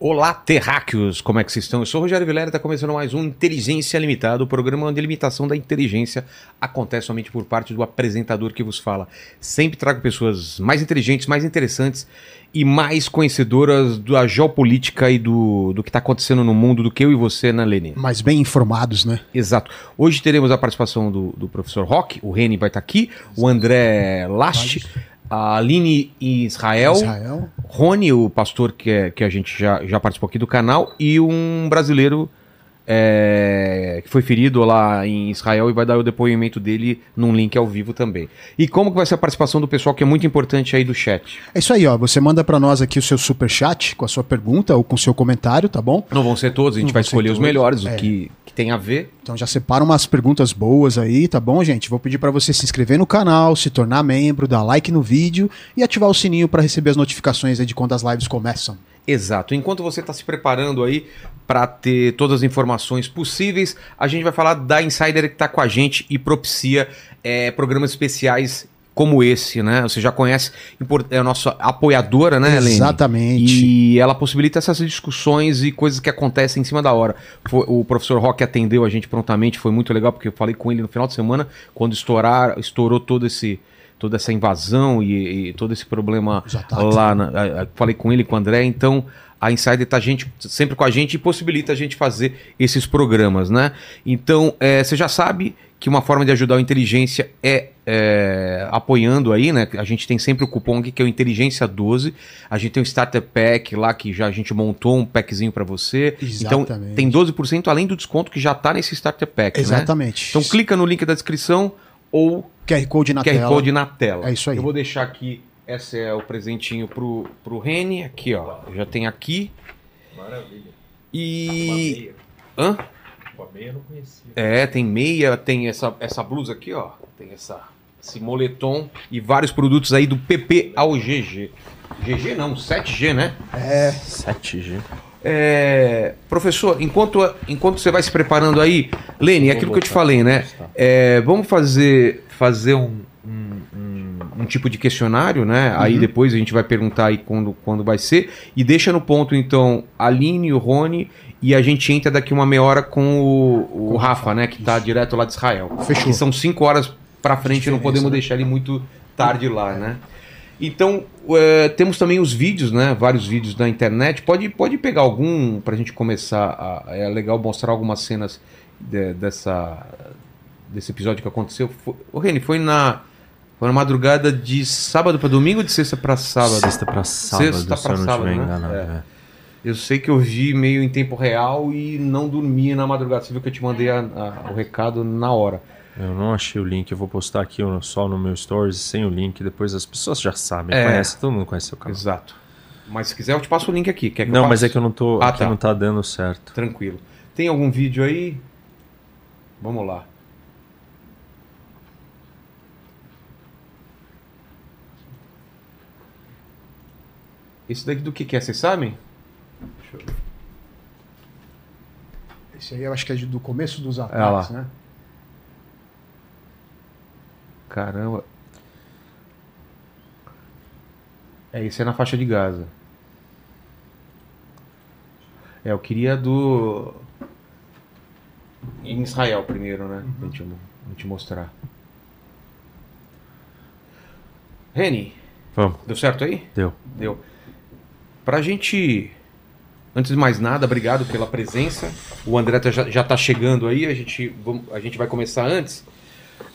Olá, terráqueos! Como é que vocês estão? Eu sou o Rogério Vilela e está começando mais um Inteligência Limitada, o programa onde a limitação da inteligência acontece somente por parte do apresentador que vos fala. Sempre trago pessoas mais inteligentes, mais interessantes e mais conhecedoras da geopolítica e do, do que está acontecendo no mundo do que eu e você, né, Leni? Mais bem informados, né? Exato. Hoje teremos a participação do, do professor Rock, o Reni vai estar aqui, o André Last, a Aline Israel, Israel. Rony, o pastor que, é- que a gente já, já participou aqui do canal, e um brasileiro é, que foi ferido lá em Israel e vai dar o depoimento dele num link ao vivo também. E como que vai ser a participação do pessoal que é muito importante aí do chat? É isso aí, ó. Você manda pra nós aqui o seu super chat com a sua pergunta ou com o seu comentário, tá bom? Não vão ser todos, a gente Não vai escolher os todos, melhores, é. o que, que tem a ver. Então já separa umas perguntas boas aí, tá bom, gente? Vou pedir pra você se inscrever no canal, se tornar membro, dar like no vídeo e ativar o sininho pra receber as notificações aí de quando as lives começam. Exato. Enquanto você está se preparando aí para ter todas as informações possíveis, a gente vai falar da Insider que está com a gente e propicia é, programas especiais como esse, né? Você já conhece, é a nossa apoiadora, né, Helene? Exatamente. E ela possibilita essas discussões e coisas que acontecem em cima da hora. Foi- o professor Rock atendeu a gente prontamente, foi muito legal, porque eu falei com ele no final de semana, quando estourar, estourou todo esse, toda essa invasão e, e todo esse problema lá. na- a- a- falei com ele, com o André, então a Insider tá gente, sempre com a gente e possibilita a gente fazer esses programas, né? Então, é, você já sabe que uma forma de ajudar o Inteligência é, é, apoiando aí, né? A gente tem sempre o cupom aqui que é o Inteligência 12. A gente tem o Starter Pack lá que já a gente montou um packzinho para você. Então Exatamente. tem 12% além do desconto que já tá nesse Starter Pack, né? Exatamente. Então clica no link da descrição ou QR Code na QR tela. Code na tela. É isso aí. Eu vou deixar aqui, esse é o presentinho pro, pro Reni, aqui ó, eu já tem aqui. Maravilha. E... Hã? Com a meia eu não conhecia. É, tem meia, tem essa, essa blusa aqui ó, tem essa, esse moletom e vários produtos aí do PP ao GG. GG não, 7G né? É, 7G. É, professor, enquanto, enquanto você vai se preparando aí, Lene, é aquilo que eu te falei, né? É, vamos fazer, fazer um, um, um- tipo de questionário, né? Aí depois a gente vai perguntar aí quando, quando vai ser. E deixa no ponto, então, a Aline e o Rony. E a gente entra daqui uma meia hora com o, o Rafa, né? Que tá direto lá de Israel. Fechou. Que são cinco horas pra frente, não podemos né? deixar ele muito tarde lá, né? Então, é, temos também os vídeos, né? Vários vídeos na internet. Pode, pode pegar algum pra gente começar. A, é legal mostrar algumas cenas de- dessa, desse episódio que aconteceu. Foi, ô, Reni, foi na, foi na madrugada de sábado pra domingo ou de sexta pra sábado? Sexta pra sábado, Sexta se pra eu não sábado, estiver né? enganado. É. é. Eu sei que eu vi meio em tempo real e não dormi na madrugada. Você viu que eu te mandei a- a- o recado na hora. Eu não achei o link, eu vou postar aqui só no meu stories sem o link, depois as pessoas já sabem, É. conhecem, todo mundo conhece o canal. Exato. Mas se quiser, eu te passo o link aqui. Quer que Não, eu mas é que eu não tô, Ah, aqui tá. não tá dando certo. Tranquilo. Tem algum vídeo aí? Vamos lá. Esse daqui do que, que é, vocês sabem? Deixa eu ver. esse aí eu acho que é do começo dos lá. ataques, né? Caramba. É, esse é na faixa de Gaza. É, eu queria do. Em Israel primeiro, né? Pra gente, pra gente mostrar. Reni, Vamos, deu certo aí? deu. Deu. Pra gente. Antes de mais nada, obrigado pela presença. O André tá- já, já tá chegando aí, a gente, a gente vai começar antes.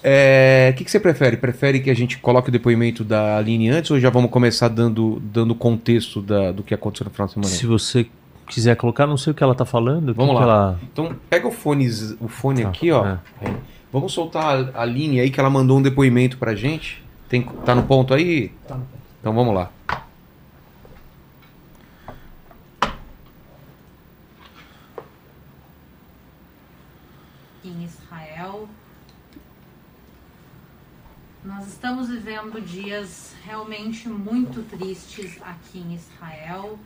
É, O que, que você prefere? Prefere que a gente coloque o depoimento da Aline antes ou já vamos começar dando dando contexto da- do que aconteceu no final de semana? Se você quiser colocar, não sei o que ela tá falando. Vamos que lá. ela- Então, pega o fone, o fone Tá, aqui, ó. é. Vamos soltar a Aline aí que ela mandou um depoimento pra gente. Tem, tá no ponto aí? Tá no- Então vamos lá. em Israel. Nós estamos vivendo dias realmente muito tristes aqui em Israel.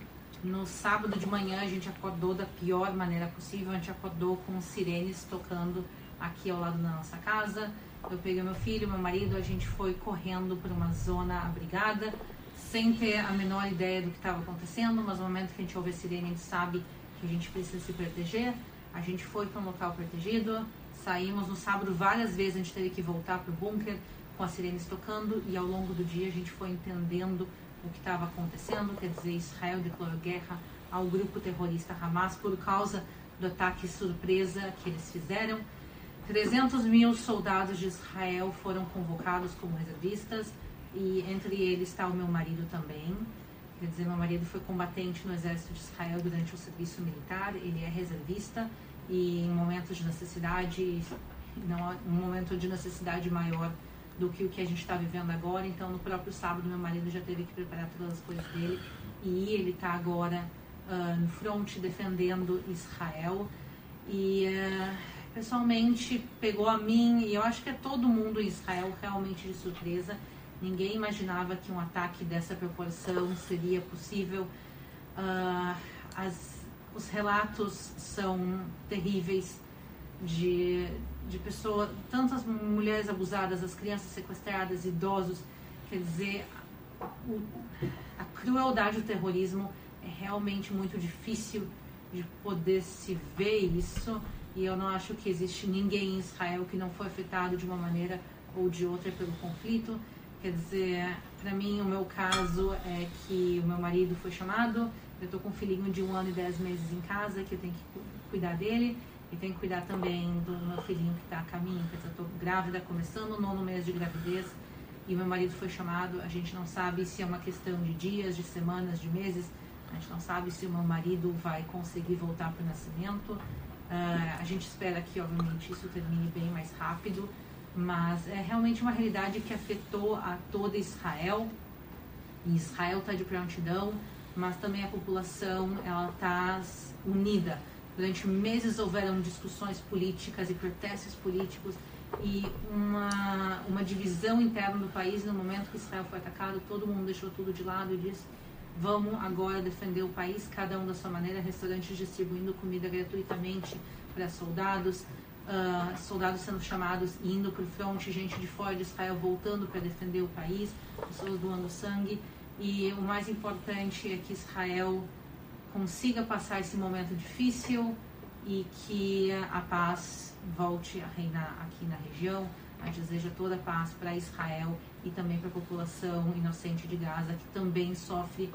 No sábado de manhã a gente acordou da pior maneira possível. A gente acordou com sirenes tocando aqui ao lado da nossa casa. Eu peguei meu filho, meu marido, a gente foi correndo para uma zona abrigada. sem ter a menor ideia do que estava acontecendo, mas no momento que a gente ouve a sirene, a gente sabe que a gente precisa se proteger. A gente foi para um local protegido, saímos no sábado várias vezes, a gente teve que voltar para o bunker com as sirenes tocando e ao longo do dia a gente foi entendendo o que estava acontecendo, quer dizer, Israel declarou guerra ao grupo terrorista Hamas por causa do ataque surpresa que eles fizeram. 300 mil soldados de Israel foram convocados como reservistas e entre eles está o meu marido também. Quer dizer, meu marido foi combatente no exército de Israel durante o serviço militar, ele é reservista e em momentos de necessidade, não um momento de necessidade maior do que o que a gente está vivendo agora. Então, no próprio sábado, meu marido já teve que preparar todas as coisas dele e ele está agora uh, no front defendendo Israel. E uh, pessoalmente pegou a mim e eu acho que é todo mundo em Israel realmente de surpresa. Ninguém imaginava que um ataque dessa proporção seria possível. Uh, as, os relatos são terríveis de, de pessoas, tantas mulheres abusadas, as crianças sequestradas, idosos. Quer dizer, o, a crueldade do terrorismo é realmente muito difícil de poder se ver isso. E eu não acho que existe ninguém em Israel que não foi afetado de uma maneira ou de outra pelo conflito. Quer dizer, para mim, o meu caso é que o meu marido foi chamado, eu estou com um filhinho de um ano e dez meses em casa, que eu tenho que cuidar dele. E tenho que cuidar também do meu filhinho que está a caminho, dizer, eu estou grávida, começando o nono mês de gravidez. E meu marido foi chamado, a gente não sabe se é uma questão de dias, de semanas, de meses. A gente não sabe se o meu marido vai conseguir voltar para o nascimento. Uh, a gente espera que, obviamente, isso termine bem mais rápido. Mas é realmente uma realidade que afetou a toda Israel. E Israel está de prontidão, mas também a população ela está unida Durante meses houveram discussões políticas e protestos políticos e uma, uma divisão interna do país. No momento que Israel foi atacado, todo mundo deixou tudo de lado e disse: vamos agora defender o país, cada um da sua maneira. Restaurantes distribuindo comida gratuitamente para soldados, uh, soldados sendo chamados indo para o fronte, gente de fora de Israel voltando para defender o país, pessoas doando sangue. E o mais importante é que Israel consiga passar esse momento difícil e que a paz volte a reinar aqui na região. A gente deseja toda a paz para Israel e também para a população inocente de Gaza, que também sofre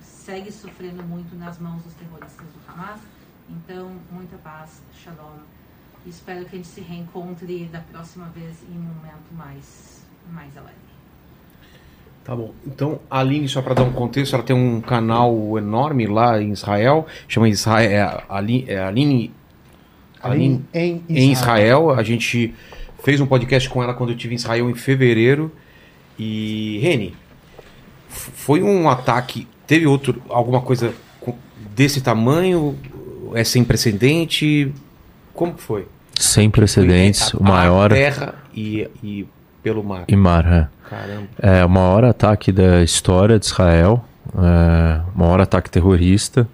segue sofrendo muito nas mãos dos terroristas do Hamas. Então, muita paz, shalom. Espero que a gente se reencontre da próxima vez em um momento mais, mais alegre. Tá bom. Então, a Aline, só para dar um contexto, ela tem um canal enorme lá em Israel, chama Israel, é, Aline, é Aline, Aline em, Israel. em Israel. A gente fez um podcast com ela quando eu estive em Israel em fevereiro. E, Reni, foi um ataque, teve outro, alguma coisa desse tamanho? É sem precedente? Como foi? Sem precedentes, o maior. Terra e, e pelo mar. E mar, é. Caramba. É o maior ataque da história de Israel. É, o maior ataque terrorista.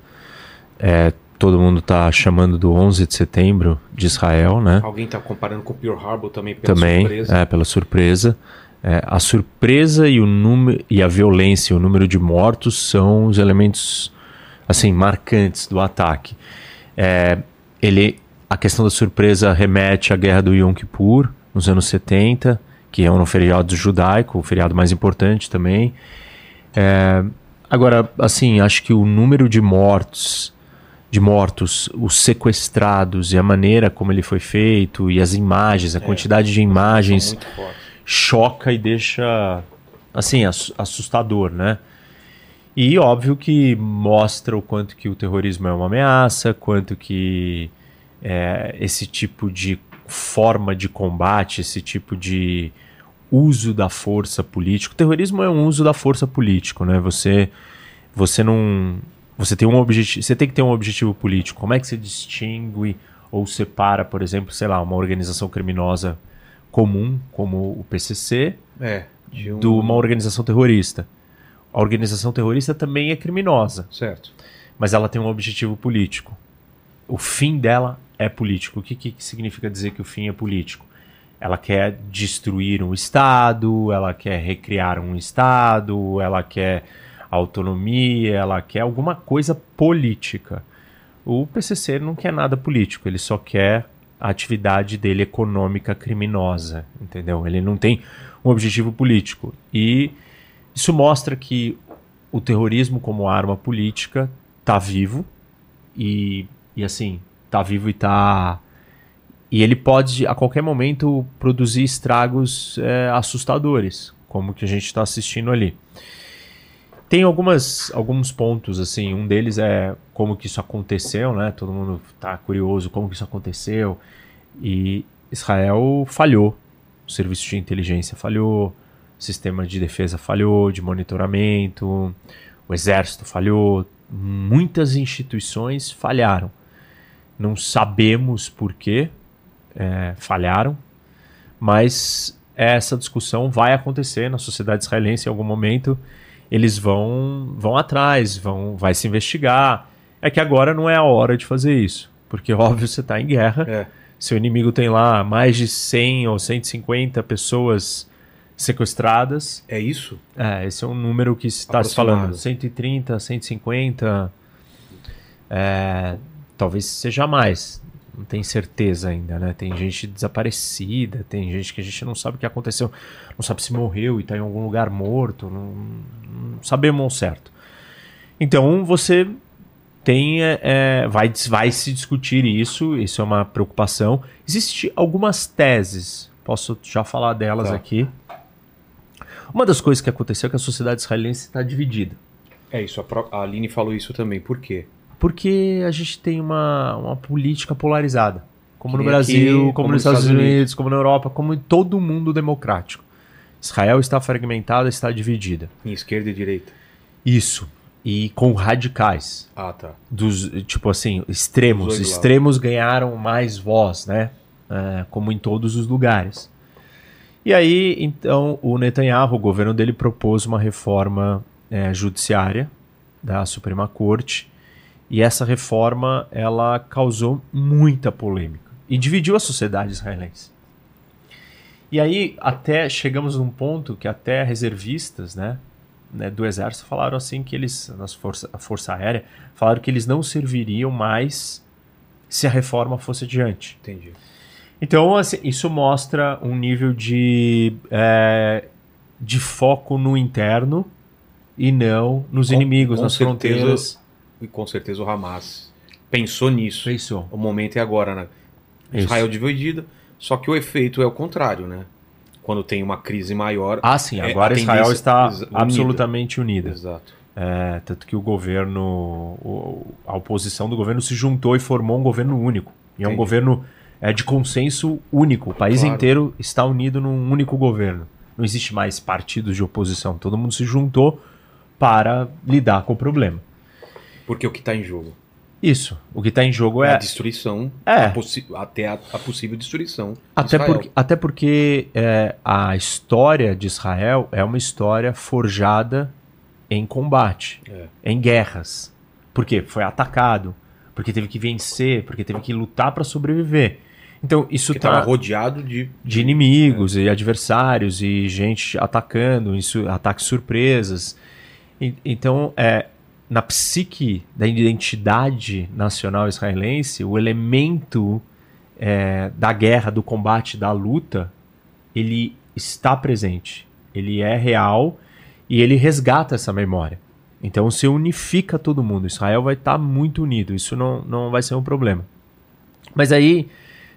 É, todo mundo está chamando do 11 de setembro de Israel, né? Alguém está comparando com o Pearl Harbor também pela também, surpresa. É, pela surpresa. É, a surpresa e, o número, e a violência, o número de mortos são os elementos assim marcantes do ataque. É, ele, a questão da surpresa remete à guerra do Yom Kippur, nos anos 70, que é um feriado judaico, o feriado mais importante também. É, agora, assim, acho que o número de mortos, de mortos, os sequestrados e a maneira como ele foi feito e as imagens, a é, quantidade de imagens choca e deixa assim assustador, né? E óbvio que mostra o quanto que o terrorismo é uma ameaça, quanto que é, esse tipo de forma de combate, esse tipo de uso da força política. O terrorismo é um uso da força política, né? Você você não você tem um objetivo, você tem que ter um objetivo político. Como é que você distingue ou separa, por exemplo, sei lá, uma organização criminosa comum como o PCC é, de, um... de uma organização terrorista? A organização terrorista também é criminosa. Certo. Mas ela tem um objetivo político. O fim dela é político. O que, que significa dizer que o fim é político? Ela quer destruir um Estado, ela quer recriar um Estado, ela quer autonomia, ela quer alguma coisa política. O PCC não quer nada político, ele só quer a atividade dele econômica criminosa, entendeu? Ele não tem um objetivo político. E isso mostra que o terrorismo como arma política está vivo e, e assim, está vivo e está e ele pode a qualquer momento produzir estragos é, assustadores, como que a gente está assistindo ali. Tem algumas, alguns pontos, assim, um deles é como que isso aconteceu, né? Todo mundo está curioso como que isso aconteceu. E Israel falhou, o serviço de inteligência falhou, o sistema de defesa falhou, de monitoramento, o exército falhou, muitas instituições falharam. Não sabemos por quê, é, falharam, mas essa discussão vai acontecer na sociedade israelense em algum momento. Eles vão vão atrás, vão vai se investigar. É que agora não é a hora de fazer isso, porque óbvio você está em guerra. É. Seu inimigo tem lá mais de 100 ou 150 pessoas sequestradas. É isso? É, esse é um número que está se falando. 130, 150. É, talvez seja mais não tem certeza ainda, né? Tem gente desaparecida, tem gente que a gente não sabe o que aconteceu, não sabe se morreu e está em algum lugar morto, não, não sabemos ao certo. Então você tem, é, é, vai, vai se discutir isso, isso é uma preocupação. Existem algumas teses, posso já falar delas tá. aqui. Uma das coisas que aconteceu é que a sociedade israelense está dividida. É isso, a, a Aline falou isso também. Por quê? Porque a gente tem uma, uma política polarizada. Como no Brasil, aqui, como, como, nos Estados, Estados Unidos, Unidos, como na Europa, como em todo mundo democrático. Israel está fragmentada, está dividida. Em esquerda e direita. Isso. E com radicais. Ah, tá. Dos, tipo assim, extremos. Extremos ganharam mais voz, né? É, como em todos os lugares. E aí, então, o Netanyahu, o governo dele, propôs uma reforma é, judiciária da Suprema Corte e essa reforma ela causou muita polêmica e dividiu a sociedade israelense. E aí até chegamos num ponto que até reservistas, né, né do exército falaram assim que eles, nas força, a força aérea, falaram que eles não serviriam mais se a reforma fosse adiante. Entendi. Então assim, isso mostra um nível de é, de foco no interno e não nos com, inimigos, com nas certeza, fronteiras e com certeza o Hamas pensou nisso. Pensou. O momento é agora, né? Israel Isso. dividida, só que o efeito é o contrário, né? Quando tem uma crise maior. Ah, sim, é agora é, Israel está unida. absolutamente unida. Exato. É, tanto que o governo, o, a oposição do governo se juntou e formou um governo único. E é um governo é, de consenso único. O país claro. inteiro está unido num único governo. Não existe mais partidos de oposição. Todo mundo se juntou para lidar com o problema. Porque o que está em jogo? Isso. O que está em jogo é. A destruição. É. A até a, a, possível destruição. Até, porque, até porque é, a história de Israel é uma história forjada em combate, é. em guerras. Por quê? Foi atacado, porque teve que vencer, porque teve que lutar para sobreviver. Então, isso está rodeado de, de inimigos é. e adversários e gente atacando, isso, ataques surpresas. E, então, é, na psique da identidade nacional israelense, o elemento é, da guerra, do combate, da luta, ele está presente. Ele é real e ele resgata essa memória. Então se unifica todo mundo. Israel vai estar tá muito unido. Isso não, não vai ser um problema. Mas aí,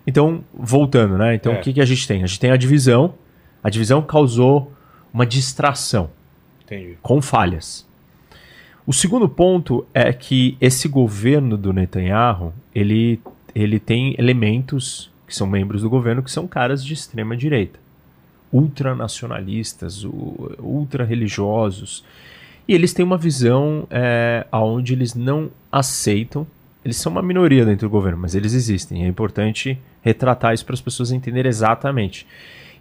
então, voltando, né? Então, é. o que, que a gente tem? A gente tem a divisão. A divisão causou uma distração. Entendi. Com falhas. O segundo ponto é que esse governo do Netanyahu, ele, ele tem elementos que são membros do governo que são caras de extrema direita, ultranacionalistas, ultra religiosos, e eles têm uma visão é, onde eles não aceitam, eles são uma minoria dentro do governo, mas eles existem, é importante retratar isso para as pessoas entenderem exatamente.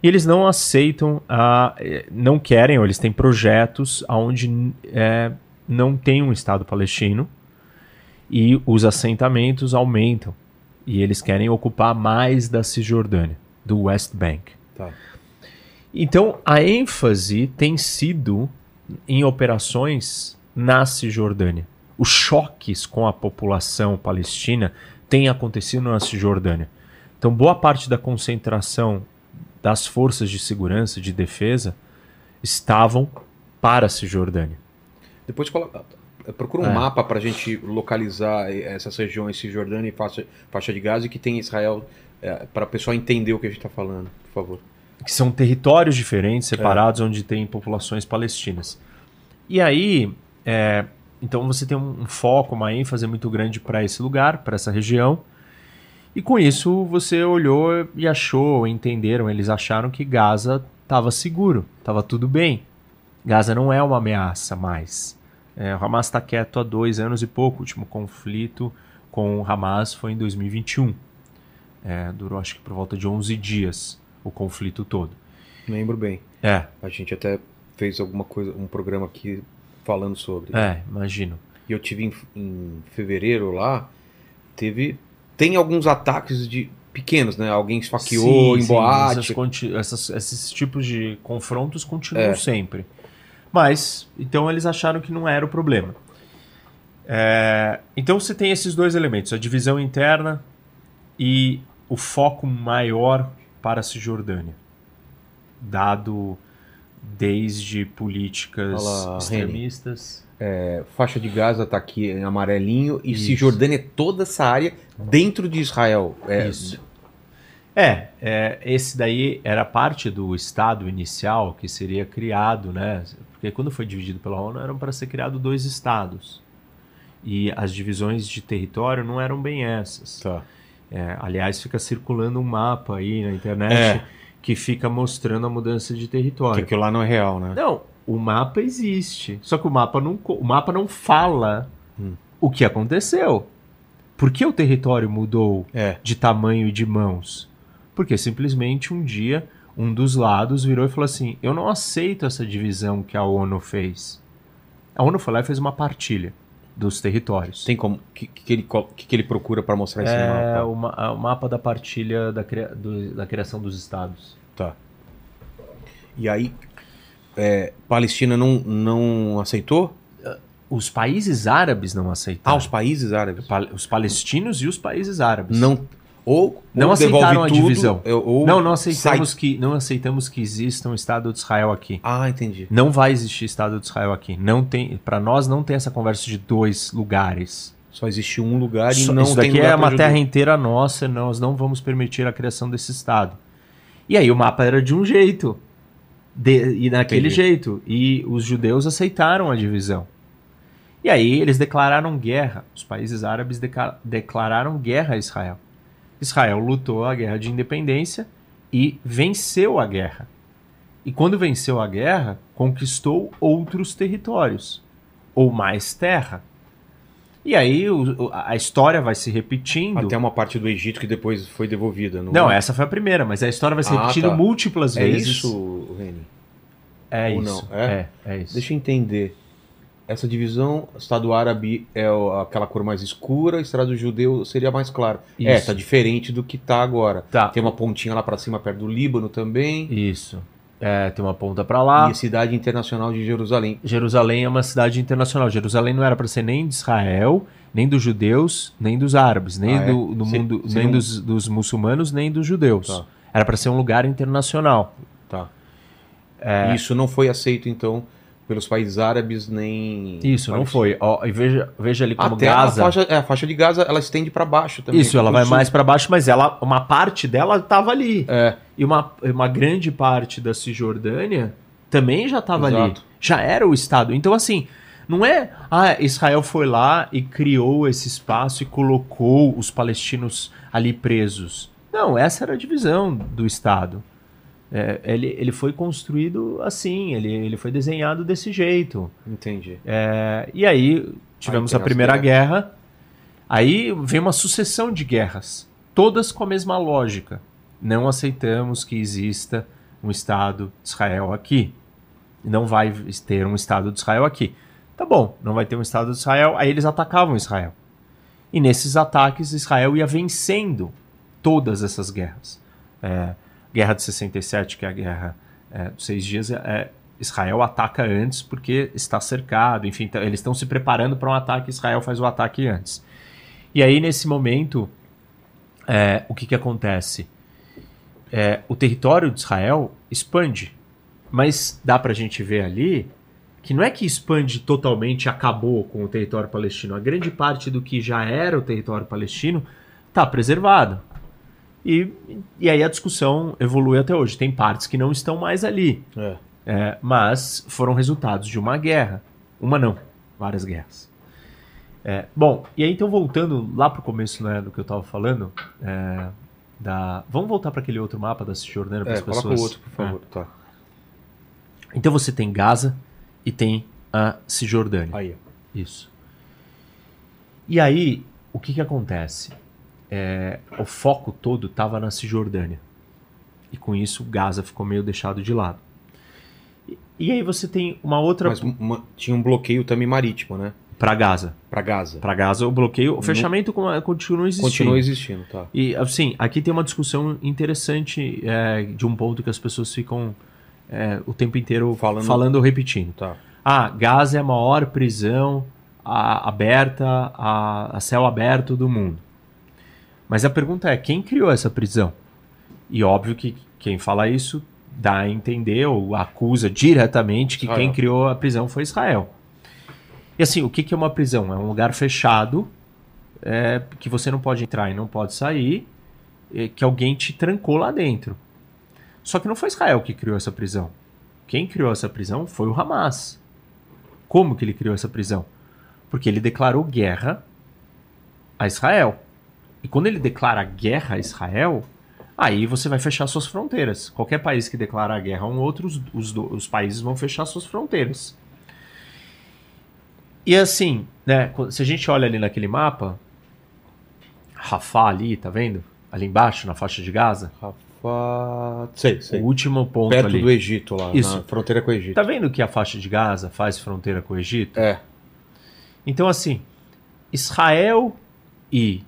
E eles não aceitam, a, é, não querem, ou eles têm projetos onde é, não tem um Estado palestino e os assentamentos aumentam e eles querem ocupar mais da Cisjordânia, do West Bank. Tá. Então, a ênfase tem sido em operações na Cisjordânia. Os choques com a população palestina têm acontecido na Cisjordânia. Então, boa parte da concentração das forças de segurança, de defesa, estavam para a Cisjordânia. Depois coloca, procura um É. mapa para a gente localizar essas regiões Cisjordânia e faixa, faixa de Gaza e que tem Israel, para o pessoal entender o que a gente está falando, por favor. que são territórios diferentes, separados, onde tem populações palestinas. E aí, é, então você tem um, um foco, uma ênfase muito grande para esse lugar, para essa região. E com isso você olhou e achou, entenderam, eles acharam que Gaza estava seguro, estava tudo bem. Gaza não é uma ameaça mais. É, o Hamas está quieto há dois anos e pouco. O último conflito com o Hamas foi em 2021. É, durou acho que por volta de 11 dias o conflito todo. Lembro bem. É, A gente até fez alguma coisa, um programa aqui falando sobre. é, imagino. E eu tive em, em fevereiro lá, teve tem alguns ataques de pequenos, né? Alguém esfaqueou em boate. essas conti- essas- esses tipos de confrontos continuam É. sempre. Mas, então eles acharam que não era o problema. É, então você tem esses dois elementos, a divisão interna e o foco maior para a Cisjordânia, dado desde políticas Olha lá, extremistas. É, faixa de Gaza tá aqui em amarelinho e Isso. Cisjordânia é toda essa área dentro de Israel. É, Isso. É, é, esse daí era parte do Estado inicial que seria criado, né? Porque quando foi dividido pela ONU eram para ser criado dois Estados. E as divisões de território não eram bem essas. Tá. É, aliás, fica circulando um mapa aí na internet É. que fica mostrando a mudança de Que território. aquilo lá não é real, né? Não, o mapa existe. Só que o mapa não, o mapa não fala Hum. o que aconteceu. Por que o território mudou É. de tamanho e de mãos? Porque simplesmente um dia um dos lados virou e falou assim: Eu não aceito essa divisão que a ONU fez. A ONU foi lá e fez uma partilha dos territórios. Tem como. O que, que, ele, que, que ele procura para mostrar esse é mapa? ma- o mapa da partilha da, cria- do- da criação dos estados. Tá. E aí, é, Palestina não, não aceitou? Os países árabes não Ah, aceitaram. os países árabes. Os palestinos e os países árabes. Não. Ou, Não ou aceitaram a tudo, divisão. Ou não, não aceitamos, sai- que, não aceitamos que exista um Estado de Israel aqui. Ah, entendi. Não vai existir Estado de Israel aqui. Não tem, para nós não tem essa conversa de dois lugares. Só existe um lugar e Só- não Isso tem daqui é uma judeu. terra inteira nossa, nós não vamos permitir a criação desse Estado. E aí o mapa era de um jeito. De- e daquele Entendi. jeito. E os judeus aceitaram a divisão. E aí eles declararam guerra. Os países árabes declararam guerra a Israel. Israel lutou a guerra de independência e venceu a guerra. E quando venceu a guerra, conquistou outros territórios, ou mais terra. E aí o- a história vai se repetindo. Até uma parte do Egito que depois foi devolvida. Não, essa foi a primeira, mas a história vai se Ah, repetindo tá. múltiplas É vezes. isso, Reni? É ou isso. não? É? É, é isso. Deixa eu entender. Essa divisão, Estado árabe é aquela cor mais escura, Estado judeu seria mais claro. É, Isso. tá diferente do que tá agora. Tá. Tem uma pontinha lá pra cima, perto do Líbano também. Isso. É, tem uma ponta pra lá. E a cidade internacional de Jerusalém. Jerusalém é uma cidade internacional. Jerusalém não era para ser nem de Israel, nem dos judeus, nem dos árabes, nem Ah, é? do, do Se- mundo, se nem não- dos, dos muçulmanos, nem dos judeus. Tá. Era para ser um lugar internacional. Tá. É. Isso não foi aceito, então, pelos países árabes, nem. Isso, não foi. Ó, e veja, veja ali como Até Gaza. a faixa, é, a faixa de Gaza, ela estende pra baixo também. Isso, ela vai sul. mais para baixo, mas ela, uma parte dela estava ali. É, E uma, uma grande parte da Cisjordânia também já estava ali. Já era o Estado. Então, assim, não é. Ah, Israel foi lá e criou esse espaço e colocou os palestinos ali presos. Não, essa era a divisão do Estado. É, ele, ele foi construído assim, ele, ele foi desenhado desse jeito. entendi. É, e aí tivemos Aí a Primeira Guerra. Aí vem uma sucessão de guerras, todas com a mesma lógica. Não aceitamos que exista um Estado de Israel aqui. Não vai ter um Estado de Israel aqui. Tá bom, não vai ter um Estado de Israel. Aí eles atacavam Israel. E nesses ataques, Israel ia vencendo todas essas guerras. É, Guerra de 67, que é a guerra é, dos seis dias, é, Israel ataca antes porque está cercado, enfim, então, eles estão se preparando para um ataque, Israel faz o ataque antes. E aí, nesse momento, é, o que, que acontece? É, o território de Israel expande, mas dá para a gente ver ali que não é que expande totalmente acabou com o território palestino. A grande parte do que já era o território palestino está preservado. E, e aí a discussão evolui até hoje. Tem partes que não estão mais ali. É. É, mas foram resultados de uma guerra. Uma não, várias guerras. É, bom, e aí então voltando lá para o começo né, do que eu estava falando, é, da... vamos voltar para aquele outro mapa da Cisjordânia para É, as pessoas. coloca o outro, por É. favor. Tá. Então você tem Gaza e tem a Cisjordânia. Aí. Isso. E aí, o que que acontece? É, o foco todo estava na Cisjordânia. E com isso, Gaza ficou meio deixado de lado. E, e aí você tem uma outra Mas uma- tinha um bloqueio também marítimo, né? para Gaza. Pra Gaza. Para Gaza, o bloqueio, o fechamento com- continua existindo. Continua existindo, tá. E assim, aqui tem uma discussão interessante é, de um ponto que as pessoas ficam é, o tempo inteiro Falando- falando ou repetindo. Tá. Ah, Gaza é a maior prisão a- aberta, a, a céu aberto do mundo. Mas a pergunta é, quem criou essa prisão? E óbvio que quem fala isso dá a entender ou acusa diretamente que Israel. quem criou a prisão foi Israel. E assim, o que que é uma prisão? É um lugar fechado, é, que você não pode entrar e não pode sair, é, que alguém te trancou lá dentro. Só que não foi Israel que criou essa prisão. Quem criou essa prisão foi o Hamas. Como que ele criou essa prisão? Porque ele declarou guerra a Israel. E quando ele declara guerra a Israel, aí você vai fechar suas fronteiras. Qualquer país que declarar guerra a um outro, os, os os países vão fechar suas fronteiras. E assim, né, se a gente olha ali naquele mapa, Rafah ali, tá vendo? Ali embaixo, na faixa de Gaza, Rafa. Sei, sei. o último ponto Perto ali. do Egito lá, Isso. na fronteira com o Egito. Tá vendo que a faixa de Gaza faz fronteira com o Egito? É. Então, assim, Israel e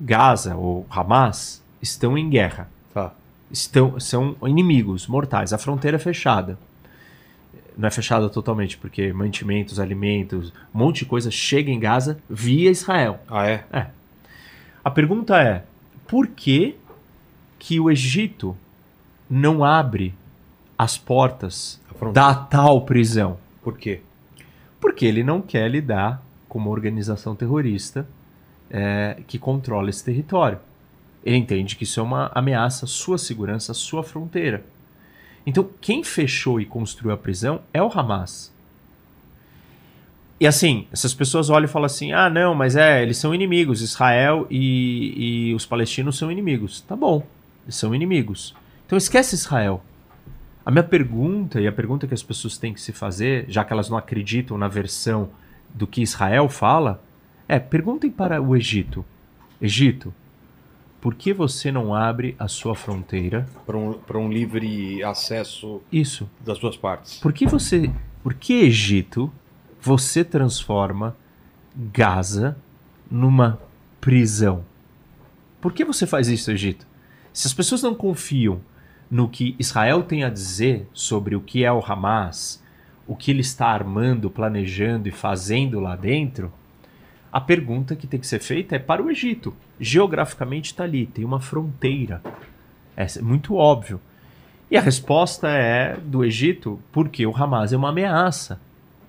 Gaza, ou Hamas, estão em guerra. Tá. Estão, são inimigos mortais. A fronteira é fechada. Não é fechada totalmente, porque mantimentos, alimentos, um monte de coisa chega em Gaza via Israel. Ah, é? A pergunta é: por que, que o Egito não abre as portas da tal prisão? Por quê? Porque ele não quer lidar com uma organização terrorista é, que controla esse território. Ele entende que isso é uma ameaça à sua segurança, à sua fronteira. Então, quem fechou e construiu a prisão é o Hamas. E assim, essas pessoas olham e falam assim: ah, não, mas é, eles são inimigos, Israel e, e os palestinos são inimigos. Tá bom, eles são inimigos. Então esquece Israel. A minha pergunta, e a pergunta que as pessoas têm que se fazer, já que elas não acreditam na versão do que Israel fala, é: perguntem para o Egito: Egito, por que você não abre a sua fronteira? Para um, um livre acesso Isso. das duas partes. Por que você. Por que Egito você transforma Gaza numa prisão? Por que você faz isso, Egito? Se as pessoas não confiam no que Israel tem a dizer sobre o que é o Hamas, o que ele está armando, planejando e fazendo lá dentro, a pergunta que tem que ser feita é para o Egito. Geograficamente está ali, tem uma fronteira. É muito óbvio. E a resposta é do Egito porque o Hamas é uma ameaça.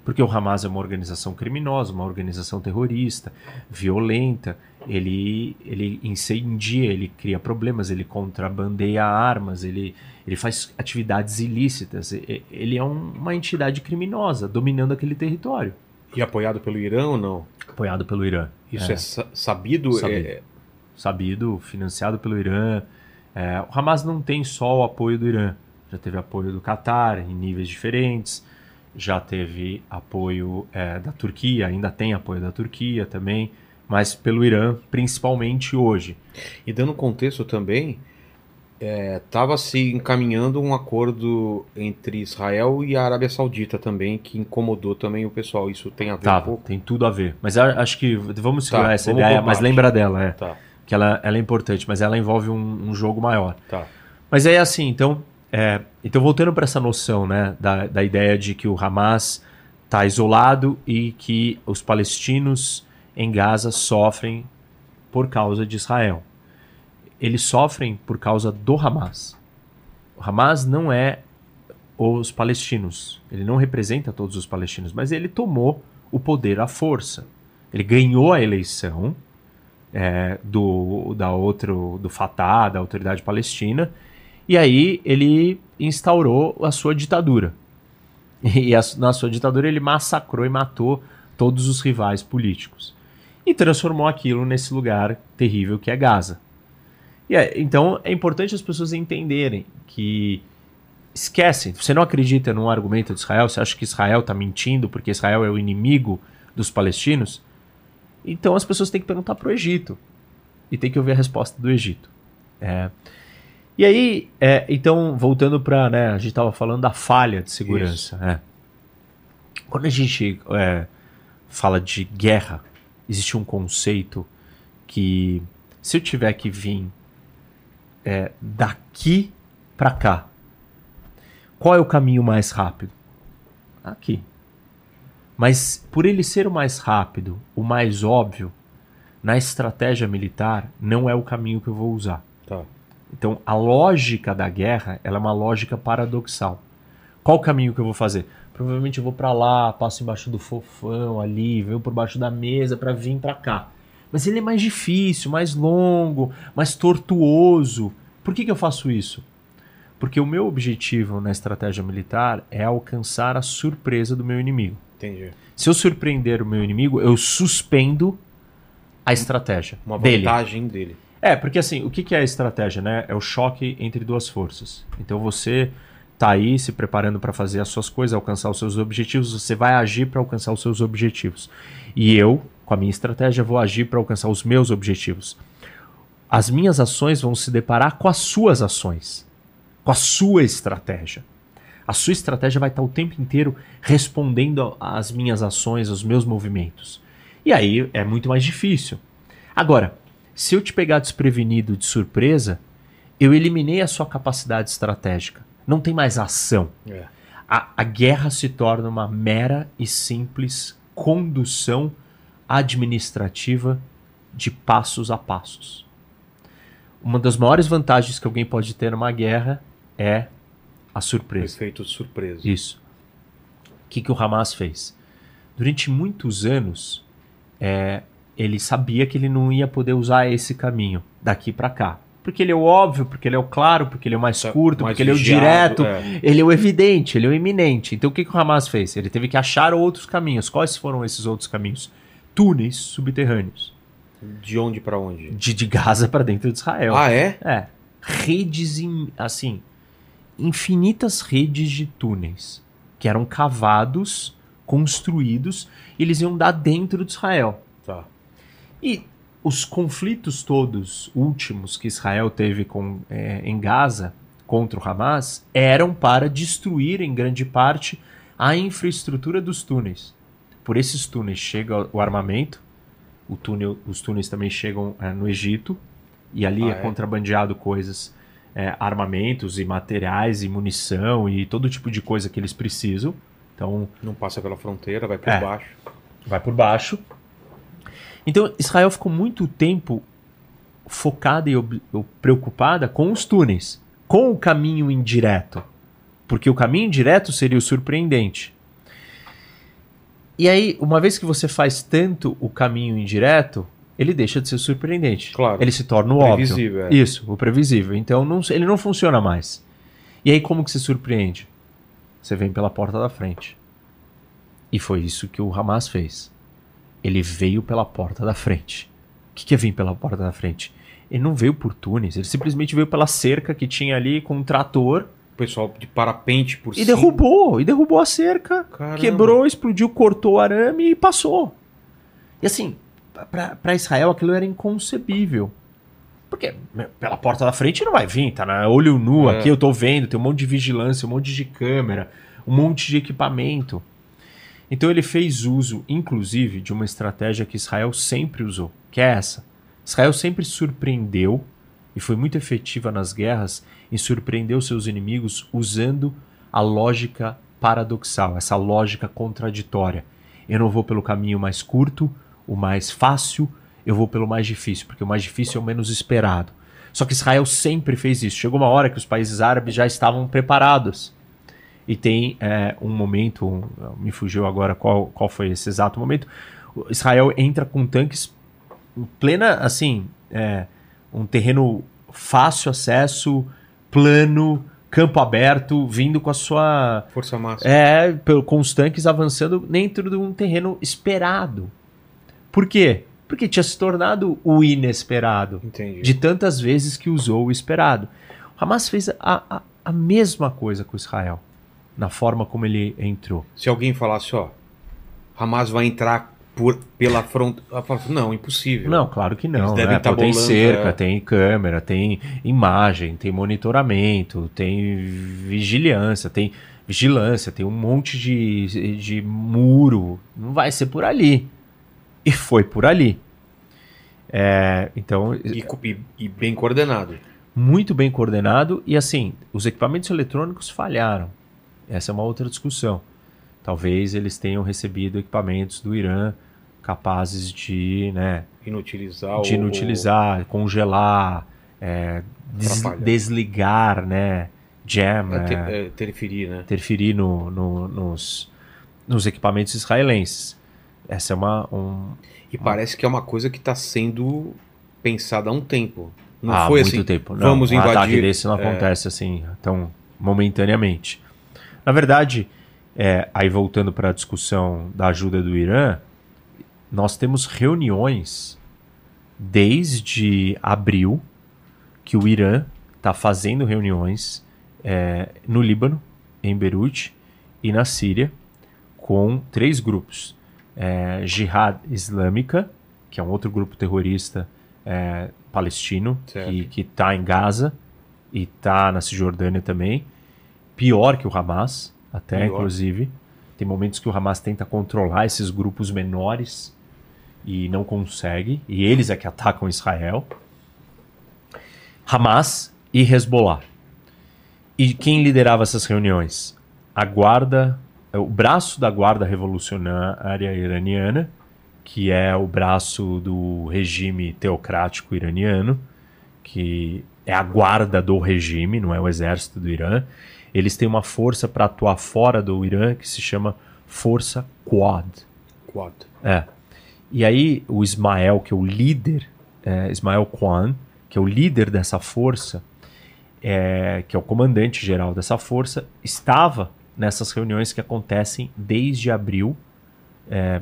Porque o Hamas é uma organização criminosa, uma organização terrorista, violenta. Ele, ele incendia, ele cria problemas, ele contrabandeia armas, ele, ele faz atividades ilícitas. Ele é um- uma entidade criminosa dominando aquele território, E apoiado pelo Irã ou não? apoiado pelo Irã. Isso é, sa- sabido? Sabido. É, sabido, financiado pelo Irã. É, o Hamas não tem só o apoio do Irã, já teve apoio do Catar em níveis diferentes, já teve apoio é, da Turquia, ainda tem apoio da Turquia também, mas pelo Irã principalmente hoje. E dando contexto também, estava se encaminhando um acordo entre Israel e a Arábia Saudita também, que incomodou também o pessoal. Isso tem a ver um Tá, pouco? tem tudo a ver. Mas acho que vamos segurar Tá, essa vamos ideia, mas lembra dela, é. Tá, Que ela, ela é importante, mas ela envolve um, um jogo maior. tá. Mas é assim, então, é, então voltando para essa noção, né, da, da ideia de que o Hamas está isolado e que os palestinos em Gaza sofrem por causa de Israel. Eles sofrem por causa do Hamas. O Hamas não é os palestinos. Ele não representa todos os palestinos, mas ele tomou o poder à força. Ele ganhou a eleição é, do da outro do Fatah, da autoridade palestina, e aí ele instaurou a sua ditadura. E a, na sua ditadura ele massacrou e matou todos os rivais políticos e transformou aquilo nesse lugar terrível que é Gaza. E é, então é importante as pessoas entenderem que esquece, você não acredita num argumento de Israel, você acha que Israel está mentindo porque Israel é o inimigo dos palestinos, então as pessoas têm que perguntar para o Egito e tem que ouvir a resposta do Egito. É. E aí, é, então, voltando para, né, a gente estava falando da falha de segurança. É. Quando a gente é, fala de guerra, existe um conceito que se eu tiver que vir é, daqui para cá, qual é o caminho mais rápido? Aqui. Mas por ele ser o mais rápido, o mais óbvio, na estratégia militar, não é o caminho que eu vou usar. Tá. Então, a lógica da guerra ela é uma lógica paradoxal. Qual o caminho que eu vou fazer? Provavelmente eu vou para lá, passo embaixo do fofão ali, venho por baixo da mesa para vir para cá. Mas ele é mais difícil, mais longo, mais tortuoso. Por que, que eu faço isso? Porque o meu objetivo na estratégia militar é alcançar a surpresa do meu inimigo. Entendi. Se eu surpreender o meu inimigo, eu suspendo a estratégia Uma dele. vantagem dele. É, porque assim, o que que é a estratégia, né? É o choque entre duas forças. Então você tá aí se preparando para fazer as suas coisas, alcançar os seus objetivos, você vai agir para alcançar os seus objetivos. E eu, com a minha estratégia, vou agir para alcançar os meus objetivos. As minhas ações vão se deparar com as suas ações, com a sua estratégia. A sua estratégia vai estar o tempo inteiro respondendo às minhas ações, aos meus movimentos. E aí é muito mais difícil. Agora, se eu te pegar desprevenido de surpresa, eu eliminei a sua capacidade estratégica. Não tem mais ação. É. A, a guerra se torna uma mera e simples condução administrativa de passos a passos. Uma das maiores vantagens que alguém pode ter numa guerra é a surpresa. Efeito de surpresa. Isso. O que, que o Hamas fez? Durante muitos anos, é, ele sabia que ele não ia poder usar esse caminho daqui para cá. Porque ele é o óbvio, porque ele é o claro, porque ele é o mais Tá curto, mais porque ele é o direto, é. ele é o evidente, ele é o iminente. Então o que, que o Hamas fez? Ele teve que achar outros caminhos. Quais foram esses outros caminhos? Túneis subterrâneos. De onde para onde? De, de Gaza para dentro de Israel. Ah, é? É. Redes, in- assim, infinitas redes de túneis que eram cavados, construídos, e eles iam dar dentro de Israel. Tá. E os conflitos todos últimos que Israel teve com, é, em Gaza contra o Hamas eram para destruir, em grande parte, a infraestrutura dos túneis. Por esses túneis chega o armamento, o túnel, os túneis também chegam é, no Egito, e ali Ah, é, é? contrabandeado coisas, é, armamentos e materiais e munição e todo tipo de coisa que eles precisam. Então, Não passa pela fronteira, vai por É. baixo. vai por baixo. Então Israel ficou muito tempo focada e preocupada com os túneis, com o caminho indireto, porque o caminho direto seria o surpreendente. E aí, uma vez que você faz tanto o caminho indireto, ele deixa de ser surpreendente. Claro. Ele se torna o óbvio. Previsível, é. Isso, o previsível. Então não- ele não funciona mais. E aí como que se surpreende? Você vem pela porta da frente. E foi isso que o Hamas fez. Ele veio pela porta da frente. O que, que é vir pela porta da frente? Ele não veio por túneis, ele simplesmente veio pela cerca que tinha ali com um trator pessoal de parapente por e cima. derrubou, e derrubou a cerca, Caramba. quebrou, explodiu, cortou o arame e passou. E assim, para Israel aquilo era inconcebível. Porque pela porta da frente não vai vir, tá na olho nu É. aqui, eu tô vendo, tem um monte de vigilância, um monte de câmera, um monte de equipamento. Então ele fez uso, inclusive, de uma estratégia que Israel sempre usou, que é essa. Israel sempre surpreendeu e foi muito efetiva nas guerras em surpreender os seus inimigos usando a lógica paradoxal, essa lógica contraditória. Eu não vou pelo caminho mais curto, o mais fácil, eu vou pelo mais difícil, porque o mais difícil é o menos esperado. Só que Israel sempre fez isso. Chegou uma hora que os países árabes já estavam preparados. E tem é, um momento, me fugiu agora qual, qual foi esse exato momento. Israel entra com tanques em plena, assim, é, um terreno fácil acesso, plano, campo aberto, vindo com a sua. Força máxima. É, com os tanques avançando dentro de um terreno esperado. Por quê? Porque tinha se tornado o inesperado. Entendi. De tantas vezes que usou o esperado. O Hamas fez a, a, a mesma coisa com Israel, na forma como ele entrou. Se alguém falasse, ó, Hamas vai entrar por, pela fronteira. Não, impossível. Não, claro que Eles não. devem Né? tá Pô, tem cerca, é. tem câmera, tem imagem, tem monitoramento, tem vigilância, tem vigilância, tem um monte de, de muro. Não vai ser por ali. E foi por ali. É, então, E, e- e bem coordenado. muito bem coordenado e assim, os equipamentos eletrônicos falharam. Essa é uma outra discussão. Talvez eles tenham recebido equipamentos do Irã capazes de, né, Inutilizar de inutilizar, congelar, é, des- desligar, né, jam, é, é, é, interferir, né? interferir no, no- nos, nos equipamentos israelenses. Essa é uma um, E parece que é uma coisa que está sendo pensada há um tempo. Não há foi muito assim. tempo. Não, vamos um ataque invadir. desse não é. acontece assim tão momentaneamente. Na verdade, é, aí voltando para a discussão da ajuda do Irã, nós temos reuniões desde abril que o Irã está fazendo reuniões é, no Líbano, em Beirute e na Síria com três grupos: é, Jihad Islâmica, que é um outro grupo terrorista é, palestino Certo. que está em Gaza e está na Cisjordânia também. Pior que o Hamas, até Pior. inclusive. Tem momentos que o Hamas tenta controlar esses grupos menores e não consegue, e eles é que atacam Israel. Hamas e Hezbollah. E quem liderava essas reuniões? A guarda, o braço da guarda revolucionária iraniana, que é o braço do regime teocrático iraniano, que é a guarda do regime, não é o exército do Irã. Eles têm uma força para atuar fora do Irã que se chama Força Quad. Quatro. É. E aí o Ismael, que é o líder, é, Ismael Khan, que é o líder dessa força, é, que é o comandante geral dessa força, estava nessas reuniões que acontecem desde abril, é,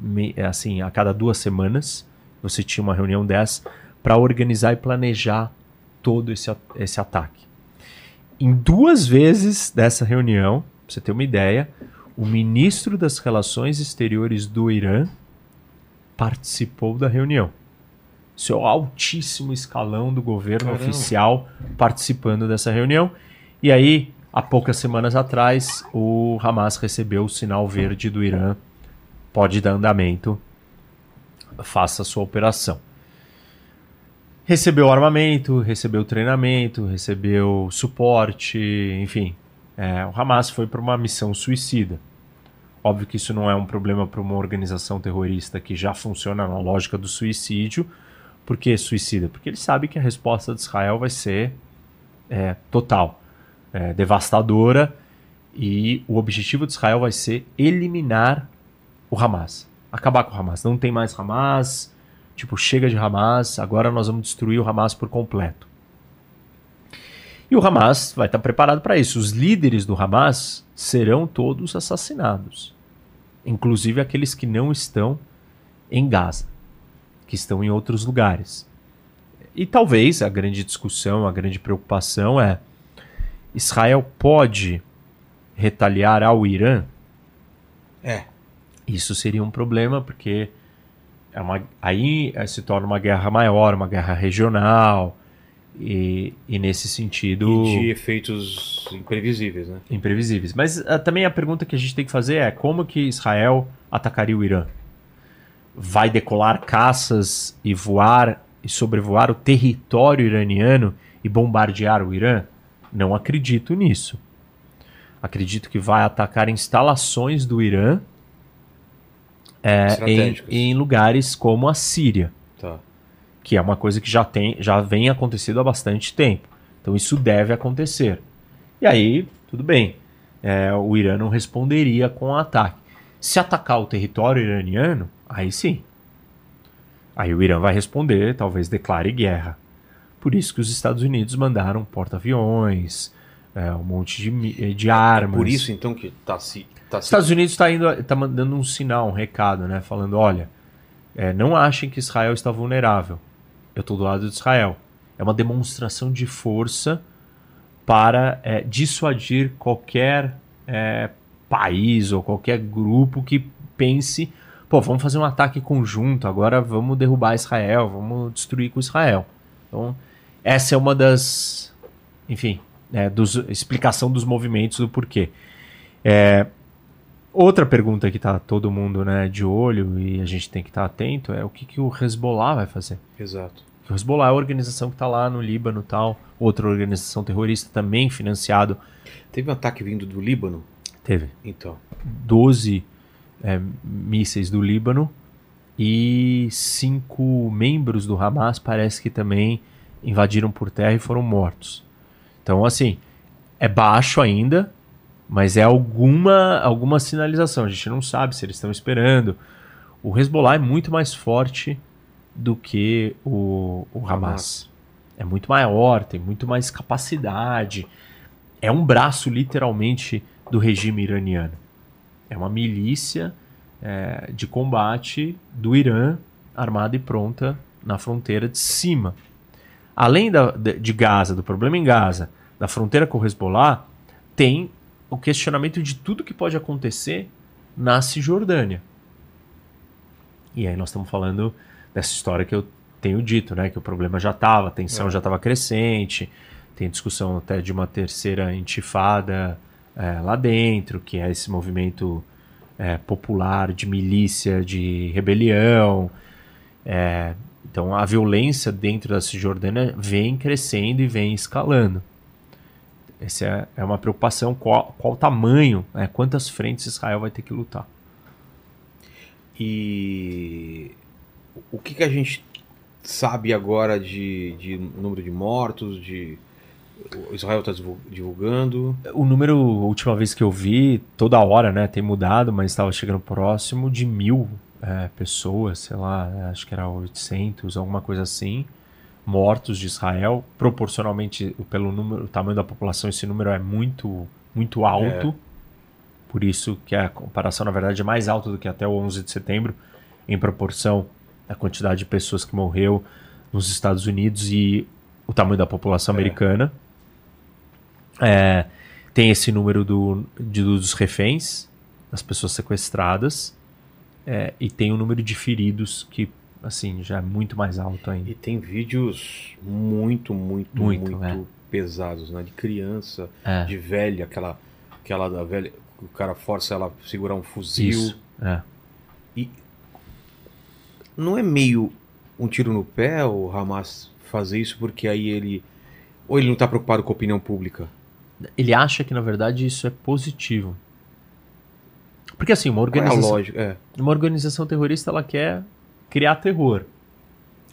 me- é, assim, a cada duas semanas você tinha uma reunião dessa para organizar e planejar todo esse, esse ataque. Em duas vezes dessa reunião, pra você ter uma ideia, o ministro das Relações Exteriores do Irã participou da reunião. Seu altíssimo escalão do governo Caramba. oficial participando dessa reunião. E aí, há poucas semanas atrás, o Hamas recebeu o sinal verde do Irã. Pode dar andamento, faça a sua operação. Recebeu armamento, recebeu treinamento, recebeu suporte, enfim. É, o Hamas foi para uma missão suicida. Óbvio que isso não é um problema para uma organização terrorista que já funciona na lógica do suicídio. Por que suicida? Porque ele sabe que a resposta de Israel vai ser é, total, é, devastadora, e o objetivo de Israel vai ser eliminar o Hamas. Acabar com o Hamas. Não tem mais Hamas, tipo, chega de Hamas, agora nós vamos destruir o Hamas por completo. E o Hamas vai estar preparado para isso. Os líderes do Hamas serão todos assassinados, inclusive aqueles que não estão em Gaza, que estão em outros lugares. E talvez a grande discussão, a grande preocupação é: Israel pode retaliar ao Irã? É. Isso seria um problema, porque é uma, aí eh, se torna uma guerra maior, uma guerra regional, e, e nesse sentido E de efeitos imprevisíveis, né? imprevisíveis. Mas ah, também a pergunta que a gente tem que fazer é como que Israel atacaria o Irã? Vai decolar caças e voar e sobrevoar o território iraniano e bombardear o Irã? Não acredito nisso. Acredito que vai atacar instalações do Irã é, em, em, lugares como a Síria. Tá. Que é uma coisa que já, tem, já vem acontecendo há bastante tempo. Então isso deve acontecer. E aí, tudo bem. É, o Irã não responderia com um ataque. Se atacar o território iraniano, aí sim. Aí o Irã vai responder, talvez declare guerra. Por isso que os Estados Unidos mandaram porta-aviões, é, um monte de, de armas. É por isso então que está se. Tá. Estados Unidos está indo, tá mandando um sinal, um recado, né? Falando, olha, é, não achem que Israel está vulnerável. Eu estou do lado de Israel. É uma demonstração de força para é, dissuadir qualquer é, país ou qualquer grupo que pense, pô, vamos fazer um ataque conjunto, agora vamos derrubar Israel, vamos destruir com Israel. Então, essa é uma das, enfim, é, dos, explicação dos movimentos do porquê. É, outra pergunta que está todo mundo né, de olho e a gente tem que estar tá atento é o que, que o Hezbollah vai fazer. Exato. O Hezbollah é a organização que está lá no Líbano tal, outra organização terrorista também financiado. Teve um ataque vindo do Líbano? Teve. Então. 12 é, mísseis do Líbano e cinco membros do Hamas parece que também invadiram por terra e foram mortos. Então, assim, é baixo ainda, mas é alguma, alguma sinalização. A gente não sabe se eles estão esperando. O Hezbollah é muito mais forte do que o, o Hamas. Hamas. É muito maior, tem muito mais capacidade. É um braço, literalmente, do regime iraniano. É uma milícia é, de combate do Irã, armada e pronta na fronteira de cima. Além da, de Gaza, do problema em Gaza, da fronteira com o Hezbollah, tem o questionamento de tudo que pode acontecer na Cisjordânia. E aí nós estamos falando dessa história que eu tenho dito, né? Que o problema já estava, a tensão é. já estava crescente, tem discussão até de uma terceira intifada é, lá dentro, que é esse movimento é, popular de milícia, de rebelião. É, então a violência dentro da Cisjordânia vem crescendo e vem escalando. Essa é, é uma preocupação, qual, qual o tamanho, né, quantas frentes Israel vai ter que lutar. E o que, que a gente sabe agora de, de número de mortos, de o Israel está divulgando? O número, a última vez que eu vi, toda hora, né, tem mudado, mas estava chegando próximo de mil é, pessoas, sei lá, acho que era 800, alguma coisa assim, mortos de Israel. Proporcionalmente, pelo número, o tamanho da população, esse número é muito, muito alto. É. Por isso que a comparação, na verdade, é mais alta do que até o 11 de setembro, em proporção à quantidade de pessoas que morreu nos Estados Unidos e o tamanho da população é. americana. É, tem esse número do, de, dos reféns, das pessoas sequestradas, é, e tem o número de feridos que assim já é muito mais alto ainda. E tem vídeos muito, muito, muito, muito é. pesados, né? De criança, é. de velha, aquela, aquela da velha, o cara força ela a segurar um fuzil. Isso, é. E não é meio um tiro no pé o Hamas fazer isso porque aí ele ou ele não está preocupado com a opinião pública? Ele acha que, na verdade, isso é positivo. Porque assim, uma organização, é lógica, é. uma organização terrorista ela quer criar terror.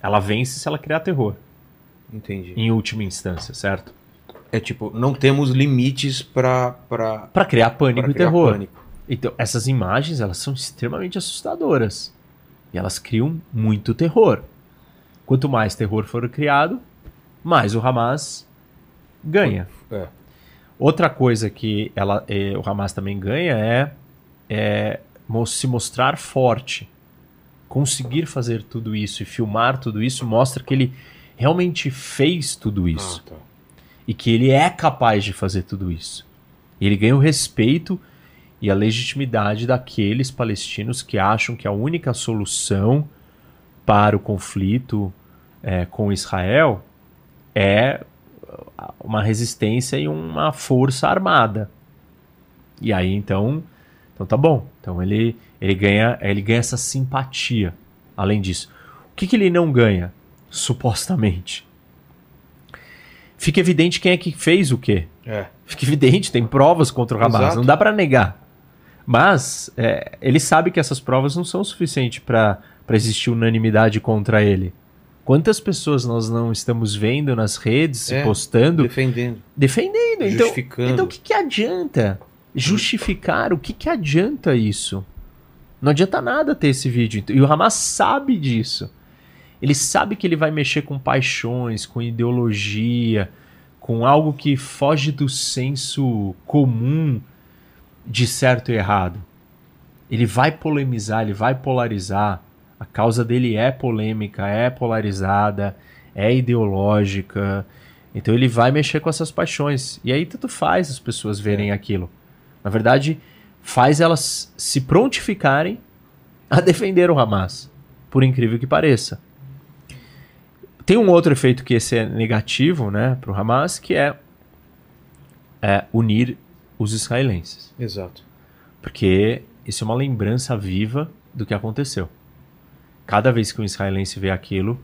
Ela vence se ela criar terror. Entendi. Em última instância, certo? É tipo, não temos limites para para criar pânico pra criar e terror. Pânico. Então, essas imagens, elas são extremamente assustadoras. E elas criam muito terror. Quanto mais terror for criado, mais o Hamas ganha. É. Outra coisa que ela, é, o Hamas também ganha é, é se mostrar forte. Conseguir fazer tudo isso e filmar tudo isso mostra que ele realmente fez tudo isso. Ah, tá. E que ele é capaz de fazer tudo isso. E ele ganha o respeito e a legitimidade daqueles palestinos que acham que a única solução para o conflito é, com Israel é uma resistência e uma força armada. E aí então, então tá bom. Então ele ele ganha ele ganha essa simpatia. Além disso, o que, que ele não ganha? supostamente. Fica evidente quem é que fez o quê. É. Fica evidente, tem provas contra o Hamas, Exato. não dá pra negar. Mas é, ele sabe que essas provas não são suficientes pra existir unanimidade contra ele. Quantas pessoas nós não estamos vendo nas redes, se É, postando, Defendendo. defendendo? Então, Justificando. então o que, que adianta justificar? O que, que adianta isso? Não adianta nada ter esse vídeo. E o Hamas sabe disso. Ele sabe que ele vai mexer com paixões, com ideologia, com algo que foge do senso comum de certo e errado. Ele vai polemizar, ele vai polarizar. A causa dele é polêmica, é polarizada, é ideológica. Então ele vai mexer com essas paixões. E aí tanto faz as pessoas verem aquilo. Na verdade, faz elas se prontificarem a defender o Hamas, por incrível que pareça. Tem um outro efeito que esse é negativo, né, para o Hamas, que é, é unir os israelenses, Exato. porque isso é uma lembrança viva do que aconteceu. Cada vez que um israelense vê aquilo,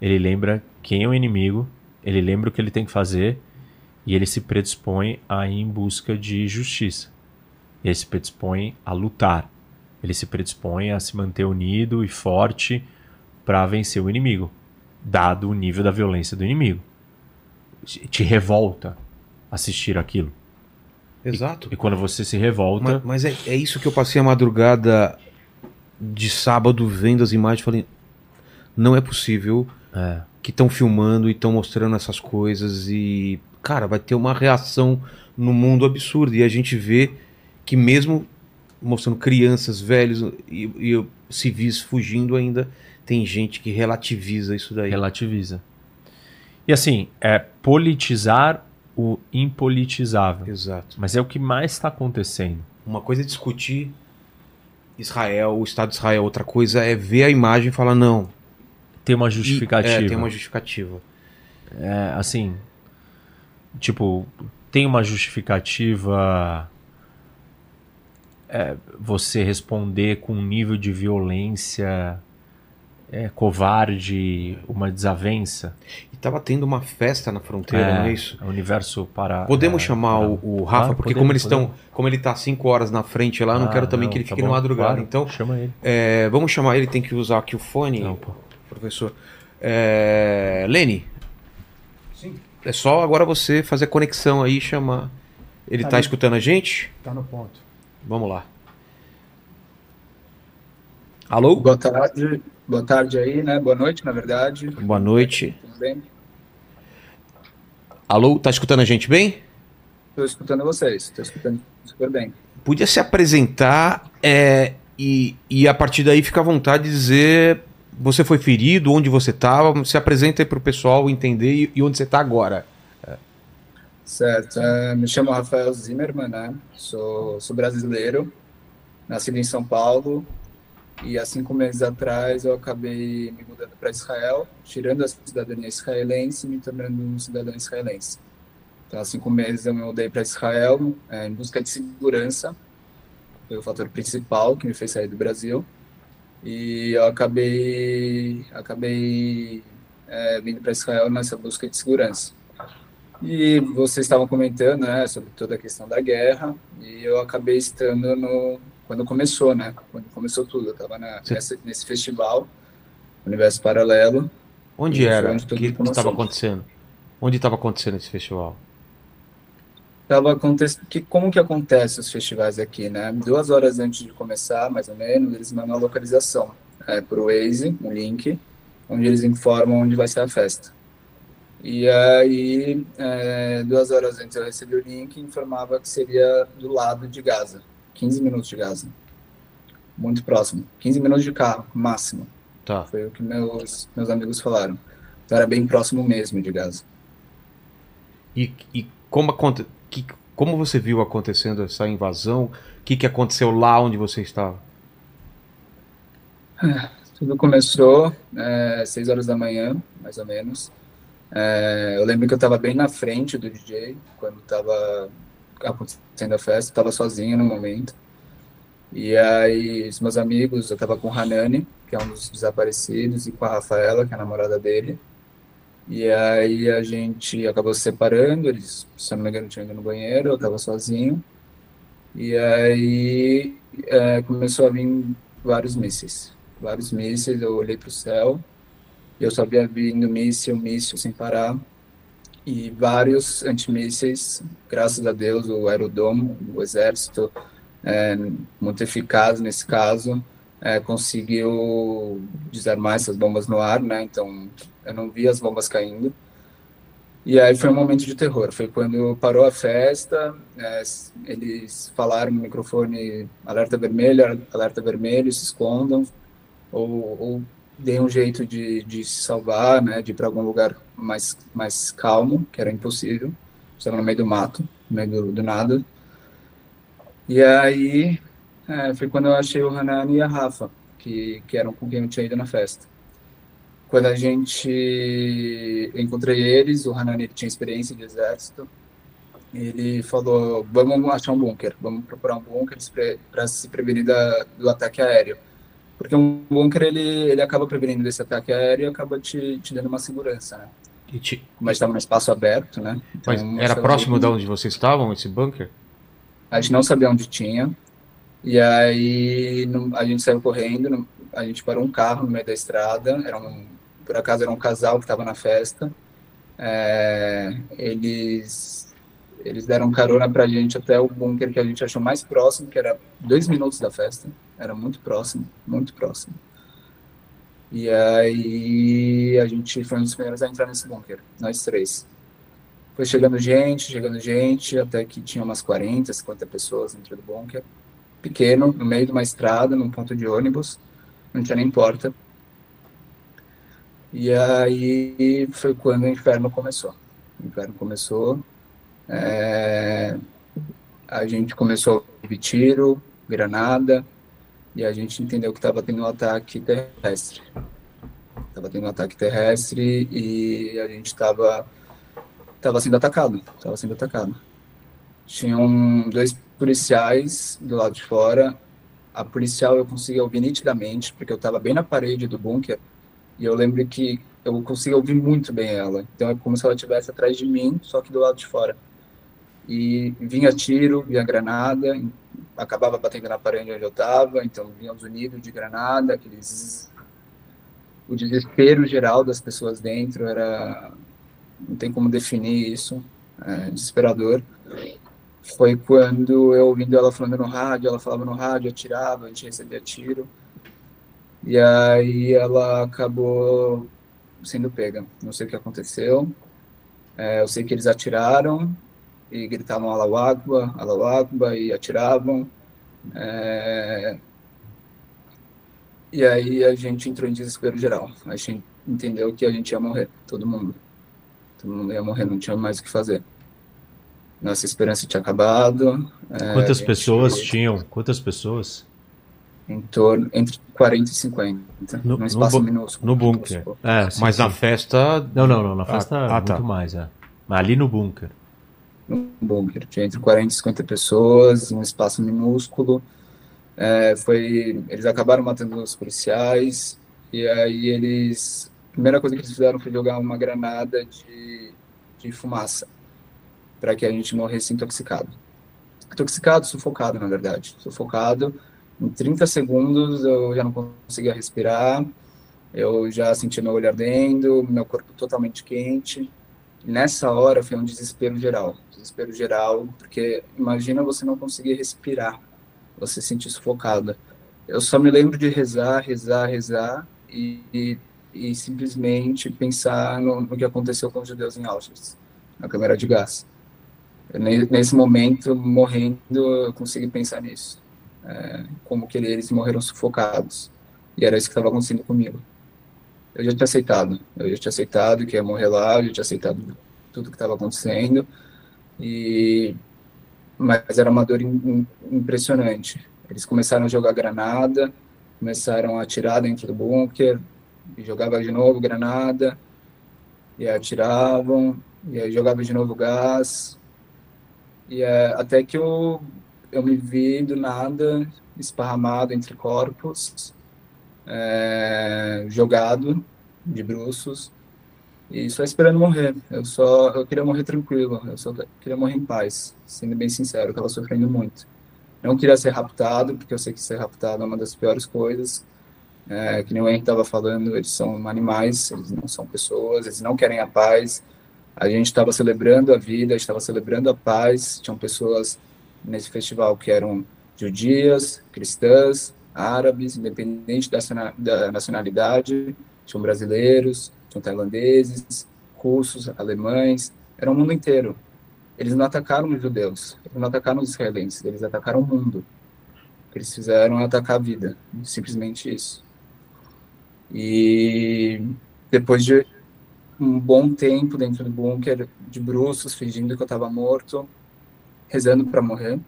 ele lembra quem é o inimigo, ele lembra o que ele tem que fazer e ele se predispõe a ir em busca de justiça. Ele se predispõe a lutar. Ele se predispõe a se manter unido e forte para vencer o inimigo, dado o nível da violência do inimigo. Te revolta assistir aquilo. Exato. E quando você se revolta, Mas, mas é, é isso que eu passei a madrugada de sábado vendo as imagens. Falei, não é possível é, que estão filmando e estão mostrando essas coisas e, cara, vai ter uma reação no mundo absurda. E a gente vê que mesmo mostrando crianças, velhos e, e civis fugindo ainda, tem gente que relativiza isso daí. relativiza. E assim, é politizar o impolitizável. Exato. Mas é o que mais está acontecendo. Uma coisa é discutir Israel, o Estado de Israel, outra coisa é ver a imagem e falar, não. Tem uma e- justificativa. É, tem uma justificativa. É, assim, tipo, tem uma justificativa é, você responder com um nível de violência é, covarde, uma desavença. E tava tendo uma festa na fronteira, não é isso? o universo para. Podemos é, chamar para- o, o Rafa, Ah, porque podemos, como eles estão, como ele tá cinco horas na frente lá, eu não Ah, quero também não, que ele tá fique bom, na madrugada. claro, Então, chama ele. é, vamos chamar ele, tem que usar aqui o fone, Não, pô. professor. É, Lene, Sim, é só agora você fazer a conexão aí e chamar. Ele Tá tá escutando a gente? tá no ponto. Vamos lá. Alô? Boa tarde, boa tarde aí, né? Boa noite, na verdade. Boa noite. Tudo bem? Alô, tá escutando a gente bem? Estou escutando vocês, estou escutando super bem. Podia se apresentar é, e, e a partir daí fica à vontade de dizer você foi ferido, onde você estava, se apresenta aí pro pessoal entender e, e onde você está agora. Certo, é, me chamo Rafael Zimmermann, né? Sou, sou brasileiro, nascido em São Paulo e há cinco meses atrás eu acabei me mudando para Israel, tirando a cidadania israelense e me tornando um cidadão israelense. Então, há cinco meses eu me mudei para Israel é, em busca de segurança, foi o fator principal que me fez sair do Brasil. E eu acabei, acabei é, vindo para Israel nessa busca de segurança. E vocês estavam comentando, né, sobre toda a questão da guerra, e eu acabei estando no quando começou, né? Quando começou tudo, eu estava nesse festival, Universo Paralelo. Onde era onde tudo que estava acontecendo? Onde estava acontecendo esse festival? Tava aconte... que como que acontece os festivais aqui, né? Duas horas antes de começar, mais ou menos, eles mandam a localização é, para o Waze, um link, onde eles informam onde vai ser a festa. E aí, é, duas horas antes eu recebi o link e informava que seria do lado de Gaza, 15 minutos de Gaza. Muito próximo, 15 minutos de carro, máximo. Tá. Foi o que meus, meus amigos falaram. Então era bem próximo mesmo de Gaza. E, e como, aconte... que, como você viu acontecendo essa invasão? O que, que aconteceu lá onde você estava? Tudo começou é, seis horas da manhã, mais ou menos. É, eu lembro que eu estava bem na frente do DJ quando estava acontecendo a festa, estava sozinho no momento. E aí, os meus amigos, eu estava com o Hanani, que é um dos desaparecidos, e com a Rafaela, que é a namorada dele. E aí a gente acabou se separando, eles, se não me engano, tinham ido no banheiro, eu estava sozinho. E aí é, começou a vir vários mísseis. Vários mísseis, eu olhei para o céu, eu sabia vindo míssil, míssil sem parar. E vários antimísseis, graças a Deus, o aerodomo, o exército, é, muito eficaz nesse caso, é, conseguiu desarmar essas bombas no ar, né? Então eu não vi as bombas caindo. E aí foi um momento de terror. Foi quando parou a festa, é, eles falaram no microfone alerta vermelho, alerta vermelho, se escondam, ou, ou deem um jeito de, de se salvar, né? De ir para algum lugar mais, mais calmo, que era impossível. Estava no meio do mato, no meio do, do nada. E aí é, foi quando eu achei o Hanan e a Rafa, que, que eram com quem eu tinha ido na festa. Quando a gente encontrei eles, o Hanan tinha experiência de exército, ele falou, vamos achar um bunker, vamos procurar um bunker para se prevenir da, do ataque aéreo. Porque um bunker, ele, ele acaba prevenindo desse ataque aéreo e acaba te, te dando uma segurança, né? Te... Mas estava num espaço aberto, né? Então, Mas era próximo de onde vocês estavam, esse bunker? A gente não sabia onde tinha. E aí a gente saiu correndo, a gente parou um carro no meio da estrada. Era um, por acaso era um casal que estava na festa. É, eles, eles deram carona para a gente até o bunker que a gente achou mais próximo, que era dois minutos da festa. Era muito próximo, muito próximo. E aí a gente foi um dos primeiros a entrar nesse bunker, nós três. Foi chegando gente, chegando gente, até que tinha umas 40, 50 pessoas dentro do bunker. Pequeno, no meio de uma estrada, num ponto de ônibus, não tinha nem porta. E aí foi quando o inferno começou. O inferno começou, é... a gente começou a ouvir tiro, granada, e a gente entendeu que estava tendo um ataque terrestre. Estava tendo um ataque terrestre e a gente estava estava sendo atacado, estava sendo atacado. Tinham dois policiais do lado de fora. A policial eu conseguia ouvir nitidamente, porque eu estava bem na parede do bunker, e eu lembro que eu conseguia ouvir muito bem ela. Então é como se ela estivesse atrás de mim, só que do lado de fora. E vinha tiro, vinha granada, acabava batendo na parede onde eu estava, então vinha os unidos de granada, aqueles o desespero geral das pessoas dentro era não tem como definir isso, é desesperador. Foi quando eu ouvindo ela falando no rádio, ela falava no rádio, atirava, a gente recebia tiro. E aí ela acabou sendo pega. Não sei o que aconteceu. É, eu sei que eles atiraram e gritavam Allahu Akbar, e atiravam. É... E aí a gente entrou em desespero geral. A gente entendeu que a gente ia morrer, todo mundo. Todo mundo ia morrer, não tinha mais o que fazer. Nossa esperança tinha acabado. É, Quantas gente... pessoas tinham? Quantas pessoas? Em torno, entre 40 e 50. No, num espaço no, minúsculo. No bunker. É, mas sim. na festa. Não, não, não. Na festa ah, ah, tá. muito mais, é. Mas ali no bunker. No bunker. Tinha entre 40 e 50 pessoas, um espaço minúsculo. É, foi, eles acabaram matando os policiais. E aí eles primeira coisa que eles fizeram foi jogar uma granada de, de fumaça para que a gente morresse intoxicado. Intoxicado, sufocado, na verdade. Sufocado. Em 30 segundos eu já não conseguia respirar, eu já sentia meu olho ardendo, meu corpo totalmente quente. Nessa hora foi um desespero geral. Desespero geral, porque imagina você não conseguir respirar, você se sentir sufocada. Eu só me lembro de rezar, rezar, rezar e, e e simplesmente pensar no, no, que aconteceu com os judeus em Auschwitz, na câmara de gás. Eu, nesse momento, morrendo, eu consegui pensar nisso, é, como que eles morreram sufocados. E era isso que estava acontecendo comigo. Eu já tinha aceitado, eu já tinha aceitado que ia morrer lá, eu já tinha aceitado tudo que estava acontecendo, e mas era uma dor in, impressionante. Eles começaram a jogar granada, começaram a atirar dentro do bunker, jogava de novo granada, e atiravam, e aí jogava de novo gás, e é, até que eu, eu me vi do nada, esparramado entre corpos, é, jogado de bruços e só esperando morrer. Eu só eu queria morrer tranquilo, eu só queria morrer em paz, sendo bem sincero, eu estava sofrendo muito. Não queria ser raptado, porque eu sei que ser raptado é uma das piores coisas. É, que nem o Henrique estava falando, eles são animais, eles não são pessoas, eles não querem a paz. A gente estava celebrando a vida, estava celebrando a paz. Tinham pessoas nesse festival que eram judias, cristãs, árabes, independente da nacionalidade, tinham brasileiros, tinham tailandeses, russos, alemães, era o mundo inteiro. Eles não atacaram os judeus, eles não atacaram os israelenses, eles atacaram o mundo. Eles fizeram atacar a vida, simplesmente isso. E depois de um bom tempo dentro do bunker, de bruços, fingindo que eu estava morto, rezando para morrer,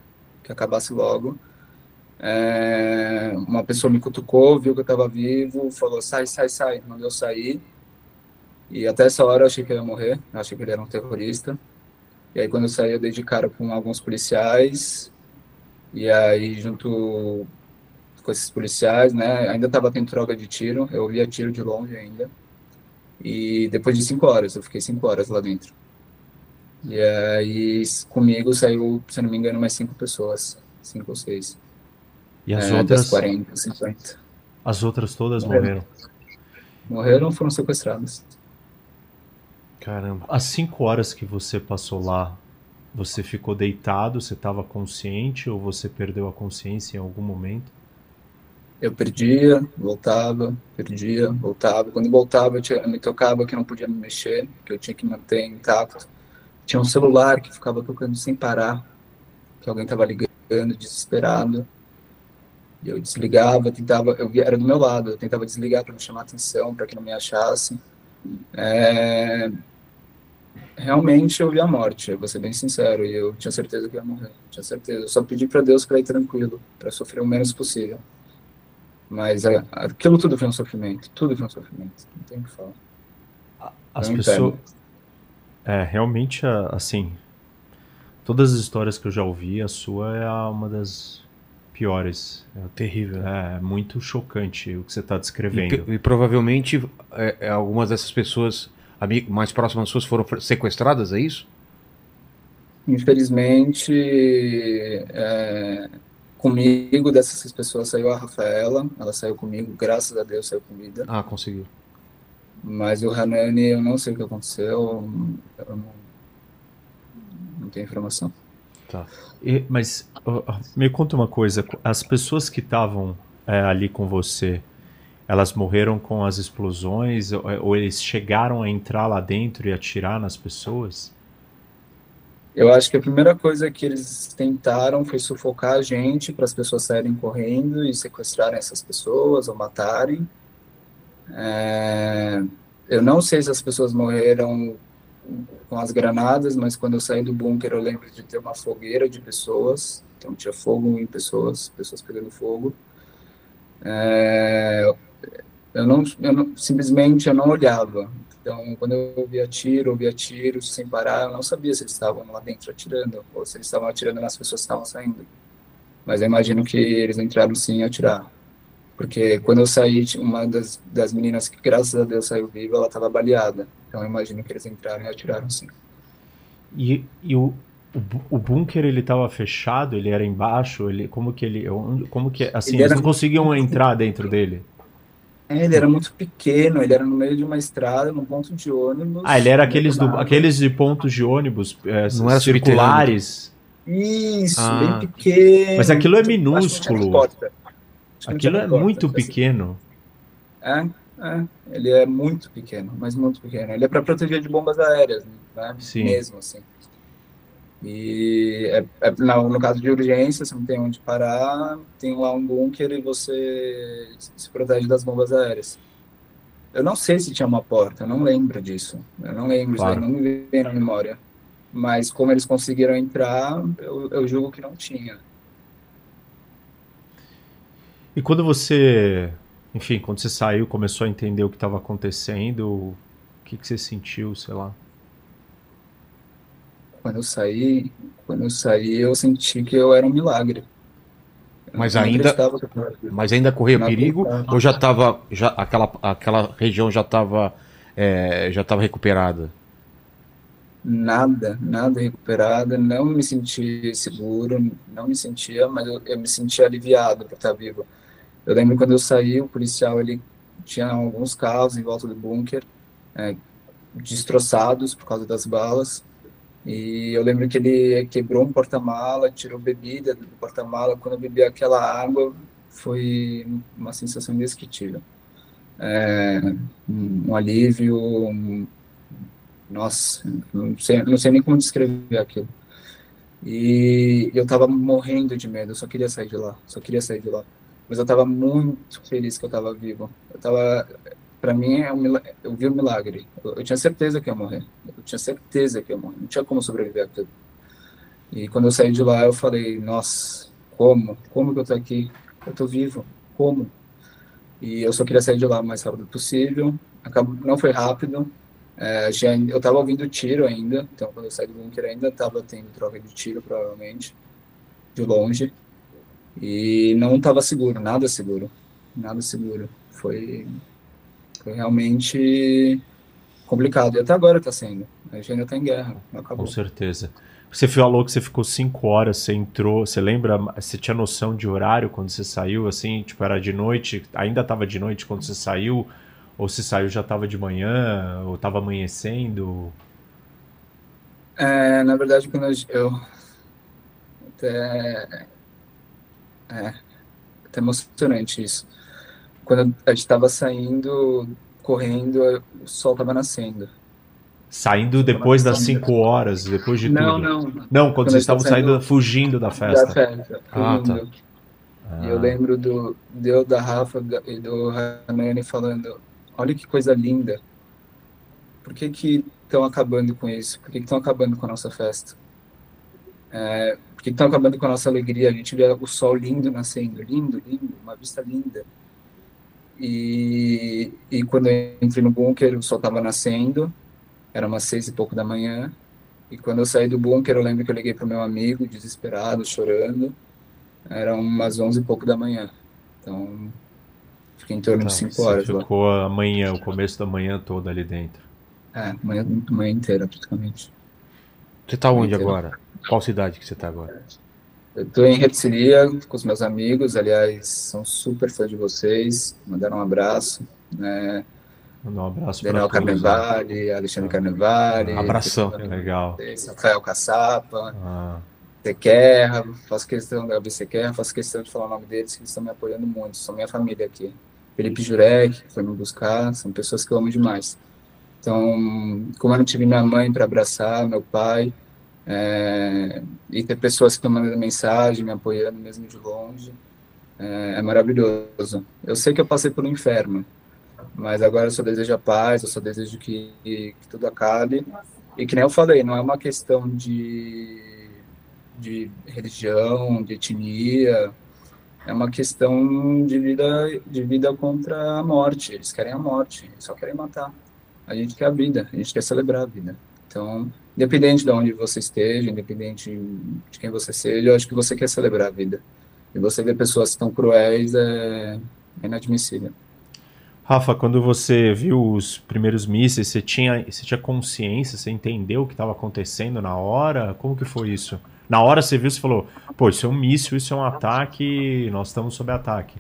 que acabasse logo, é, uma pessoa me cutucou, viu que eu estava vivo, falou: sai, sai, sai, mandou eu sair. E até essa hora eu achei que eu ia morrer, eu achei que ele era um terrorista. E aí quando eu saí, eu dei de cara com alguns policiais. E aí, junto com esses policiais, né, ainda estava tendo troca de tiro, eu ouvia tiro de longe ainda. E depois de cinco horas, eu fiquei cinco horas lá dentro. E aí comigo saiu, se não me engano, mais cinco pessoas, cinco ou seis. E as é, outras? 40, 50. As outras todas morreram? Morreram, foram sequestradas. Caramba. As cinco horas que você passou lá, você ficou deitado, você estava consciente ou você perdeu a consciência em algum momento? Eu perdia, voltava, perdia, voltava. Quando voltava, eu, tinha, eu me tocava que eu não podia me mexer, que eu tinha que manter intacto. Tinha um celular que ficava tocando sem parar, que alguém estava ligando, desesperado. Eu desligava, tentava, eu era do meu lado, eu tentava desligar para não chamar atenção, para que não me achassem. É, realmente eu vi a morte, eu vou ser bem sincero, e eu tinha certeza que ia morrer, tinha certeza. Eu só pedi para Deus para ir tranquilo, para sofrer o menos possível. Mas é, aquilo tudo foi um sofrimento, tudo foi um sofrimento, não tem o que falar. As pessoas. É, realmente, assim. Todas as histórias que eu já ouvi, a sua é uma das piores. É terrível. É muito chocante o que você está descrevendo. E, e provavelmente é, é, algumas dessas pessoas mais próximas suas foram sequestradas, é isso? Infelizmente, é, comigo dessas pessoas saiu a Rafaela, ela saiu comigo, graças a Deus saiu comida. Ah, conseguiu. Mas o Hanani, eu não sei o que aconteceu, eu não, não tenho informação. Tá. E, mas uh, me conta uma coisa: as pessoas que estavam é, ali com você, elas morreram com as explosões ou, ou, eles chegaram a entrar lá dentro e atirar nas pessoas? Eu acho que a primeira coisa que eles tentaram foi sufocar a gente para as pessoas saírem correndo e sequestrarem essas pessoas ou matarem. É, eu não sei se as pessoas morreram com as granadas, mas quando eu saí do bunker eu lembro de ter uma fogueira de pessoas, então tinha fogo em pessoas, pessoas pegando fogo. É, eu, não, eu não, simplesmente eu não olhava. Então, quando eu via tiro, via tiro sem parar, eu não sabia se eles estavam lá dentro atirando ou se eles estavam atirando nas pessoas que estavam saindo. Mas eu imagino que eles entraram sim a atirar. Porque quando eu saí, uma das, das meninas que, graças a Deus, saiu viva, ela estava baleada. Então eu imagino que eles entraram e atiraram sim. E, e o, o, o bunker ele estava fechado, ele era embaixo, ele como que ele, como que assim ele eles não conseguiam entrar dentro dele? É, ele era muito pequeno, ele era no meio de uma estrada, num ponto de ônibus. Ah, ele era aqueles, do, aqueles de pontos de ônibus é, não era circulares. Isso, ah. bem pequeno. Mas aquilo é minúsculo. Aquilo é muito pequeno. É, é, ele é muito pequeno, mas muito pequeno. Ele é para proteger de bombas aéreas, né? Sim. Mesmo assim. E é, é, no, no, caso de urgência, você não tem onde parar, tem lá um bunker e você se protege das bombas aéreas. Eu não sei se tinha uma porta, eu não lembro disso. Eu não lembro, claro. não me vem na memória. Mas como eles conseguiram entrar, eu, eu julgo que não tinha. E quando você, enfim, quando você saiu, começou a entender o que estava acontecendo, o que, que você sentiu, sei lá? Quando eu saí, quando eu saí, eu senti que eu era um milagre. Eu Mas ainda, mas ainda corria perigo ou já estava já aquela aquela região já estava é, já estava recuperada? Nada, nada recuperada, não me senti seguro, não me sentia, mas eu, eu me sentia aliviado por estar vivo. Eu lembro quando eu saí, o policial ele tinha alguns carros em volta do bunker, é, destroçados por causa das balas. E eu lembro que ele quebrou um porta-mala, tirou bebida do porta-mala. Quando eu bebi aquela água, foi uma sensação indescritível. É, um alívio, um, nossa, não sei, não sei nem como descrever aquilo. E eu tava morrendo de medo, eu só queria sair de lá, só queria sair de lá. Mas eu tava muito feliz que eu tava vivo. Eu tava, para mim, é um, eu vi um milagre. Eu, eu, tinha certeza que ia morrer. Eu tinha certeza que ia morrer. Não tinha como sobreviver aquilo. E quando eu saí de lá, eu falei, nossa, como? Como que eu tô aqui? Eu tô vivo. Como? E eu só queria sair de lá o mais rápido possível. Acabou, não foi rápido, é, já, eu tava ouvindo tiro ainda, então quando eu saí do bunker ainda tava tendo troca de tiro, provavelmente, de longe. E não tava seguro, nada seguro. Nada seguro. Foi, foi realmente complicado. E até agora tá sendo. A gente ainda tá em guerra. Com certeza. Você falou que você ficou cinco horas, você entrou, você lembra, você tinha noção de horário quando você saiu, assim, tipo, era de noite, ainda tava de noite quando você saiu, ou se saiu já estava de manhã, ou estava amanhecendo? É, na verdade, quando eu. Até. É. Até emocionante isso. Quando a gente estava saindo, correndo, o sol estava nascendo. Saindo depois das 5 horas, depois de não, tudo? Não, não. Não, quando vocês estavam saindo, saindo, fugindo da festa. Da festa. Ah, tá. Ah. Eu lembro do Deu da Rafa e do Hanani falando: Olha que coisa linda. Por que que estão acabando com isso? Por que estão acabando com a nossa festa? É, por que estão acabando com a nossa alegria? A gente vê o sol lindo nascendo, lindo, lindo, uma vista linda. E, e quando eu entrei no bunker, o sol estava nascendo, era umas seis e pouco da manhã. E quando eu saí do bunker, eu lembro que eu liguei para o meu amigo, desesperado, chorando. Era umas onze e pouco da manhã. Então, Fiquei em torno então, de 5 horas. ficou lá. a manhã, o começo da manhã toda ali dentro. É, manhã, manhã inteira, praticamente. Você tá onde agora? Qual cidade que você tá agora? Eu tô em Retzilia com os meus amigos, aliás, são super fãs de vocês, mandaram um abraço, né? Mandar um abraço Daniel Carnevale, Alexandre Carnevale. Um abração, legal. Rafael Caçapa. Ah. Sequerra, faço questão da Sequerra, faço questão de falar o nome deles, que eles estão me apoiando muito, são minha família aqui. Felipe Jurek, que foi me buscar, são pessoas que eu amo demais. Então, como eu não tive minha mãe para abraçar, meu pai, é, e ter pessoas que estão mandando mensagem, me apoiando mesmo de longe, é, é, maravilhoso. Eu sei que eu passei pelo inferno, mas agora eu só desejo a paz, eu só desejo que, que tudo acabe. E que nem eu falei, não é uma questão de, de religião, de etnia, é uma questão de vida, de vida contra a morte. Eles querem a morte, eles só querem matar. A gente quer a vida, a gente quer celebrar a vida. Então, independente de onde você esteja, independente de quem você seja, eu acho que você quer celebrar a vida. E você ver pessoas tão cruéis é, é inadmissível. Rafa, quando você viu os primeiros mísseis, você tinha, você tinha consciência, você entendeu o que estava acontecendo na hora? Como que foi isso? Na hora você viu, você falou, pô, isso é um míssil, isso é um ataque, nós estamos sob ataque.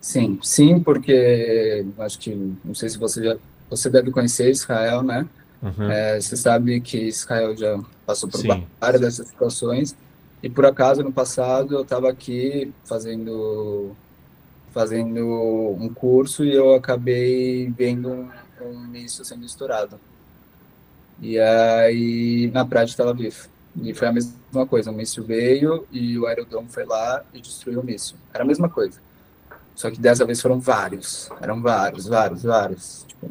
Sim, sim, porque acho que, não sei se você já, você deve conhecer Israel, né? Uhum. É, você sabe que Israel já passou por sim. várias dessas situações, e por acaso, no passado, eu estava aqui fazendo fazendo um curso e eu acabei vendo um, um míssil sendo estourado. E aí, na de Tel Aviv. E foi a mesma coisa, o míssil veio e o aerodromo foi lá e destruiu o míssil. Era a mesma coisa. Só que dessa vez foram vários, eram vários, vários, vários, tipo,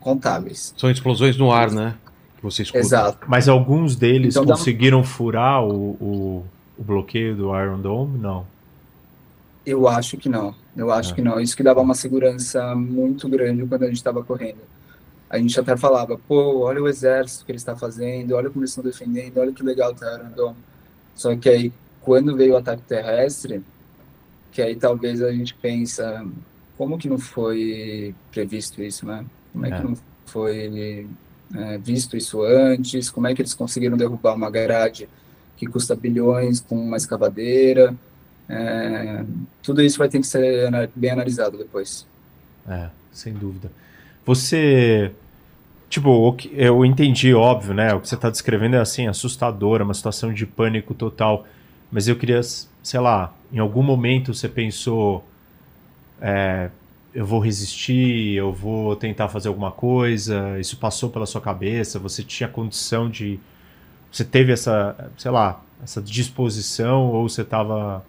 contáveis. São explosões no ar, né? Que você escuta. Exato. Mas alguns deles então, conseguiram dá... furar o, o, o, bloqueio do Iron Dome? Não. Eu acho que não. Eu acho é. que não. Isso que dava uma segurança muito grande quando a gente estava correndo a gente até falava, pô, olha o exército que ele está fazendo, olha como eles estão defendendo, olha que legal tá Arandom. Só que aí, quando veio o ataque terrestre, que aí talvez a gente pensa, como que não foi previsto isso, né? Como é, é. que não foi é, visto isso antes? Como é que eles conseguiram derrubar uma grade que custa bilhões com uma escavadeira? É, tudo isso vai ter que ser bem analisado depois. É, sem dúvida. Você Tipo, eu entendi, óbvio, né? O que você está descrevendo é assim, assustador, uma situação de pânico total. Mas eu queria, sei lá, em algum momento você pensou, é, eu vou resistir, eu vou tentar fazer alguma coisa, isso passou pela sua cabeça, você tinha condição de. Você teve essa, sei lá, essa disposição ou você estava.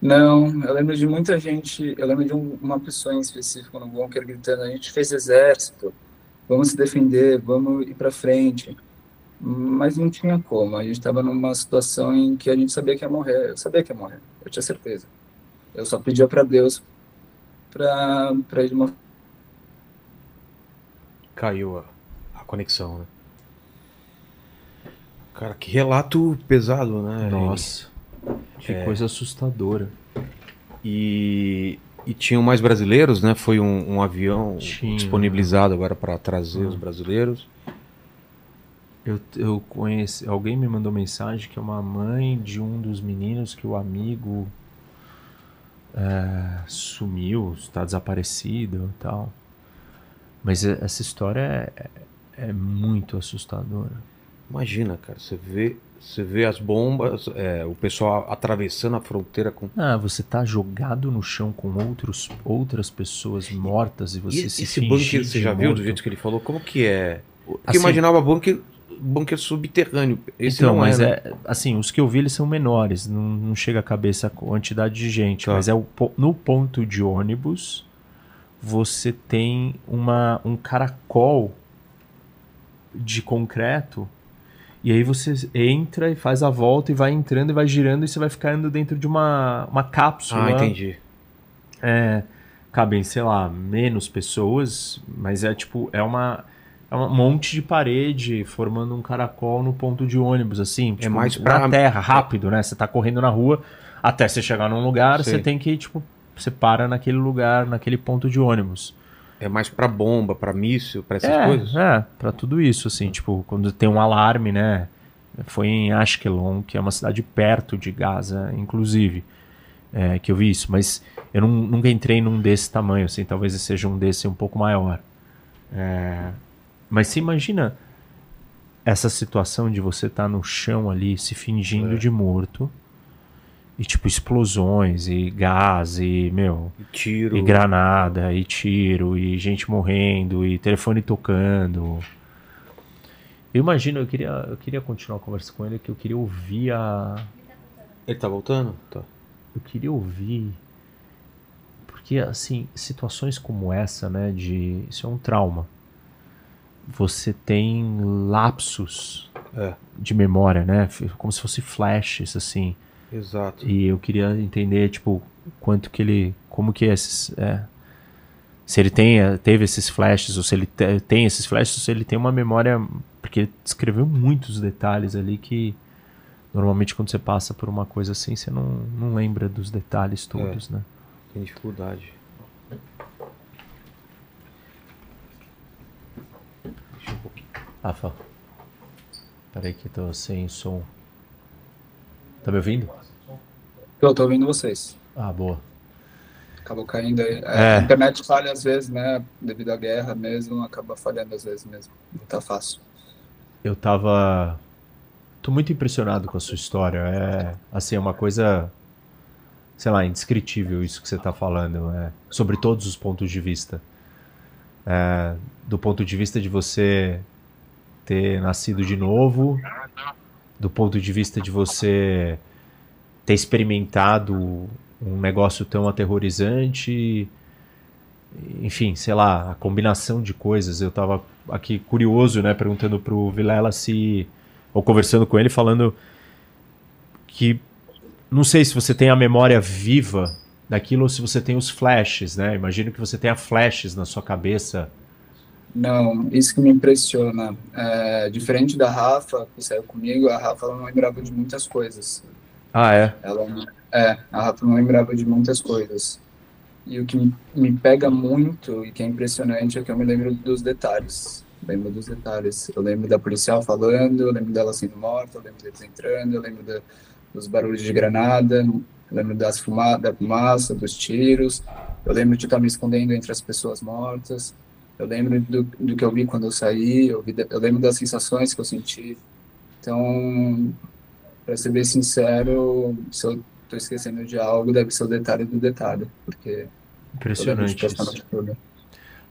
Não, eu lembro de muita gente, eu lembro de um, uma pessoa em específico no bunker gritando: a gente fez exército, vamos se defender, vamos ir para frente mas não tinha como. A gente estava numa situação em que a gente sabia que ia morrer. Eu sabia que ia morrer, eu tinha certeza. Eu só pedia para Deus para ir de uma. Caiu a, a conexão, né? Cara, que relato pesado, né? Nossa, que é... coisa assustadora. E, e tinham mais brasileiros, né? Foi um, um avião Tinha. disponibilizado agora para trazer os brasileiros. Eu, eu conheci. Alguém me mandou mensagem que é uma mãe de um dos meninos que o amigo é, sumiu, está desaparecido e tal. Mas essa história é, é, muito assustadora. Imagina, cara, você vê, você vê as bombas, é, o pessoal atravessando a fronteira com. Ah, você tá jogado no chão com outros, outras pessoas mortas e você e, se Esse bunker, você já morto. viu do jeito que ele falou? Como que é? Porque assim, imaginava bunker bunker subterrâneo. Esse então, mas é, é, assim, os que eu vi eles são menores, não, não chega a cabeça a quantidade de gente, tá. mas é o, no ponto de ônibus você tem uma, um caracol de concreto e aí você entra e faz a volta e vai entrando e vai girando e você vai ficando dentro de uma, uma cápsula. Ah, entendi. É, cabem, sei lá, menos pessoas, mas é tipo, é uma um monte de parede formando um caracol no ponto de ônibus, assim. É tipo, mais pra terra, rápido, né? Você tá correndo na rua, até você chegar num lugar, Sim. você tem que, tipo, você para naquele lugar, naquele ponto de ônibus. É mais para bomba, para míssil, para essas é, coisas? É, para tudo isso, assim, tipo, quando tem um alarme, né? Foi em Ashkelon, que é uma cidade perto de Gaza, inclusive, é, que eu vi isso. Mas eu não, nunca entrei num desse tamanho, assim, talvez seja um desse um pouco maior. É, mas se imagina essa situação de você estar tá no chão ali se fingindo é. de morto e tipo explosões e gás e meu e tiro. e granada e tiro e gente morrendo e telefone tocando. Eu imagino eu queria eu queria continuar a conversa com ele que eu queria ouvir a ele tá voltando? Tá. Eu queria ouvir porque assim situações como essa né de isso é um trauma você tem lapsos é. de memória, né? Como se fosse flashes, assim. Exato. E eu queria entender, tipo, quanto que ele. Como que esses. É, se ele tem, teve esses flashes, ou se ele tem esses flashes, ou se ele tem uma memória. Porque ele descreveu muitos detalhes ali que. Normalmente, quando você passa por uma coisa assim, você não, não lembra dos detalhes todos, é. né? Tem dificuldade. Rafa. Peraí que tô sem som. Tá me ouvindo? Eu tô ouvindo vocês. Ah, boa. Acabou caindo aí. É, é. A internet falha às vezes, né? Devido à guerra mesmo, acaba falhando às vezes mesmo. Não tá fácil. Eu tava. Tô muito impressionado com a sua história. É, assim, é uma coisa, sei lá, indescritível isso que você tá falando. É, sobre todos os pontos de vista. É, do ponto de vista de você ter nascido de novo, do ponto de vista de você ter experimentado um negócio tão aterrorizante, enfim, sei lá, a combinação de coisas. Eu estava aqui curioso, né, perguntando pro Vilela se ou conversando com ele falando que não sei se você tem a memória viva daquilo se você tem os flashes, né? Imagino que você tenha flashes na sua cabeça não, isso que me impressiona. É, diferente da Rafa, que saiu comigo, a Rafa não lembrava de muitas coisas. Ah, é? Ela, É, a Rafa não lembrava de muitas coisas. E o que me, me pega muito e que é impressionante é que eu me lembro dos detalhes. Lembro dos detalhes. Eu lembro da policial falando, eu lembro dela sendo morta, eu lembro deles entrando, eu lembro da, dos barulhos de granada, eu lembro das fuma da fumaça, dos tiros, eu lembro de estar me escondendo entre as pessoas mortas, eu lembro do, do que eu vi quando eu saí, eu, vi, eu lembro das sensações que eu senti. Então, para ser bem sincero, se eu estou esquecendo de algo, deve ser o detalhe do detalhe, porque impressionante isso.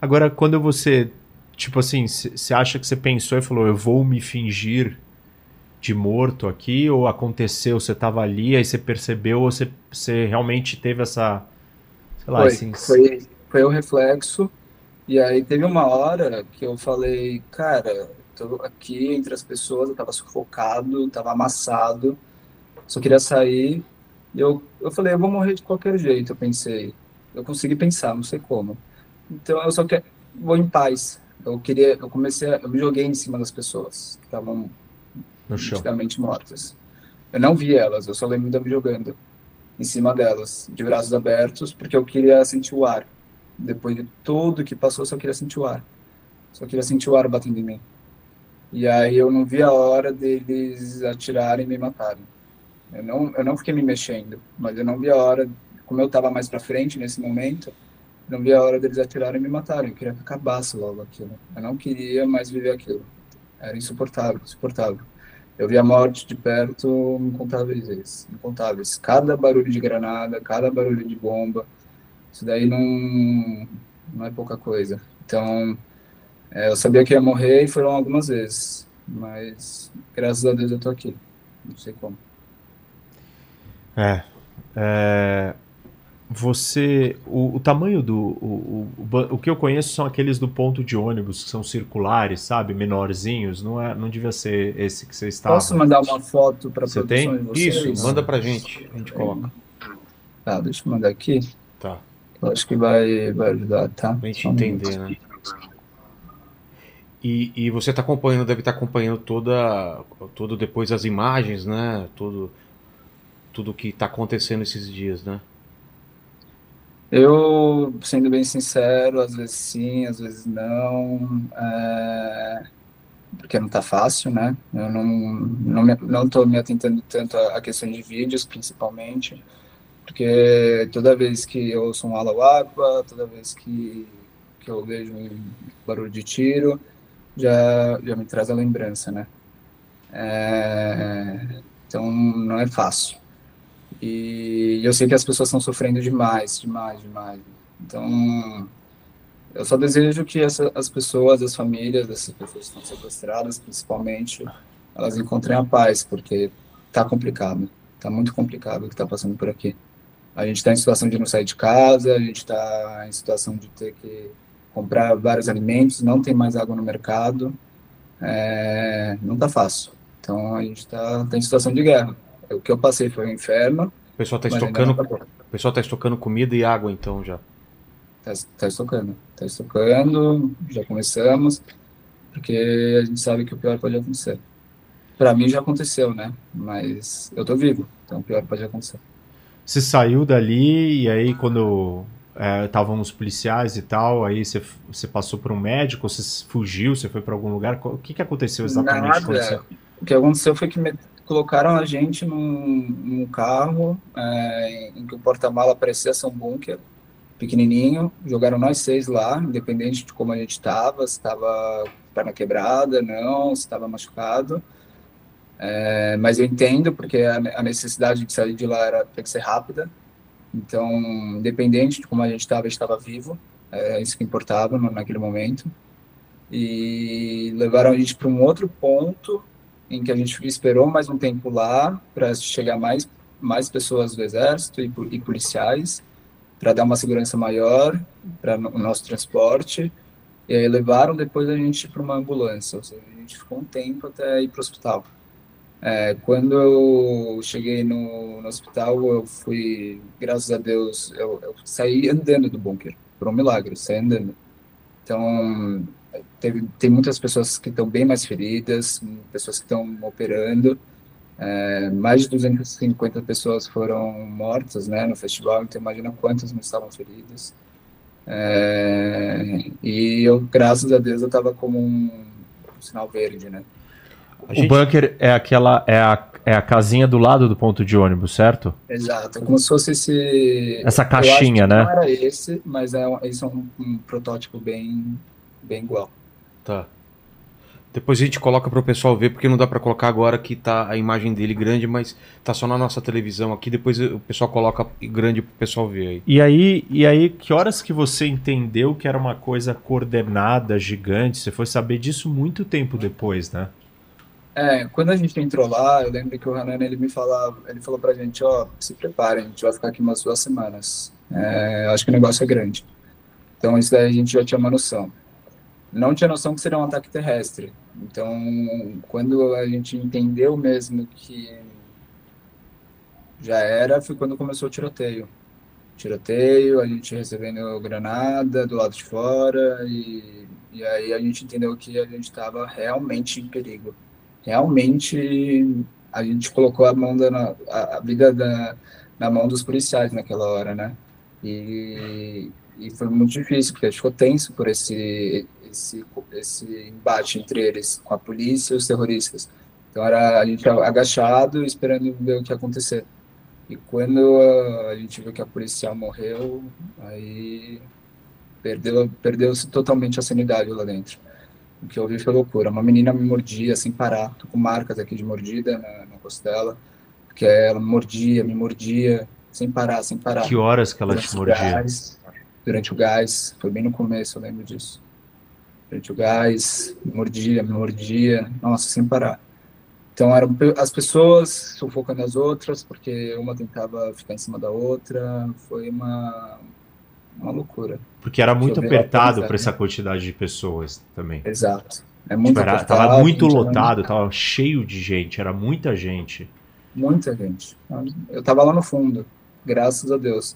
Agora, quando você, tipo assim, você acha que você pensou e falou, eu vou me fingir de morto aqui, ou aconteceu, você estava ali, aí você percebeu, ou você, você realmente teve essa, sei lá, foi, assim... Foi, foi o reflexo, e aí teve uma hora que eu falei, cara, tô aqui entre as pessoas, eu tava sufocado, tava amassado, só queria sair, e eu, eu falei, eu vou morrer de qualquer jeito, eu pensei. Eu consegui pensar, não sei como. Então eu só quero, vou em paz. Eu queria, eu comecei, eu me joguei em cima das pessoas que estavam praticamente mortas. Eu não vi elas, eu só lembro de eu jogando em cima delas, de braços abertos, porque eu queria sentir o ar. Depois de tudo que passou, só queria sentir o ar. Só queria sentir o ar batendo em mim. E aí eu não vi a hora deles atirarem e me matarem. Eu não, eu não fiquei me mexendo, mas eu não vi a hora, como eu estava mais para frente nesse momento, não vi a hora deles atirarem e me matarem. Eu queria que acabasse logo aquilo. Eu não queria mais viver aquilo. Era insuportável, insuportável. Eu vi a morte de perto incontáveis vezes, incontáveis. Cada barulho de granada, cada barulho de bomba, isso daí não, não é pouca coisa. Então, é, eu sabia que ia morrer e foram algumas vezes, mas graças a Deus eu tô aqui. Não sei como. É. é você. O, o, tamanho do. O, o, o que eu conheço são aqueles do ponto de ônibus, que são circulares, sabe? Menorzinhos. Não, é, não devia ser esse que você estava. Posso mandar uma foto para Você tem? Isso, manda pra gente. A gente coloca. Tá, deixa eu mandar aqui. Tá. Eu acho que vai, vai ajudar, tá? Pra gente entender, né? E, e você está acompanhando, deve estar tá acompanhando toda, todo depois as imagens, né? Tudo, tudo que está acontecendo esses dias, né? Eu, sendo bem sincero, às vezes sim, às vezes não, é... porque não está fácil, né? Eu não não me, não tô me atentando tanto à questão de vídeos, principalmente, porque toda vez que eu ouço um Allahu Akbar, toda vez que, que eu vejo um barulho de tiro, já, já me traz a lembrança, né? É, então não é fácil. E eu sei que as pessoas estão sofrendo demais, demais, demais. Então eu só desejo que essa, as pessoas, as famílias dessas pessoas que estão sequestradas, principalmente, elas encontrem a paz, porque tá complicado, tá muito complicado o que está passando por aqui. A gente está em situação de não sair de casa, a gente está em situação de ter que comprar vários alimentos, não tem mais água no mercado, é, não tá fácil. Então a gente está tá em situação de guerra. O que eu passei foi um inferno. O pessoal está estocando, tá o pessoal tá estocando comida e água então já. Está tá estocando, está estocando, já começamos, porque a gente sabe que o pior pode acontecer. Para mim já aconteceu, né? Mas eu tô vivo, então o pior pode acontecer. Você saiu dali e aí quando estavam é, os policiais e tal, aí você, você passou por um médico, você fugiu, você foi para algum lugar, o que, que aconteceu exatamente? Nada. O que aconteceu foi que me colocaram a gente num, num carro é, em que o porta-mala parecia ser um bunker pequenininho, jogaram nós seis lá, independente de como a gente estava, se estava perna quebrada, não, se estava machucado, é, mas eu entendo porque a, a necessidade de sair de lá era, tem que ser rápida, então, independente de como a gente estava, estava vivo, é isso que importava naquele momento. E levaram a gente para um outro ponto em que a gente esperou mais um tempo lá para chegar mais mais pessoas do exército e, e policiais para dar uma segurança maior para o nosso transporte. E aí levaram depois a gente para uma ambulância, ou seja, a gente ficou um tempo até ir para o hospital. É, quando eu cheguei no, no, hospital, eu fui, graças a Deus, eu, eu, saí andando do bunker, por um milagre, saí andando. Então, teve, tem muitas pessoas que estão bem mais feridas, pessoas que estão operando, É, mais de 250 pessoas foram mortas né, no festival, então imagina quantas não estavam feridas. É, e eu, graças a Deus, eu estava como um, um, sinal verde, né? Gente... O bunker é aquela é a, é a casinha do lado do ponto de ônibus, certo? Exato, como se fosse esse essa caixinha, né? Não era esse, mas é, esse é um, um protótipo bem bem igual. Tá. Depois a gente coloca para o pessoal ver, porque não dá para colocar agora que tá a imagem dele grande, mas tá só na nossa televisão aqui. Depois o pessoal coloca grande para o pessoal ver aí. E aí, e aí, que horas que você entendeu que era uma coisa coordenada, gigante? Você foi saber disso muito tempo depois, né? É, quando a gente entrou lá, eu lembro que o Hanan, ele me falava, ele falou pra gente, ó, oh, se preparem, a gente vai ficar aqui umas duas semanas. É, acho que o negócio é grande. Então isso daí a gente já tinha uma noção não tinha noção que seria um ataque terrestre. Então, quando a gente entendeu mesmo que já era, foi quando começou o tiroteio. Tiroteio, a gente recebendo granada do lado de fora, e, e aí a gente entendeu que a gente estava realmente em perigo. Realmente, a gente colocou a mão da, a, a vida da, na mão dos policiais naquela hora, né? E, e foi muito difícil, porque a gente ficou tenso por esse, esse, esse embate entre eles, com a polícia e os terroristas. Então era a gente agachado esperando ver o que ia acontecer. E quando a gente viu que a policial morreu, aí perdeu perdeu-se totalmente a sanidade lá dentro. O que eu vi foi loucura. Uma menina me mordia sem parar, tô com marcas aqui de mordida na, na costela, porque ela me mordia, me mordia sem parar, sem parar. Que horas que ela durante te mordia? Gás, durante o gás, foi bem no começo, eu lembro disso frente o gás, me mordia, me mordia, nossa, sem parar. Então eram as pessoas sufocando as outras, porque uma tentava ficar em cima da outra, foi uma, uma loucura. Porque era muito apertado para essa quantidade de pessoas também. Exato. É muito tipo, era, apertado, tava muito lotado, era... tava cheio de gente, era muita gente. Muita gente. Eu tava lá no fundo, graças a Deus.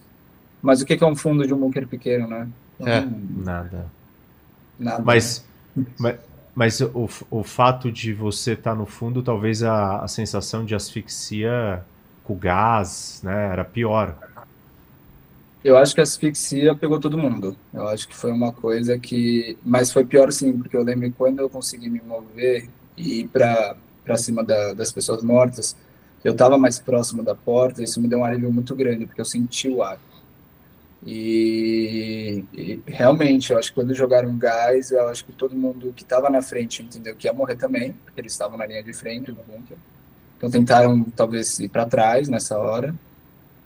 Mas o que é um fundo de um bunker pequeno, né? é, hum, nada. Nada. Mas, mas, mas o, o fato de você estar tá no fundo, talvez a, a sensação de asfixia com gás, né, era pior. Eu acho que a asfixia pegou todo mundo. Eu acho que foi uma coisa que. Mas foi pior sim, porque eu lembro quando eu consegui me mover e ir para cima da, das pessoas mortas, eu estava mais próximo da porta, isso me deu um alívio muito grande, porque eu senti o ar. E, e, realmente, eu acho que quando jogaram gás, eu acho que todo mundo que estava na frente entendeu que ia morrer também, porque eles estavam na linha de frente do bunker. Então tentaram talvez ir para trás nessa hora.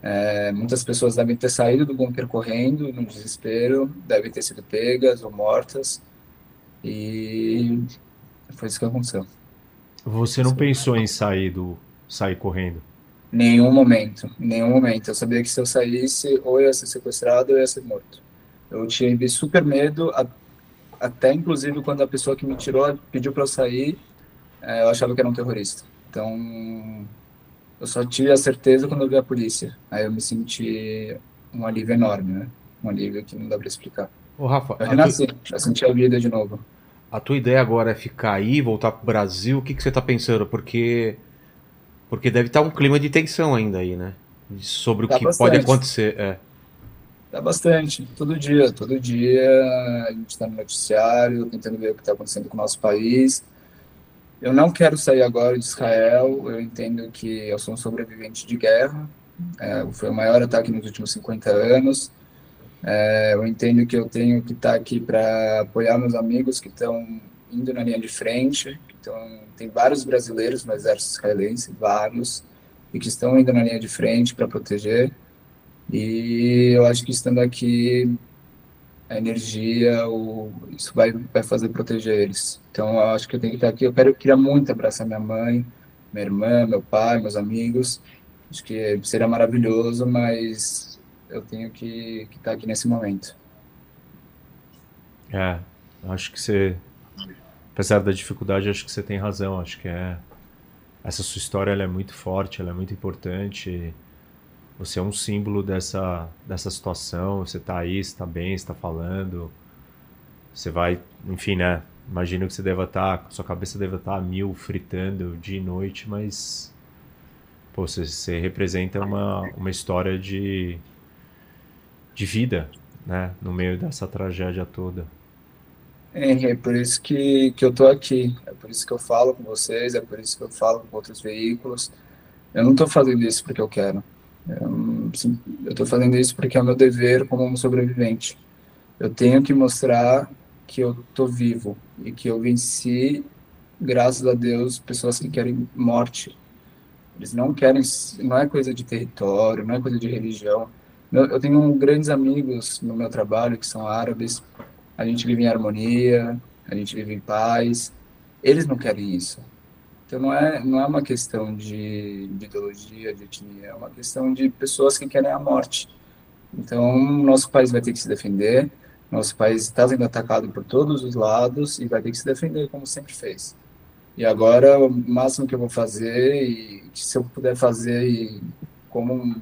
É, muitas pessoas devem ter saído do bunker correndo no desespero, devem ter sido pegas ou mortas. E foi isso que aconteceu. Você não pensou em sair do sair correndo? Nenhum momento, nenhum momento. Eu sabia que se eu saísse, ou eu ia ser sequestrado ou eu ia ser morto. Eu tive super medo, até inclusive quando a pessoa que me tirou pediu para eu sair, é, eu achava que era um terrorista. Então, eu só tive a certeza quando eu vi a polícia. Aí eu me senti um alívio enorme, né? Um alívio que não dá para explicar. Ô, Rafa, eu renasci, tu... já senti a vida de novo. A tua ideia agora é ficar aí, voltar pro Brasil? O que, que você tá pensando? Porque porque deve estar um clima de tensão ainda aí, né? Sobre o tá que bastante. pode acontecer. É. Tá bastante. Todo dia, todo dia a gente está no noticiário, tentando ver o que está acontecendo com o nosso país. Eu não quero sair agora de Israel. Eu entendo que eu sou um sobrevivente de guerra. É, foi o maior ataque nos últimos 50 anos. É, eu entendo que eu tenho que estar tá aqui para apoiar meus amigos que estão indo na linha de frente. Então, tem vários brasileiros no exército israelense, vários, e que estão indo na linha de frente para proteger. E eu acho que estando aqui, a energia, o, isso vai, vai fazer proteger eles. Então, eu acho que eu tenho que estar aqui. Eu, quero, eu queria muito abraçar minha mãe, minha irmã, meu pai, meus amigos. Acho que seria maravilhoso, mas eu tenho que, que estar aqui nesse momento. É, acho que você apesar da dificuldade, acho que você tem razão. Acho que é essa sua história ela é muito forte, ela é muito importante. Você é um símbolo dessa, dessa situação. Você está aí, está bem, está falando. Você vai, enfim, né? Imagino que você deva estar, tá, sua cabeça deve estar tá a mil fritando dia e noite, mas pô, você, você representa uma, uma história de, de vida, né? No meio dessa tragédia toda. É, é por isso que, que eu tô aqui, é por isso que eu falo com vocês, é por isso que eu falo com outros veículos. Eu não tô fazendo isso porque eu quero. Eu, tô fazendo isso porque é meu dever como um sobrevivente. Eu tenho que mostrar que eu tô vivo e que eu venci, graças a Deus, pessoas que querem morte, eles não querem, não é coisa de território, não é coisa de religião. Eu tenho grandes amigos no meu trabalho que são árabes. A gente vive em harmonia, a gente vive em paz. Eles não querem isso. Então não é não é uma questão de, de ideologia, de etnia, é uma questão de pessoas que querem a morte. Então nosso país vai ter que se defender. Nosso país está sendo atacado por todos os lados e vai ter que se defender como sempre fez. E agora, o máximo que eu vou fazer, e se eu puder fazer e como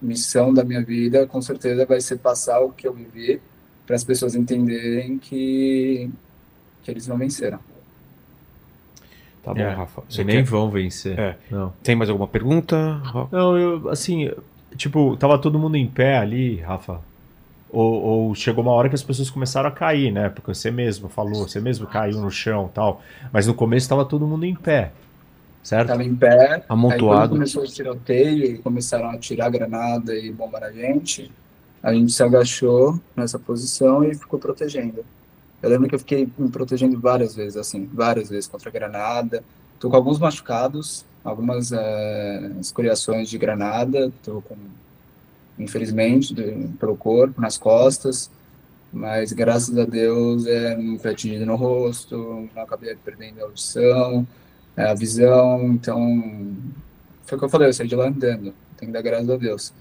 missão da minha vida, com certeza vai ser passar o que eu vivi para as pessoas entenderem que, que eles não venceram. Tá bom, É, Rafa. Você nem vão vencer. É. Não. Tem mais alguma pergunta? Não, eu, assim, tipo, tava todo mundo em pé ali, Rafa. Ou, ou chegou uma hora que as pessoas começaram a cair, né? Porque você mesmo falou, você mesmo caiu no chão tal. Mas no começo tava todo mundo em pé, certo? Estava em pé, aí Amontoado. quando começou o tiroteio e começaram a tirar granada e bombar na gente, a gente se agachou nessa posição e ficou protegendo. Eu lembro que eu fiquei me protegendo várias vezes, assim, várias vezes contra a granada. Tô com alguns machucados, algumas eh, escoriações de granada, tô com, infelizmente, de- pelo corpo, nas costas, mas graças a Deus é, não fui atingido no rosto, não acabei perdendo a audição, eh, a visão, então foi o que eu falei, eu saí de lá andando, tem que dar graças a Deus.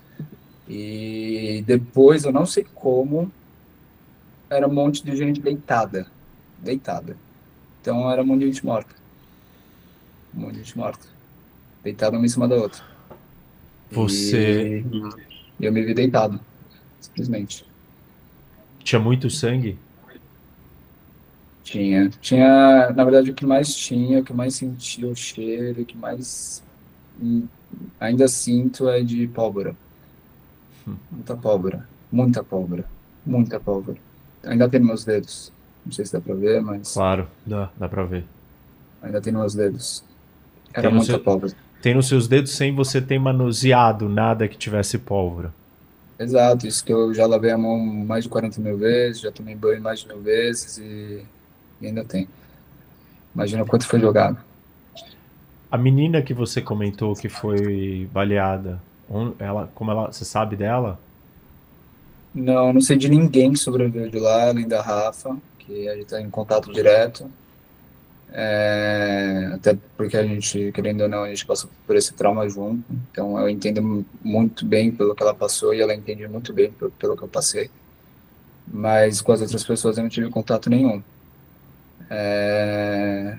E depois, eu não sei como, era um monte de gente deitada, deitada. Então era um monte de gente morta. Um monte de gente morta. Deitada uma em cima da outra. Você E eu me vi deitado, simplesmente. tinha muito sangue? Tinha. Tinha, na verdade, o que mais tinha, o que mais sentia o cheiro, o que mais hum, ainda sinto é de pólvora. Muita pólvora. Muita pólvora. Muita pólvora. Ainda tem meus dedos. Não sei se dá pra ver, mas Claro, dá, dá pra ver. ainda tem meus dedos. Era Tem muita seu- pólvora. Tem nos seus dedos sem você ter manuseado nada que tivesse pólvora. Exato, isso que eu já lavei a mão mais de 40 mil vezes, já tomei banho mais de mil vezes e, e ainda tem. Imagina quanto foi jogado. A menina que você comentou que foi baleada, ela, como ela, você sabe dela? Não, não sei de ninguém que sobreviveu de lá, além da Rafa, que a gente está em contato direto. É, até porque a gente, querendo ou não, a gente passou por esse trauma junto. Então eu entendo mu- muito bem pelo que ela passou e ela entende muito bem pelo, pelo que eu passei. Mas com as outras pessoas eu não tive contato nenhum. É,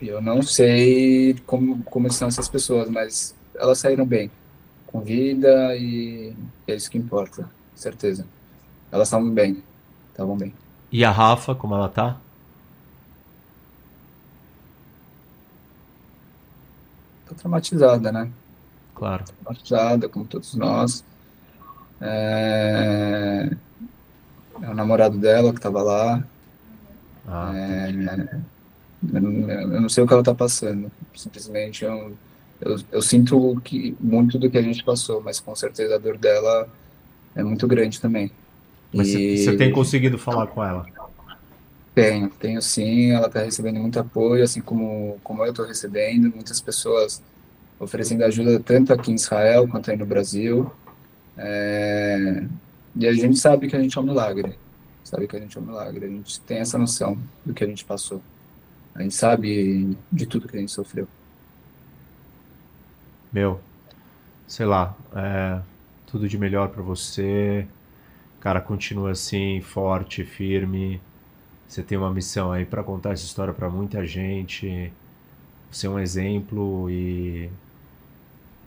eu não sei como, como estão essas pessoas, mas elas saíram bem, com vida e é isso que importa, certeza. Elas estavam bem, estavam bem. E a Rafa, como ela tá? Tá traumatizada, né? Claro. Traumatizada, como todos nós. É... é o namorado dela que estava lá. Ah, É, eu, não, eu não sei o que ela está passando. Simplesmente eu, eu, eu sinto que muito do que a gente passou, mas com certeza a dor dela é muito grande também. Mas você E você tem conseguido falar com ela? tenho, tenho sim. Ela está recebendo muito apoio, assim como, como eu estou recebendo. Muitas pessoas oferecendo ajuda tanto aqui em Israel quanto aí no Brasil. É, e a gente sabe que a gente é um milagre. Sabe que a gente é um milagre. A gente tem essa noção do que a gente passou. A gente sabe de tudo que a gente sofreu. Meu, sei lá, é, tudo de melhor pra você. Cara, continua assim, forte, firme. Você tem uma missão aí pra contar essa história pra muita gente. Ser um exemplo e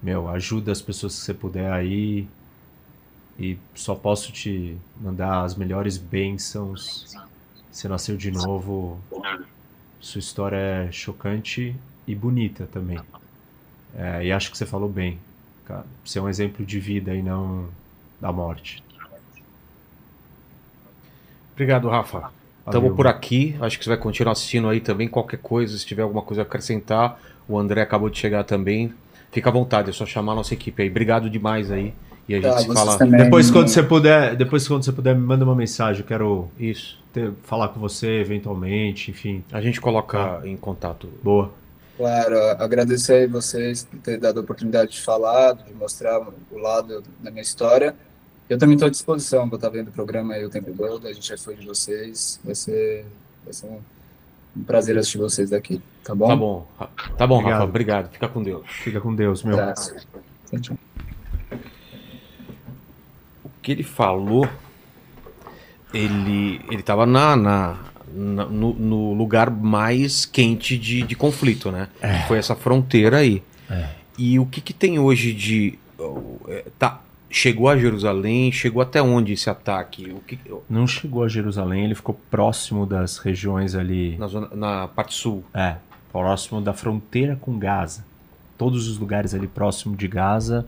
meu, ajuda as pessoas que você puder aí. E só posso te mandar as melhores bênçãos. Você nasceu de novo. Sua história é chocante e bonita também. É, e acho que você falou bem. Cara. É um exemplo de vida e não da morte. Obrigado, Rafa. Estamos por aqui. Acho que você vai continuar assistindo aí também. Qualquer coisa, se tiver alguma coisa a acrescentar. O André acabou de chegar também. Fica à vontade, é só chamar a nossa equipe aí. Obrigado demais aí. E a gente Tá, se fala. também. Depois quando você puder, depois quando você puder, me manda uma mensagem. Eu quero Isso. ter- falar com você eventualmente, enfim. A gente coloca em contato. Boa. Claro, agradecer aí vocês por ter dado a oportunidade de falar, de mostrar o lado da minha história. Eu também estou à disposição, vou estar vendo o programa aí o tempo todo, a gente é fã de vocês, vai ser, vai ser um, um prazer assistir vocês daqui, tá bom? Tá bom. Tá bom, Obrigado. Rafa. Obrigado. Fica com Deus. Fica com Deus, meu. Tchau, tchau. O que ele falou, ele ele na, na- no, no lugar mais quente de, de conflito, né? Foi essa fronteira aí. É. E o que, que tem hoje de oh, é, tá chegou a Jerusalém, chegou até onde esse ataque? Que Não chegou a Jerusalém, ele ficou próximo das regiões ali. na zona, na parte sul? É, próximo da fronteira com Gaza. Todos os lugares ali próximo de Gaza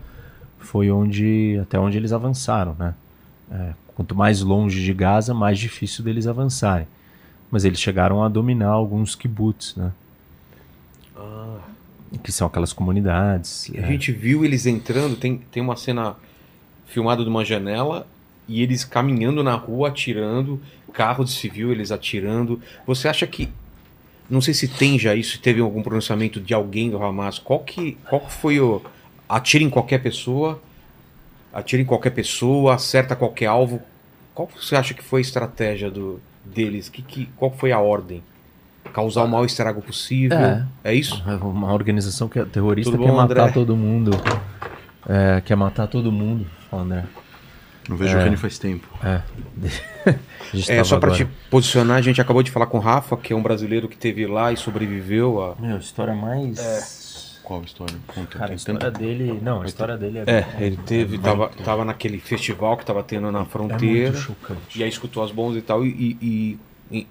foi onde até onde eles avançaram, né? É, quanto mais longe de Gaza, mais difícil deles avançarem. Mas eles chegaram a dominar alguns kibbutz, né? Ah, Que são aquelas comunidades. a é. gente viu eles entrando, tem, tem uma cena filmada de uma janela e eles caminhando na rua atirando, carro de civil eles atirando. Você acha que não sei se tem já isso, se teve algum pronunciamento de alguém do Hamas. Qual que, qual que foi o atira em qualquer pessoa? Atira em qualquer pessoa, acerta qualquer alvo. Qual você acha que foi a estratégia do, deles? Que, que, qual foi a ordem? Causar o maior estrago possível? É. É isso? Uma organização que é terrorista Tudo quer bom, matar André? todo mundo. É, quer matar todo mundo, fala André. Não vejo É. o Kenny faz tempo. É. É, só para te posicionar, a gente acabou de falar com o Rafa, que é um brasileiro que teve lá e sobreviveu a. Meu, história mais. Qual a história? Conta. Cara, a história tanta- dele. Não, a história dele é. É, ele teve, tava, tava naquele festival que tava tendo na é fronteira, muito chocante. e aí escutou as bombas e tal, e, e- e-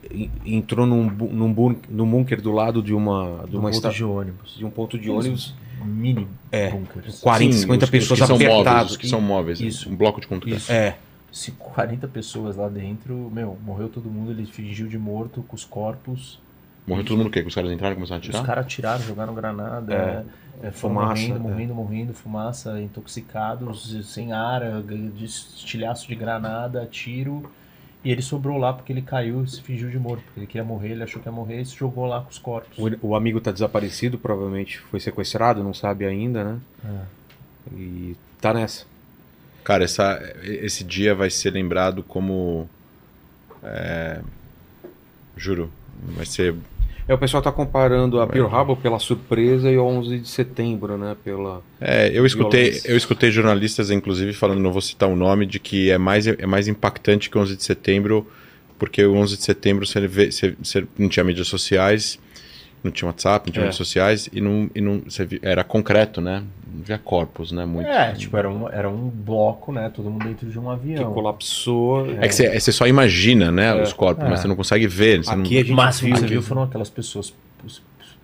e- entrou num, num, num bunker do lado de uma, de Um uma ponto esta- de ônibus. de um ponto de ônibus, Mini É. bunkers. 40, Sim, 50 os- os pessoas que são móveis, apertadas. os que são móveis. Isso. Um bloco de contra. Isso. É, Se 40 pessoas lá dentro, meu, morreu todo mundo, ele fingiu de morto com os corpos. Morreu todo mundo o quê? Que os caras entraram e começaram a Os atirar? caras atiraram, jogaram granada, É. é, foram Fumaça, morrendo, é. morrendo, morrendo, fumaça, intoxicados, sem ar, de estilhaço de granada, tiro. E ele sobrou lá porque ele caiu e se fingiu de morto. Porque ele queria morrer, ele achou que ia morrer e se jogou lá com os corpos. o, o amigo tá desaparecido, provavelmente foi sequestrado, não sabe ainda, né? É. E tá nessa. Cara, essa, esse dia vai ser lembrado como. é, juro. Vai ser. É, o pessoal tá comparando a Pearl Harbor pela surpresa e o 11 de setembro, né? Pela... É, eu escutei, Violência. eu escutei jornalistas, inclusive, falando, não vou citar o nome, de que é mais, é mais impactante que o 11 de setembro, porque o 11 de setembro você, vê, você, você não tinha mídias sociais, não tinha WhatsApp, não tinha É. mídias sociais, e não, e não era concreto, né? Via corpos, né? Muito. É, tipo, era um, era um bloco, né? Todo mundo dentro de um que avião. colapsou. É que você, você só imagina, né, É. os corpos, É. mas você não consegue ver. Você Aqui não... a gente O máximo que você viu. foram aquelas pessoas pu-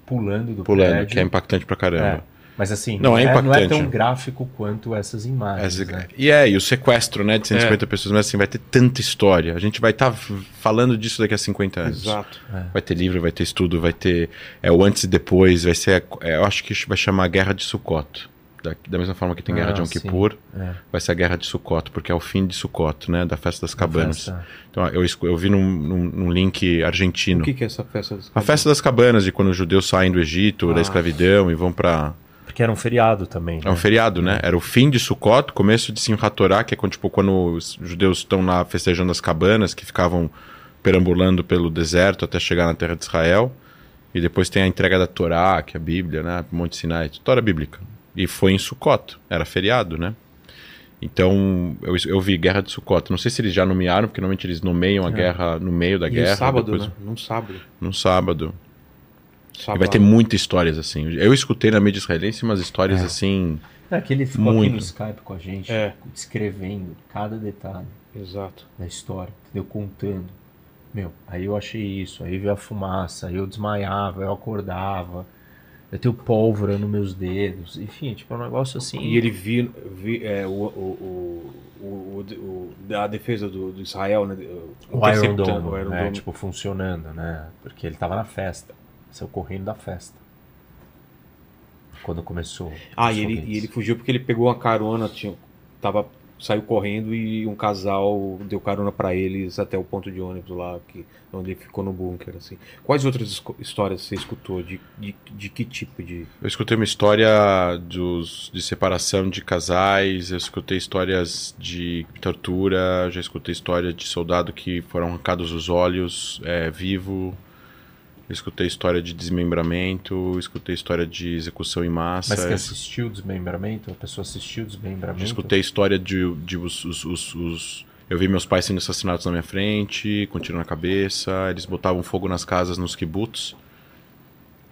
pulando do Pulando, prédio. que é impactante pra caramba. É. Mas assim, Não, não, é é, não é tão gráfico quanto essas imagens. Essa- né? E é, e o sequestro, né, de 150 pessoas, mas assim, vai ter tanta história. A gente vai estar falando disso daqui a 50 anos. Exato. Vai ter livro, vai ter estudo, vai ter é, o antes e depois, vai ser, é, eu acho que vai chamar Guerra de Sukkot. Da, da mesma forma que tem Guerra Ah, de Yom sim. Kippur, É. vai ser a Guerra de Sukkot, porque é o fim de Sukkot, né, da Festa das Cabanas. Festa. Então, eu, eu vi num, num- num link argentino. O que, que é essa festa? dos A Festa das Cabanas, de quando os judeus saem do Egito, Ah. da escravidão e vão para Porque era um feriado também. É um né? feriado, né? Era o fim de Sukkot, começo de Simchat Torah, que é quando, tipo, quando os judeus estão lá festejando as cabanas, que ficavam perambulando pelo deserto até chegar na terra de Israel. E depois tem a entrega da Torá, que é a Bíblia, né? Monte Sinai, Torá bíblica. E foi em Sukkot, era feriado, né? Então, eu, eu vi Guerra de Sukkot. Não sei se eles já nomearam, porque normalmente eles nomeiam a guerra no meio da E guerra. sábado, depois- né? Num sábado. No sábado. E sábado. vai ter muitas histórias assim. Eu escutei na mídia israelense umas histórias É. assim. É que ele ficou aqui Muito. no Skype com a gente, É. descrevendo cada detalhe Exato. da história, entendeu? Contando. Meu, aí eu achei isso, aí veio a fumaça, aí eu desmaiava, eu acordava. Eu tenho pólvora nos meus dedos. Enfim, tipo, é um negócio assim. E ele viu, vi é, o, o, o, o, a defesa do, do Israel, né? O Iron Dome, o Iron né, Dome. tipo, funcionando, né? Porque ele tava na festa. Saiu correndo da festa. Quando começou. Ah, e ele, e ele fugiu porque ele pegou uma carona, tinha, tava, saiu correndo e um casal deu carona pra eles até o ponto de ônibus lá, que, onde ele ficou no bunker, assim. Quais outras histórias você escutou? De, de, de que tipo de... Eu escutei uma história dos, de separação de casais, eu escutei histórias de tortura, já escutei história de soldado que foram arrancados os olhos é, vivo, eu escutei história de desmembramento, escutei história de execução em massa. Mas que assistiu o desmembramento? A pessoa assistiu o desmembramento? Já escutei história de, de os, os- os- os- Eu vi meus pais sendo assassinados na minha frente, com tiro na cabeça. Eles botavam fogo nas casas, nos kibbutz,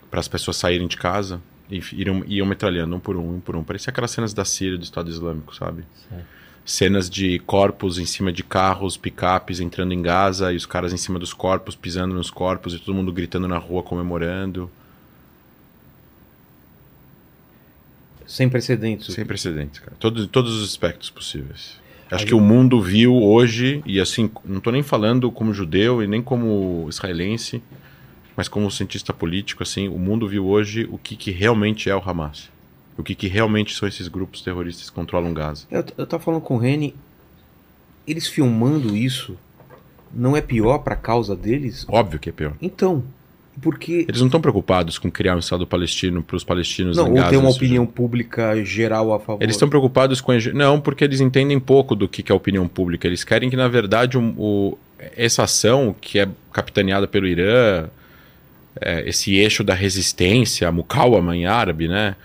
para as pessoas saírem de casa. E iam, iam metralhando um por um, um por um. Parecia aquelas cenas da Síria, do Estado Islâmico, sabe? Sei. Cenas de corpos em cima de carros, picapes entrando em Gaza e os caras em cima dos corpos, pisando nos corpos e todo mundo gritando na rua, comemorando. Sem precedentes. Sem precedentes, cara. Todo, todos os aspectos possíveis. Acho que o mundo viu hoje, e assim, não estou nem falando como judeu e nem como israelense, mas como cientista político, assim, o mundo viu hoje o que, que realmente é o Hamas. O que, que realmente são esses grupos terroristas que controlam Gaza. Eu, eu tava falando com o Reni, eles filmando isso não é pior pra causa deles? Óbvio que é pior. Então, porque... Eles não estão preocupados com criar um Estado palestino para os palestinos Não, em ou Gaza. tem uma isso já- opinião pública geral a favor. Eles estão preocupados com. a Não, porque eles entendem pouco do que que é a opinião pública. Eles querem que, na verdade, um- o- essa ação, que é capitaneada pelo Irã, é, esse eixo da resistência, a Mukawama em árabe, né?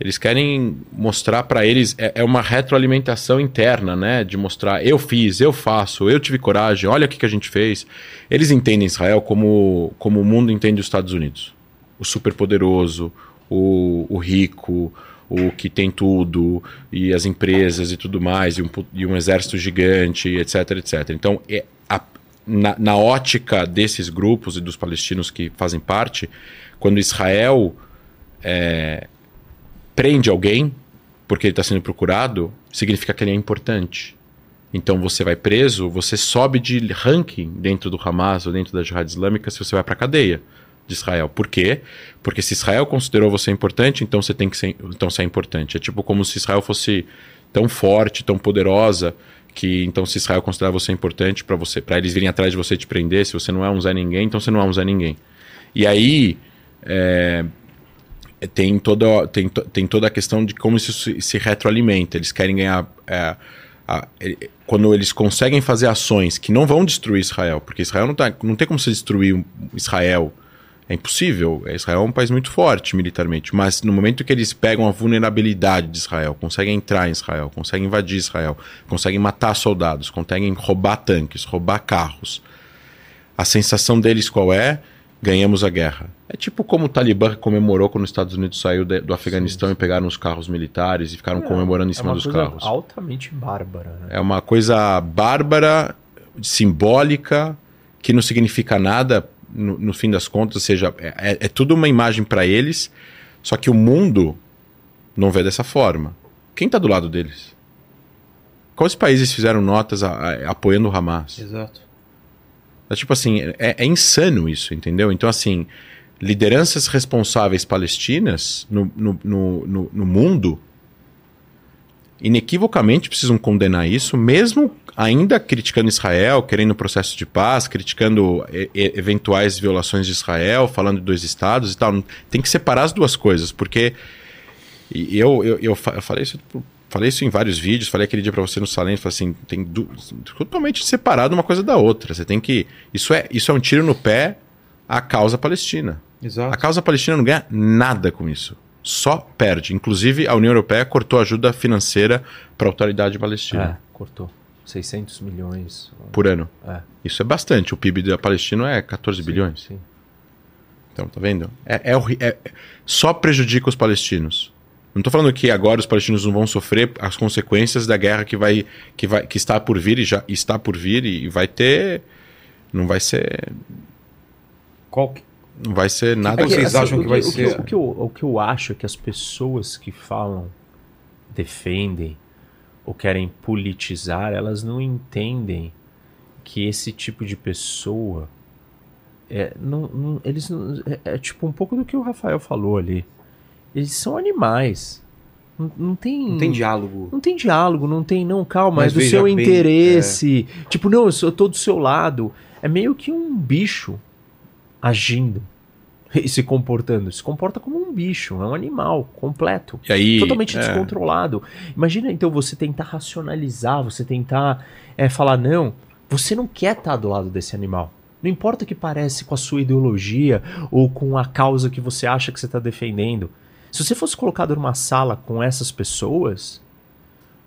Eles querem mostrar para eles. É, é uma retroalimentação interna, né? De mostrar, eu fiz, eu faço, eu tive coragem, olha o que, que a gente fez. Eles entendem Israel como, como o mundo entende os Estados Unidos. O superpoderoso, o, o rico, o que tem tudo, e as empresas e tudo mais, e um, e um exército gigante, etc, etc. Então, é a- na, na ótica desses grupos e dos palestinos que fazem parte, quando Israel é, prende alguém porque ele está sendo procurado, significa que ele é importante. Então você vai preso, você sobe de ranking dentro do Hamas ou dentro da Jihad Islâmica se você vai para cadeia de Israel. Por quê? Porque se Israel considerou você importante, então você tem que ser, então você é importante. É tipo como se Israel fosse tão forte, tão poderosa, que então se Israel considerar você importante para você, para eles virem atrás de você te prender, se você não é um Zé Ninguém, então você não é um Zé Ninguém. E aí é, tem toda, tem, tem toda a questão de como isso se, retroalimenta. Eles querem ganhar. é, a- quando eles conseguem fazer ações que não vão destruir Israel, porque Israel não, tá, não tem como se destruir Israel. É impossível. Israel é um país muito forte militarmente. Mas no momento que eles pegam a vulnerabilidade de Israel, conseguem entrar em Israel, conseguem invadir Israel, conseguem matar soldados, conseguem roubar tanques, roubar carros, a sensação deles qual é? Ganhamos a guerra. É tipo como o Talibã comemorou quando os Estados Unidos saiu de- do Afeganistão e pegaram os carros militares e ficaram comemorando em cima é uma dos coisa carros. altamente bárbara, né? É uma coisa bárbara, simbólica, que não significa nada no, no fim das contas. Ou seja, é, é- é tudo uma imagem para eles, só que o mundo não vê dessa forma. Quem está do lado deles? Quais países fizeram notas a- a- apoiando o Hamas? Exato. É tipo assim, é, é insano isso, entendeu? Então, assim, lideranças responsáveis palestinas no, no, no, no, mundo inequivocamente precisam condenar isso, mesmo ainda criticando Israel, querendo processo de paz, criticando e- eventuais violações de Israel, falando de dois estados e tal. Tem que separar as duas coisas, porque eu, eu, eu, eu falei isso falei isso em vários vídeos, falei aquele dia pra você no Salento, falei assim, tem du- totalmente separado uma coisa da outra. Você tem que isso é isso é um tiro no pé à causa palestina. Exato. A causa palestina não ganha nada com isso. Só perde. Inclusive, a União Europeia cortou ajuda financeira para a autoridade palestina É, cortou. 600 milhões. por ano. É. Isso é bastante. O PIB da Palestina é 14 bilhões. Sim. Então, tá vendo? É, é- é- só prejudica os palestinos. Não tô falando que agora os palestinos não vão sofrer as consequências da guerra que vai que vai que está por vir e já está por vir e vai ter não vai ser Qual que- não vai ser nada. É que, vocês acham o que vai o ser- o, que eu, o que eu acho é que as pessoas que falam, defendem ou querem politizar, elas não entendem que esse tipo de pessoa é, não, não- eles não- é, é tipo um pouco do que o Rafael falou ali. Eles são animais. Não, não tem Não tem diálogo. não tem diálogo, não tem, não, calma, Mas é do seu bem, interesse. Tipo, não, eu, sou, eu tô do seu lado. É meio que um bicho agindo e se comportando. Se comporta como um bicho, é um animal completo. Aí, Totalmente é, descontrolado. Imagina então você tentar racionalizar, você tentar é, falar, não, você não quer estar do lado desse animal. Não importa o que parece com a sua ideologia ou com a causa que você acha que você está defendendo. Se você fosse colocado numa sala com essas pessoas,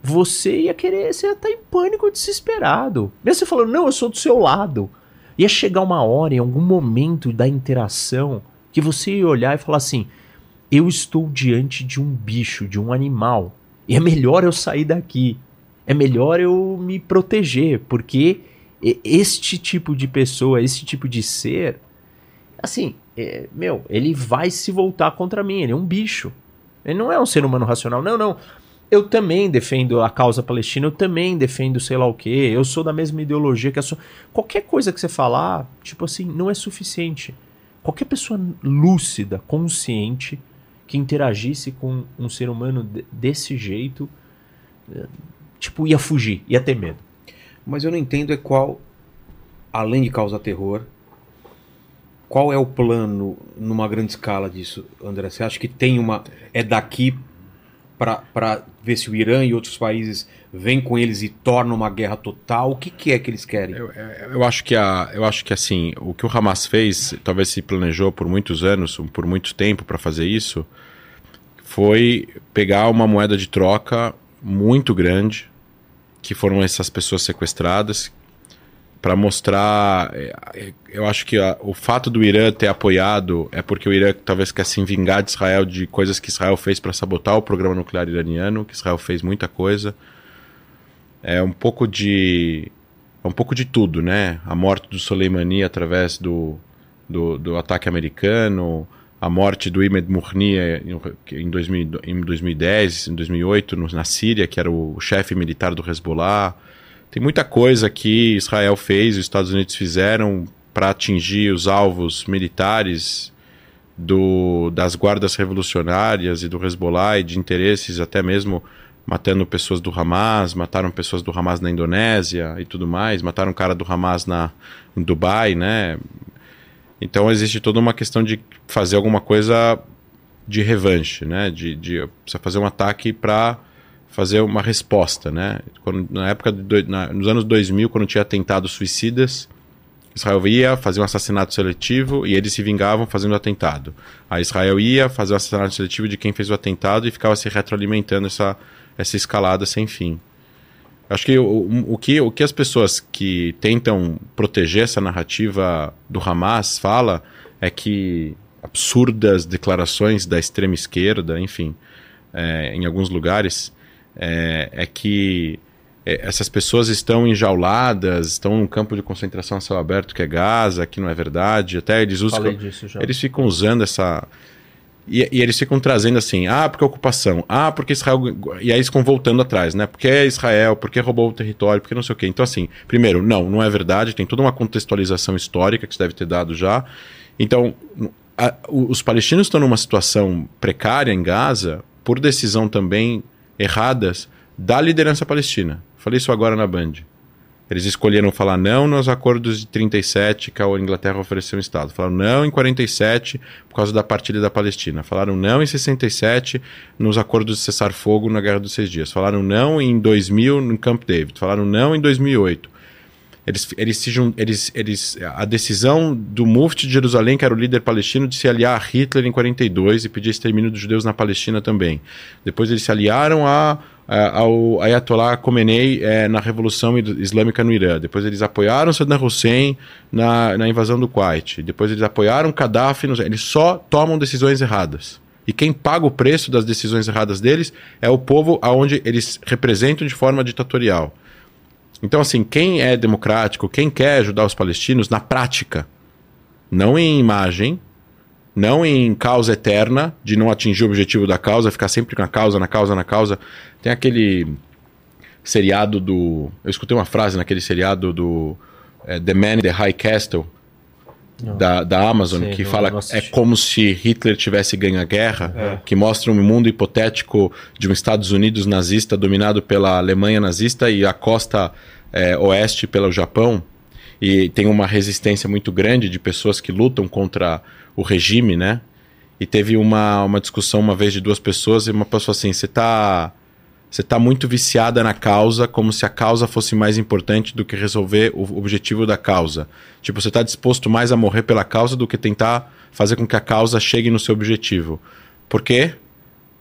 você ia querer, você ia estar em pânico, desesperado. Mesmo você falando, não, eu sou do seu lado. Ia chegar uma hora, em algum momento da interação, que você ia olhar e falar assim: eu estou diante de um bicho, de um animal. E é melhor eu sair daqui. É melhor eu me proteger, porque este tipo de pessoa, esse tipo de ser, assim, é, meu, ele vai se voltar contra mim. Ele é um bicho. Ele não é um ser humano racional. Não, não. Eu também defendo a causa palestina, eu também defendo sei lá o quê, eu sou da mesma ideologia que a sua. Qualquer coisa que você falar, tipo assim, não é suficiente. Qualquer pessoa lúcida, consciente, que interagisse com um ser humano de- desse jeito, eh, tipo, ia fugir, ia ter medo. Mas eu não entendo é qual, além de causar terror, qual é o plano numa grande escala disso, André? Você acha que tem uma. É daqui para ver se o Irã e outros países vêm com eles e tornam uma guerra total? O que, que é que eles querem? Eu, eu acho que a, eu acho que assim, o que o Hamas fez, talvez se planejou por muitos anos, por muito tempo para fazer isso, foi pegar uma moeda de troca muito grande, que foram essas pessoas sequestradas, para mostrar. é, é, Eu acho que a- o fato do Irã ter apoiado é porque o Irã talvez quer se vingar de Israel de coisas que Israel fez para sabotar o programa nuclear iraniano, que Israel fez muita coisa. É um pouco de é um pouco de tudo, né? A morte do Soleimani através do, do, do ataque americano, a morte do eh, em, em, 2000 em 2010, em 2008, no, na Síria, que era o chefe militar do Hezbollah. Tem muita coisa que Israel fez, os Estados Unidos fizeram para atingir os alvos militares do, das guardas revolucionárias e do Hezbollah e de interesses até mesmo matando pessoas do Hamas, mataram pessoas do Hamas na Indonésia e tudo mais, mataram um cara do Hamas na, em Dubai, né? Então existe toda uma questão de fazer alguma coisa de revanche, né? De, de precisa fazer um ataque para fazer uma resposta, né? Quando, na época doi- na, nos anos 2000, quando tinha atentados suicidas, Israel ia fazer um assassinato seletivo e eles se vingavam fazendo o atentado. A Israel ia fazer o assassinato seletivo de quem fez o atentado e ficava se retroalimentando essa, essa escalada sem fim. Acho que o, o que o que as pessoas que tentam proteger essa narrativa do Hamas fala é que absurdas declarações da extrema esquerda, enfim, é, em alguns lugares, é, é que é, essas pessoas estão enjauladas, estão num campo de concentração a céu aberto que é Gaza, que não é verdade. Até eles usam, eles ficam usando essa. E, e eles ficam trazendo assim, ah, porque ocupação, ah, porque Israel. E aí eles ficam voltando atrás, né? Porque é Israel, porque roubou o território, porque não sei o quê. Então, assim, primeiro, não, não é verdade, tem toda uma contextualização histórica que você deve ter dado já. Então, a- os palestinos estão numa situação precária em Gaza por decisão também erradas da liderança palestina. Falei isso agora na Band. Eles escolheram falar não nos acordos de 37 que a Inglaterra ofereceu um Estado. Falaram não em 47 por causa da partilha da Palestina. Falaram não em 67 nos acordos de cessar-fogo na Guerra dos Seis Dias. Falaram não em 2000 no Camp David. Falaram não em 2008. Eles, eles se jun- eles, eles, a decisão do Mufti de Jerusalém, que era o líder palestino, de se aliar a Hitler em 42 e pedir extermínio dos judeus na Palestina também. Depois eles se aliaram a, a- ao Ayatollah Khomeini eh, na Revolução Islâmica no Irã. Depois eles apoiaram Saddam Hussein na, na invasão do Kuwait. Depois eles apoiaram Gaddafi. nos- Eles só tomam decisões erradas. E quem paga o preço das decisões erradas deles é o povo aonde eles representam de forma ditatorial. Então, assim, quem é democrático, quem quer ajudar os palestinos na prática, não em imagem, Não em causa eterna, de não atingir o objetivo da causa, ficar sempre na causa, na causa, na causa. Tem aquele seriado do. Eu escutei uma frase naquele seriado do é, The Man in the High Castle, da, da Amazon, Sim, que fala é como se Hitler tivesse ganho a guerra, que mostra um mundo hipotético de um Estados Unidos nazista dominado pela Alemanha nazista e a costa é, oeste pelo Japão. E tem uma resistência muito grande de pessoas que lutam contra o regime, né? E teve uma, uma discussão uma vez de duas pessoas e uma pessoa assim, você tá você tá muito viciada na causa, como se a causa fosse mais importante do que resolver o objetivo da causa. Tipo, você tá disposto mais a morrer pela causa do que tentar fazer com que a causa chegue no seu objetivo. Por quê?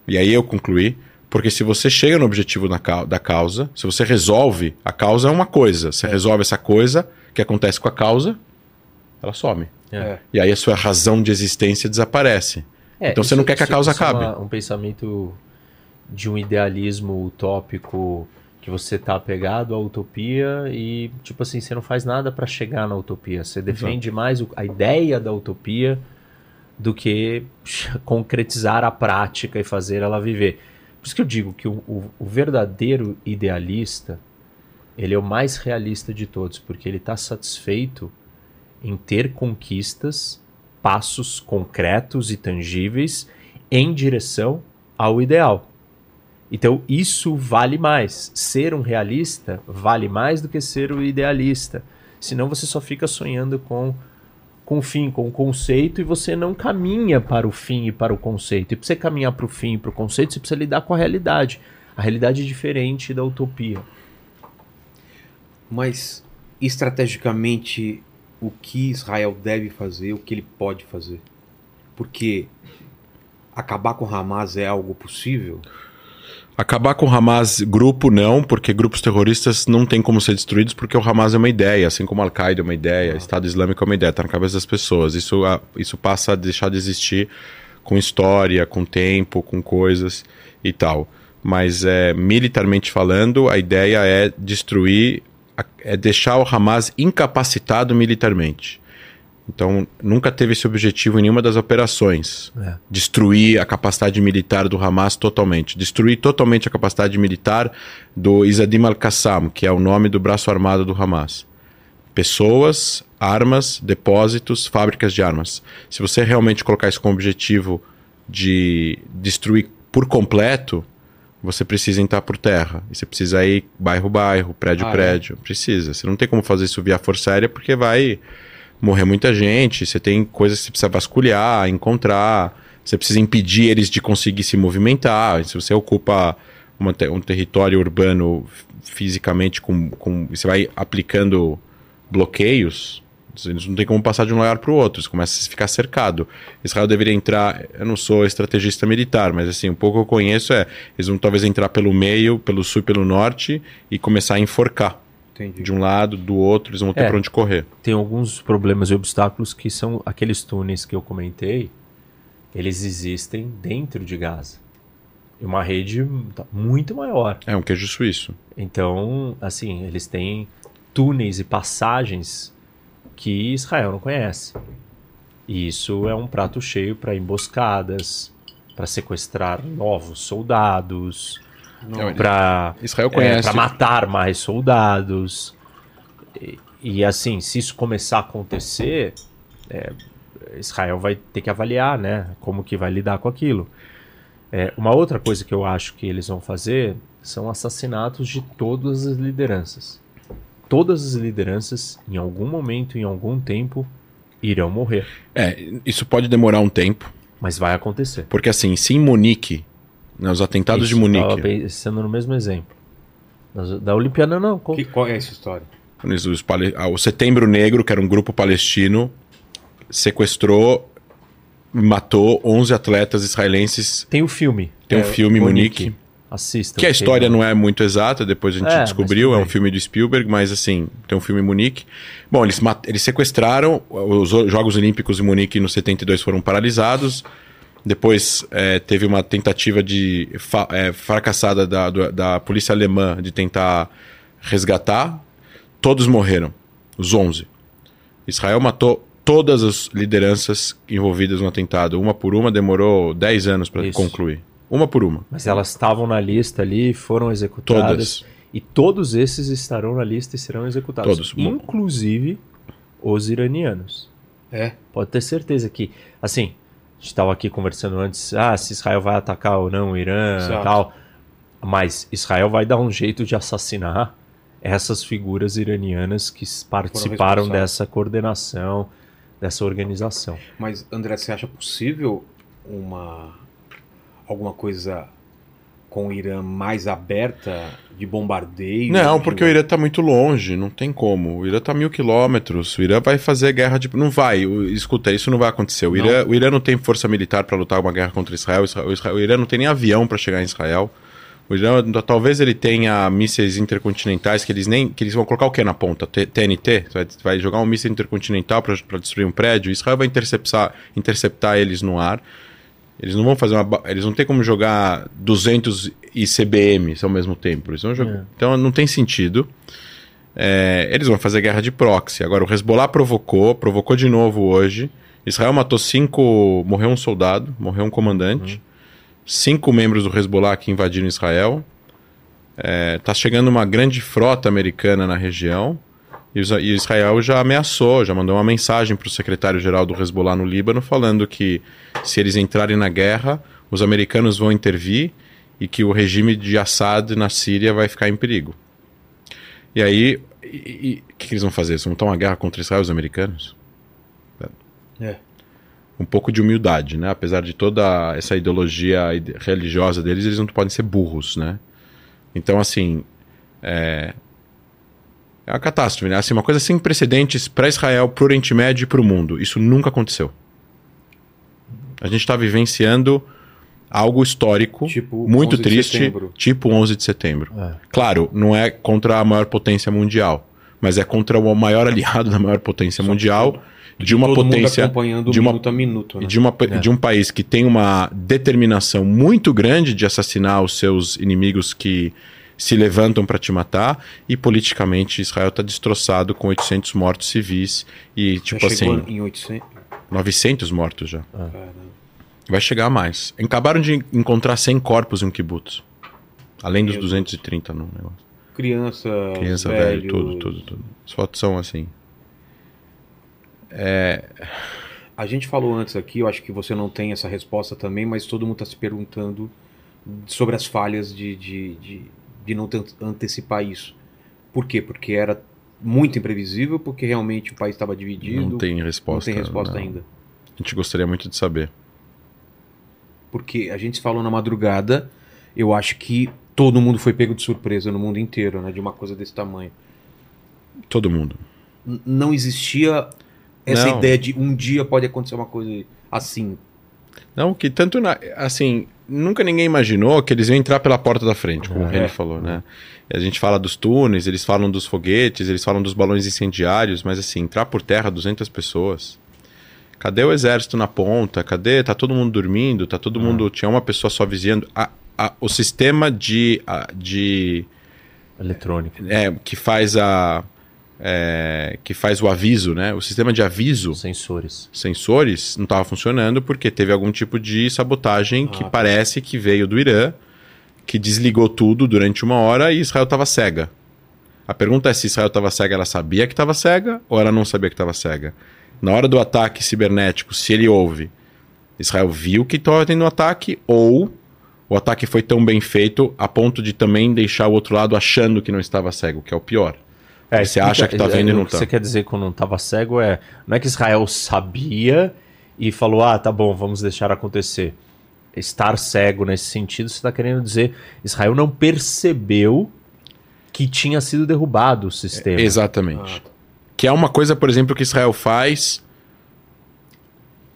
E aí eu concluí, porque se você chega no objetivo da, cau- da causa, se você resolve, a causa é uma coisa. Você resolve essa coisa, que acontece com a causa, ela some. É. E aí a sua razão de existência desaparece. É, Então você não quer que a causa é uma- acabe. um pensamento de um idealismo utópico que você tá apegado à utopia e, tipo assim, você não faz nada para chegar na utopia. Você defende mais o- a ideia da utopia do que concretizar a prática e fazer ela viver. Por isso que eu digo que o, o- o verdadeiro idealista, ele é o mais realista de todos, porque ele está satisfeito em ter conquistas, passos concretos e tangíveis em direção ao ideal. Então, isso vale mais. Ser um realista vale mais do que ser o idealista. Senão você só fica sonhando com com o fim, com o conceito, e você não caminha para o fim e para o conceito. E para você caminhar para o fim e para o conceito, você precisa lidar com a realidade. A realidade é diferente da utopia. Mas estrategicamente, o que Israel deve fazer, o que ele pode fazer? Porque acabar com Hamas é algo possível? Acabar com o Hamas grupo não, porque grupos terroristas não tem como ser destruídos, porque o Hamas é uma ideia, assim como a Al-Qaeda é uma ideia, Estado Islâmico é uma ideia, está na cabeça das pessoas. Isso, a- isso passa a deixar de existir com história, com tempo, com coisas e tal. Mas é, militarmente falando, a ideia é destruir, é deixar o Hamas incapacitado militarmente. Então, nunca teve esse objetivo em nenhuma das operações. É. Destruir a capacidade militar do Hamas totalmente. Destruir totalmente a capacidade militar do Isadim al-Qassam, que é o nome do braço armado do Hamas. Pessoas, armas, depósitos, fábricas de armas. Se você realmente colocar isso como objetivo de destruir por completo, você precisa entrar por terra. E você precisa ir bairro bairro, prédio Ah, é? prédio. Precisa. Você não tem como fazer isso via força aérea porque vai morrer muita gente, você tem coisas que você precisa vasculhar, encontrar, você precisa impedir eles de conseguir se movimentar. Se você ocupa uma um território urbano fisicamente com, com. Você vai aplicando bloqueios, eles não tem como passar de um lugar para o outro, você começa a ficar cercado. Israel deveria entrar. Eu não sou estrategista militar, mas assim, um pouco eu conheço é. Eles vão talvez entrar pelo meio, pelo sul e pelo norte e começar a enforcar. Entendi. De um lado, do outro, eles vão ter É. pra onde correr. tem alguns problemas e obstáculos que são aqueles túneis que eu comentei, eles existem dentro de Gaza. E uma rede muito maior. É um queijo suíço. Então, assim, eles têm túneis e passagens que Israel não conhece. E isso é um prato cheio para emboscadas, para sequestrar novos soldados, para Israel conhece. para matar mais soldados. E, e, assim, se isso começar a acontecer, é, Israel vai ter que avaliar, né, como que vai lidar com aquilo. É, uma outra coisa que eu acho que eles vão fazer são assassinatos de todas as lideranças. Todas as lideranças, em algum momento, em algum tempo, irão morrer. É, isso pode demorar um tempo, Mas vai acontecer. porque assim, se em Munique, né, os atentados Isso, de Munique, pensando no mesmo exemplo. Da Olimpíada, não. Que- qual é essa história? os- os pale- ah, o Setembro Negro, que era um grupo palestino, sequestrou, matou 11 atletas israelenses. Tem o filme. Tem um É, filme Munique. Assista. Que a história não é muito exata, depois a gente É, descobriu, é um filme do Spielberg, mas assim, tem um filme em Munique. Bom, eles, mat- eles sequestraram, os Jogos Olímpicos em Munique no 72 foram paralisados, depois eh, teve uma tentativa de fa- eh, fracassada da, da polícia alemã de tentar resgatar, todos morreram, os 11. Israel matou todas as lideranças envolvidas no atentado, uma por uma, demorou 10 anos para concluir. Uma por uma. Mas elas estavam na lista ali, foram executadas. Todas. E todos esses estarão na lista e serão executados. Todos. Inclusive os iranianos. É. Pode ter certeza que, assim, estava aqui conversando antes, ah, se Israel vai atacar ou não o Irã e Exato. tal. Mas Israel vai dar um jeito de assassinar essas figuras iranianas que participaram dessa coordenação, dessa organização. Mas, André, você acha possível uma alguma coisa com o Irã mais aberta de bombardeio? Não, de- porque o Irã está muito longe, não tem como. O Irã está a mil quilômetros. O Irã vai fazer guerra de. Não vai. Escuta, isso não vai acontecer. O Irã, o Irã não tem força militar para lutar uma guerra contra Israel. Israel- o Israel- O Irã não tem nem avião para chegar em Israel. O Irã, talvez ele tenha mísseis intercontinentais que eles nem. que eles vão colocar o que na ponta? T- TNT? Vai, vai jogar um míssil intercontinental para destruir um prédio. Israel vai interceptar, interceptar eles no ar. Eles não vão fazer uma. Eles não tem como jogar 200 ICBMs ao mesmo tempo. Eles vão jogar. É. Então não tem sentido. É, eles vão fazer guerra de proxy. Agora o Hezbollah provocou, provocou de novo hoje. Israel matou cinco. Morreu um soldado, morreu um comandante. Cinco membros do Hezbollah que invadiram Israel. Está chegando uma grande frota americana na região. E, Israel já ameaçou, já mandou uma mensagem para o secretário-geral do Hezbollah no Líbano, falando que se eles entrarem na guerra, os americanos vão intervir e que o regime de Assad na Síria vai ficar em perigo. E aí, o que, que eles vão fazer? Eles vão montar uma guerra contra Israel, os americanos? É. Um pouco de humildade, né? Apesar de toda essa ideologia ide- religiosa deles, eles não podem ser burros, né? Então, assim, é, é uma catástrofe, né? Assim, uma coisa sem precedentes para Israel, para o Oriente Médio e para o mundo. Isso nunca aconteceu. A gente está vivenciando algo histórico, Tipo muito 11 de triste, tipo 11 de setembro. É. Claro, não é contra a maior potência mundial, mas é contra o maior aliado da maior potência mundial, de uma potência acompanhando de uma- minuto a minuto, e né? de, uma, de um país que tem uma determinação muito grande de assassinar os seus inimigos que se levantam para te matar, e politicamente Israel está destroçado com 800 mortos civis e, Já tipo assim, em 800. 900 mortos já. Caramba. Vai chegar a mais. Acabaram de encontrar 100 corpos em um kibbutz. Além dos Meu 230 no negócio. Criança, Criança, velho, tudo, tudo, tudo. As fotos são assim. A gente falou antes aqui, eu acho que você não tem essa resposta também, mas todo mundo está se perguntando sobre as falhas de, de, de, de não te- antecipar isso. Por quê? Porque era muito imprevisível, porque realmente o país estava dividido. Não tem resposta. não tem resposta não. ainda. A gente gostaria muito de saber. Porque a gente falou na madrugada, eu acho que todo mundo foi pego de surpresa no mundo inteiro, né? De uma coisa desse tamanho. Todo mundo. N- não existia essa Não. ideia de um dia pode acontecer uma coisa assim. Não, que tanto na, assim, nunca ninguém imaginou que eles iam entrar pela porta da frente, como o É. Reni falou, né? A gente fala dos túneis, eles falam dos foguetes, eles falam dos balões incendiários, mas assim, entrar por terra 200 pessoas. Cadê o exército na ponta? Cadê? Tá todo mundo dormindo? Tá todo mundo. Tinha uma pessoa só vigiando. A, a- o sistema de, a- de Eletrônico. é, que faz a é, que faz o aviso, né? O sistema de aviso Sensores. sensores não estava funcionando porque teve algum tipo de sabotagem que Ah, tá. parece que veio do Irã, que desligou tudo durante uma hora e Israel estava cega. A pergunta é se Israel estava cega, ela sabia que estava cega ou ela não sabia que estava cega? Na hora do ataque cibernético, se ele houve, Israel viu que estava tendo um ataque ou o ataque foi tão bem feito a ponto de também deixar o outro lado achando que não estava cego, que é o pior. Você acha que tá vendo e não o que tá. você quer dizer quando não estava cego é. Não é que Israel sabia e falou, ah, tá bom, vamos deixar acontecer. Estar cego nesse sentido, você está querendo dizer Israel não percebeu que tinha sido derrubado o sistema. Exatamente. Ah, Que é uma coisa, por exemplo, que Israel faz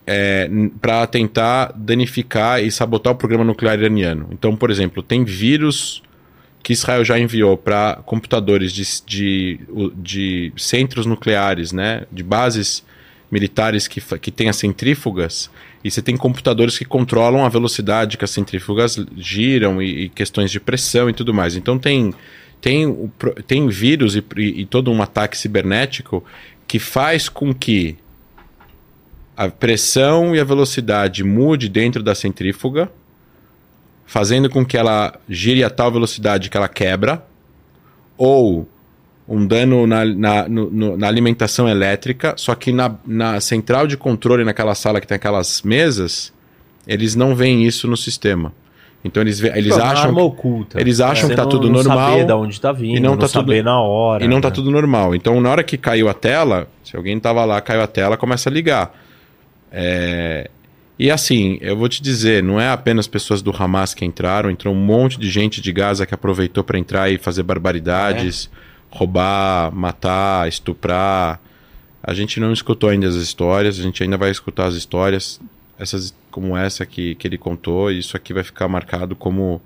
é, para tentar danificar e sabotar o programa nuclear iraniano. Então, por exemplo, tem vírus que Israel já enviou para computadores de, de, de centros nucleares, né, de bases militares que, que têm as centrífugas, e você tem computadores que controlam a velocidade que as centrífugas giram e, e questões de pressão e tudo mais. Então tem, tem, tem vírus e, e- e todo um ataque cibernético que faz com que a pressão e a velocidade mude dentro da centrífuga, fazendo com que ela gire a tal velocidade que ela quebra, ou um dano na, na, no, na alimentação elétrica, só que na, na central de controle, naquela sala que tem aquelas mesas, eles não veem isso no sistema. Então eles, eles Pô, acham. arma que- oculta. eles acham Você que tá não- tudo não normal Saber da onde tá vindo, e não não, tá tudo- saber na hora. E não tá né? tudo normal. Então, na hora que caiu a tela, se alguém tava lá, caiu a tela, começa a ligar. É, E assim, eu vou te dizer, não é apenas pessoas do Hamas que entraram, entrou um monte de gente de Gaza que aproveitou para entrar e fazer barbaridades, roubar, matar, estuprar. A gente não escutou ainda as histórias, a gente ainda vai escutar as histórias, essas como essa que, que ele contou, e isso aqui vai ficar marcado como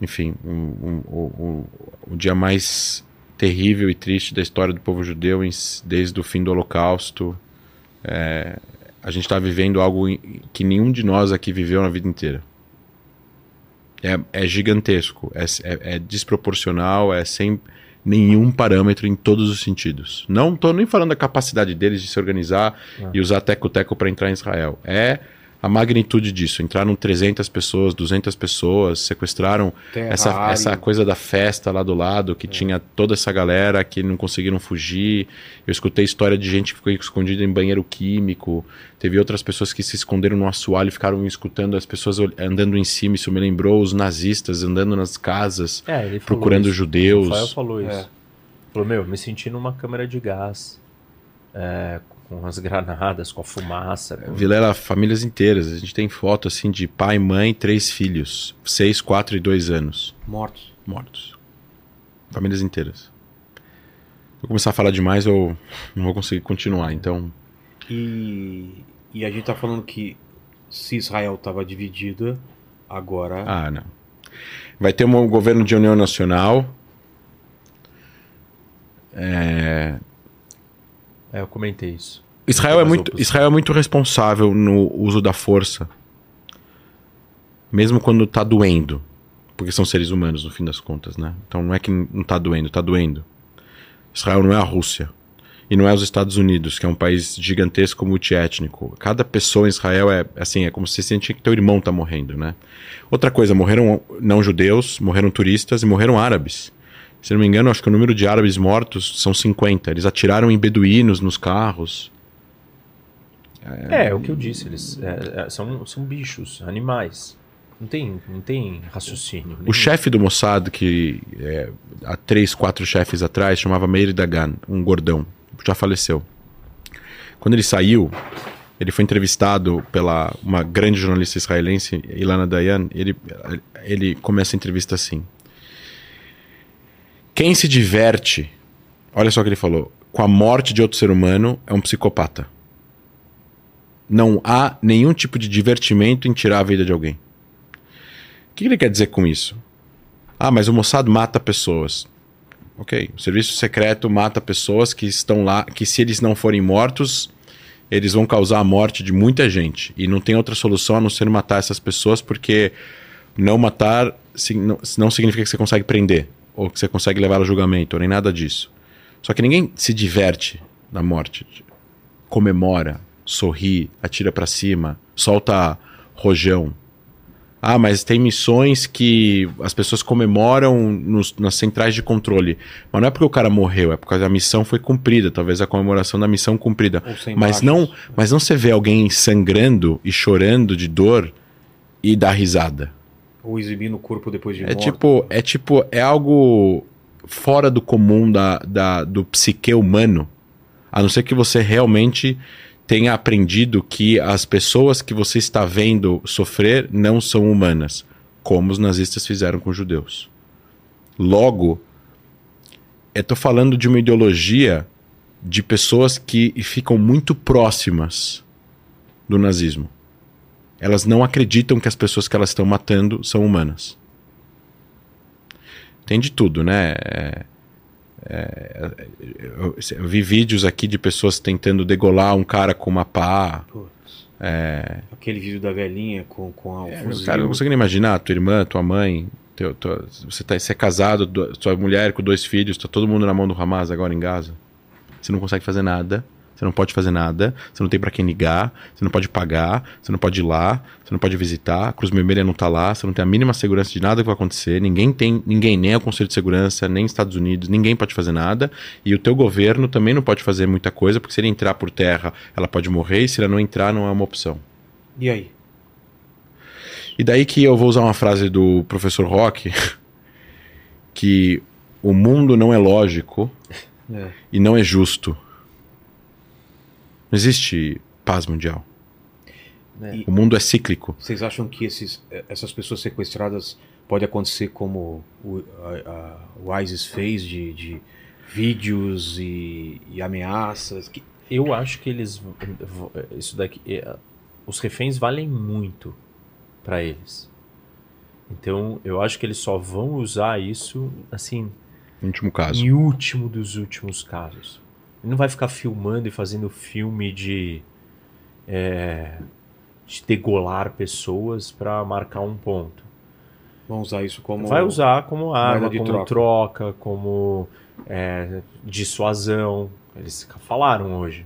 enfim, um, um- um- um- o dia mais terrível e triste da história do povo judeu em desde o fim do Holocausto. É, a gente está vivendo algo que nenhum de nós aqui viveu na vida inteira. É, é gigantesco, é, é- é desproporcional, é sem nenhum parâmetro em todos os sentidos. Não estou nem falando da capacidade deles de se organizar e usar teco-teco para entrar em Israel. É a magnitude disso. Entraram 300 pessoas, 200 pessoas, sequestraram essa, Terrário. essa coisa da festa lá do lado, que tinha toda essa galera que não conseguiram fugir. Eu escutei história de gente que ficou escondida em banheiro químico. Teve outras pessoas que se esconderam no assoalho e ficaram escutando as pessoas andando em cima. Isso me lembrou os nazistas andando nas casas, É, ele falou procurando isso. judeus. O Rafael falou É. isso. Falou, meu, me senti numa câmera de gás. é, com as granadas, com a fumaça. com- Vilela, famílias inteiras. A gente tem foto assim de pai, mãe, três filhos. Seis, quatro e dois anos. Mortos. mortos. Famílias inteiras. Vou começar a falar demais, eu não vou conseguir continuar. Então, E, e a gente tá falando que se Israel estava dividida, agora. ah, não. Vai ter um governo de união nacional. É, É, eu comentei isso. Israel, é muito. Israel é muito responsável no uso da força. Mesmo quando tá doendo. Porque são seres humanos, no fim das contas, né? Então não é que não tá doendo, tá doendo. Israel não é a Rússia. E não é os Estados Unidos, que é um país gigantesco, multiétnico. Cada pessoa em Israel é assim, é como se você sentia que teu irmão tá morrendo, né? Outra coisa, morreram não judeus, morreram turistas e morreram árabes. Se não me engano, acho que o número de árabes mortos são 50. Eles atiraram em beduínos nos carros. É, é o que eu disse, eles é, é, são, são bichos, animais. Não tem, não tem raciocínio. O nenhum. chefe do Mossad, que é, há três, quatro chefes atrás, chamava Meir Dagan, um gordão, já faleceu. Quando ele saiu, ele foi entrevistado pela uma grande jornalista israelense, Ilana Dayan, ele, ele começa a entrevista assim. Quem se diverte, olha só o que ele falou, com a morte de outro ser humano é um psicopata. Não há nenhum tipo de divertimento em tirar a vida de alguém. O que ele quer dizer com isso? Ah, mas o Mossad mata pessoas. Ok, o serviço secreto mata pessoas que estão lá, que se eles não forem mortos, eles vão causar a morte de muita gente. E não tem outra solução a não ser matar essas pessoas, porque não matar não significa que você consegue prender, ou que você consegue levar ao julgamento, nem nada disso. Só que ninguém se diverte na morte. Comemora, sorri, atira pra cima, solta rojão. Ah, mas tem missões que as pessoas comemoram nos- nas centrais de controle. Mas não é porque o cara morreu, é porque a missão foi cumprida, talvez a comemoração da missão cumprida. Mas não, mas não você vê alguém sangrando e chorando de dor e dar risada. Ou exibindo o corpo depois de É morto. tipo, é tipo, é algo fora do comum da, da, do psique humano. A não ser que você realmente tenha aprendido que as pessoas que você está vendo sofrer não são humanas, como os nazistas fizeram com os judeus. Logo, eu tô falando de uma ideologia de pessoas que ficam muito próximas do nazismo. Elas não acreditam que as pessoas que elas estão matando são humanas. Tem de tudo, né? É- é- eu, eu vi vídeos aqui de pessoas tentando degolar um cara com uma pá. É, Aquele vídeo da velhinha com, com a, o é, fuzil. cara, não consegue nem imaginar, tua irmã, tua mãe, teu, tua- você, tá, você é casado, do- sua mulher com dois filhos, tá todo mundo na mão do Hamas agora em Gaza. Você não consegue fazer nada, você não pode fazer nada, você não tem para quem ligar, você não pode pagar, você não pode ir lá, você não pode visitar, a Cruz Vermelha não tá lá, você não tem a mínima segurança de nada que vai acontecer, ninguém tem, ninguém, nem o Conselho de Segurança, nem Estados Unidos, ninguém pode fazer nada, e o teu governo também não pode fazer muita coisa, porque se ele entrar por terra, ela pode morrer, e se ela não entrar, não é uma opção. E aí? E daí que eu vou usar uma frase do professor Rock, que o mundo não é lógico É. e não é justo. Não existe paz mundial. E- O mundo é cíclico. Vocês acham que esses, essas pessoas sequestradas pode acontecer como o, a- a- o ISIS fez de, de vídeos e, e ameaças? Que, Eu acho que eles. Isso daqui. é, Os reféns valem muito para eles. Então, eu acho que eles só vão usar isso, assim, No último caso. em último dos últimos casos. Não vai ficar filmando e fazendo filme de. é, de degolar pessoas para marcar um ponto. vão usar isso como. Vai usar como arma, de como troca. troca, como é, dissuasão. Eles falaram hoje.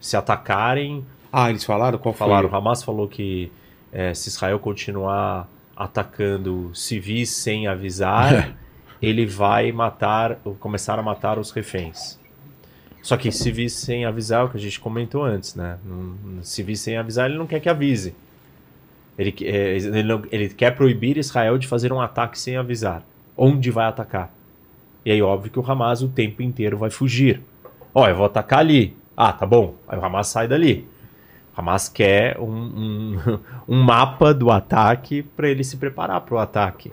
Se atacarem, Ah, eles falaram? Qual foi? falaram. O Hamas falou que é, se Israel continuar atacando civis sem avisar, ele vai matar, começar a matar os reféns. Só que civis sem avisar, o que a gente comentou antes, né? Não- Civis sem avisar, ele não quer que avise. Ele, é, ele, ele quer proibir Israel de fazer um ataque sem avisar. Onde vai atacar? E aí, óbvio que o Hamas o tempo inteiro vai fugir. Ó, eu vou atacar ali. Ah, tá bom. Aí o Hamas sai dali. O Hamas quer um, um, um mapa do ataque para ele se preparar para o ataque.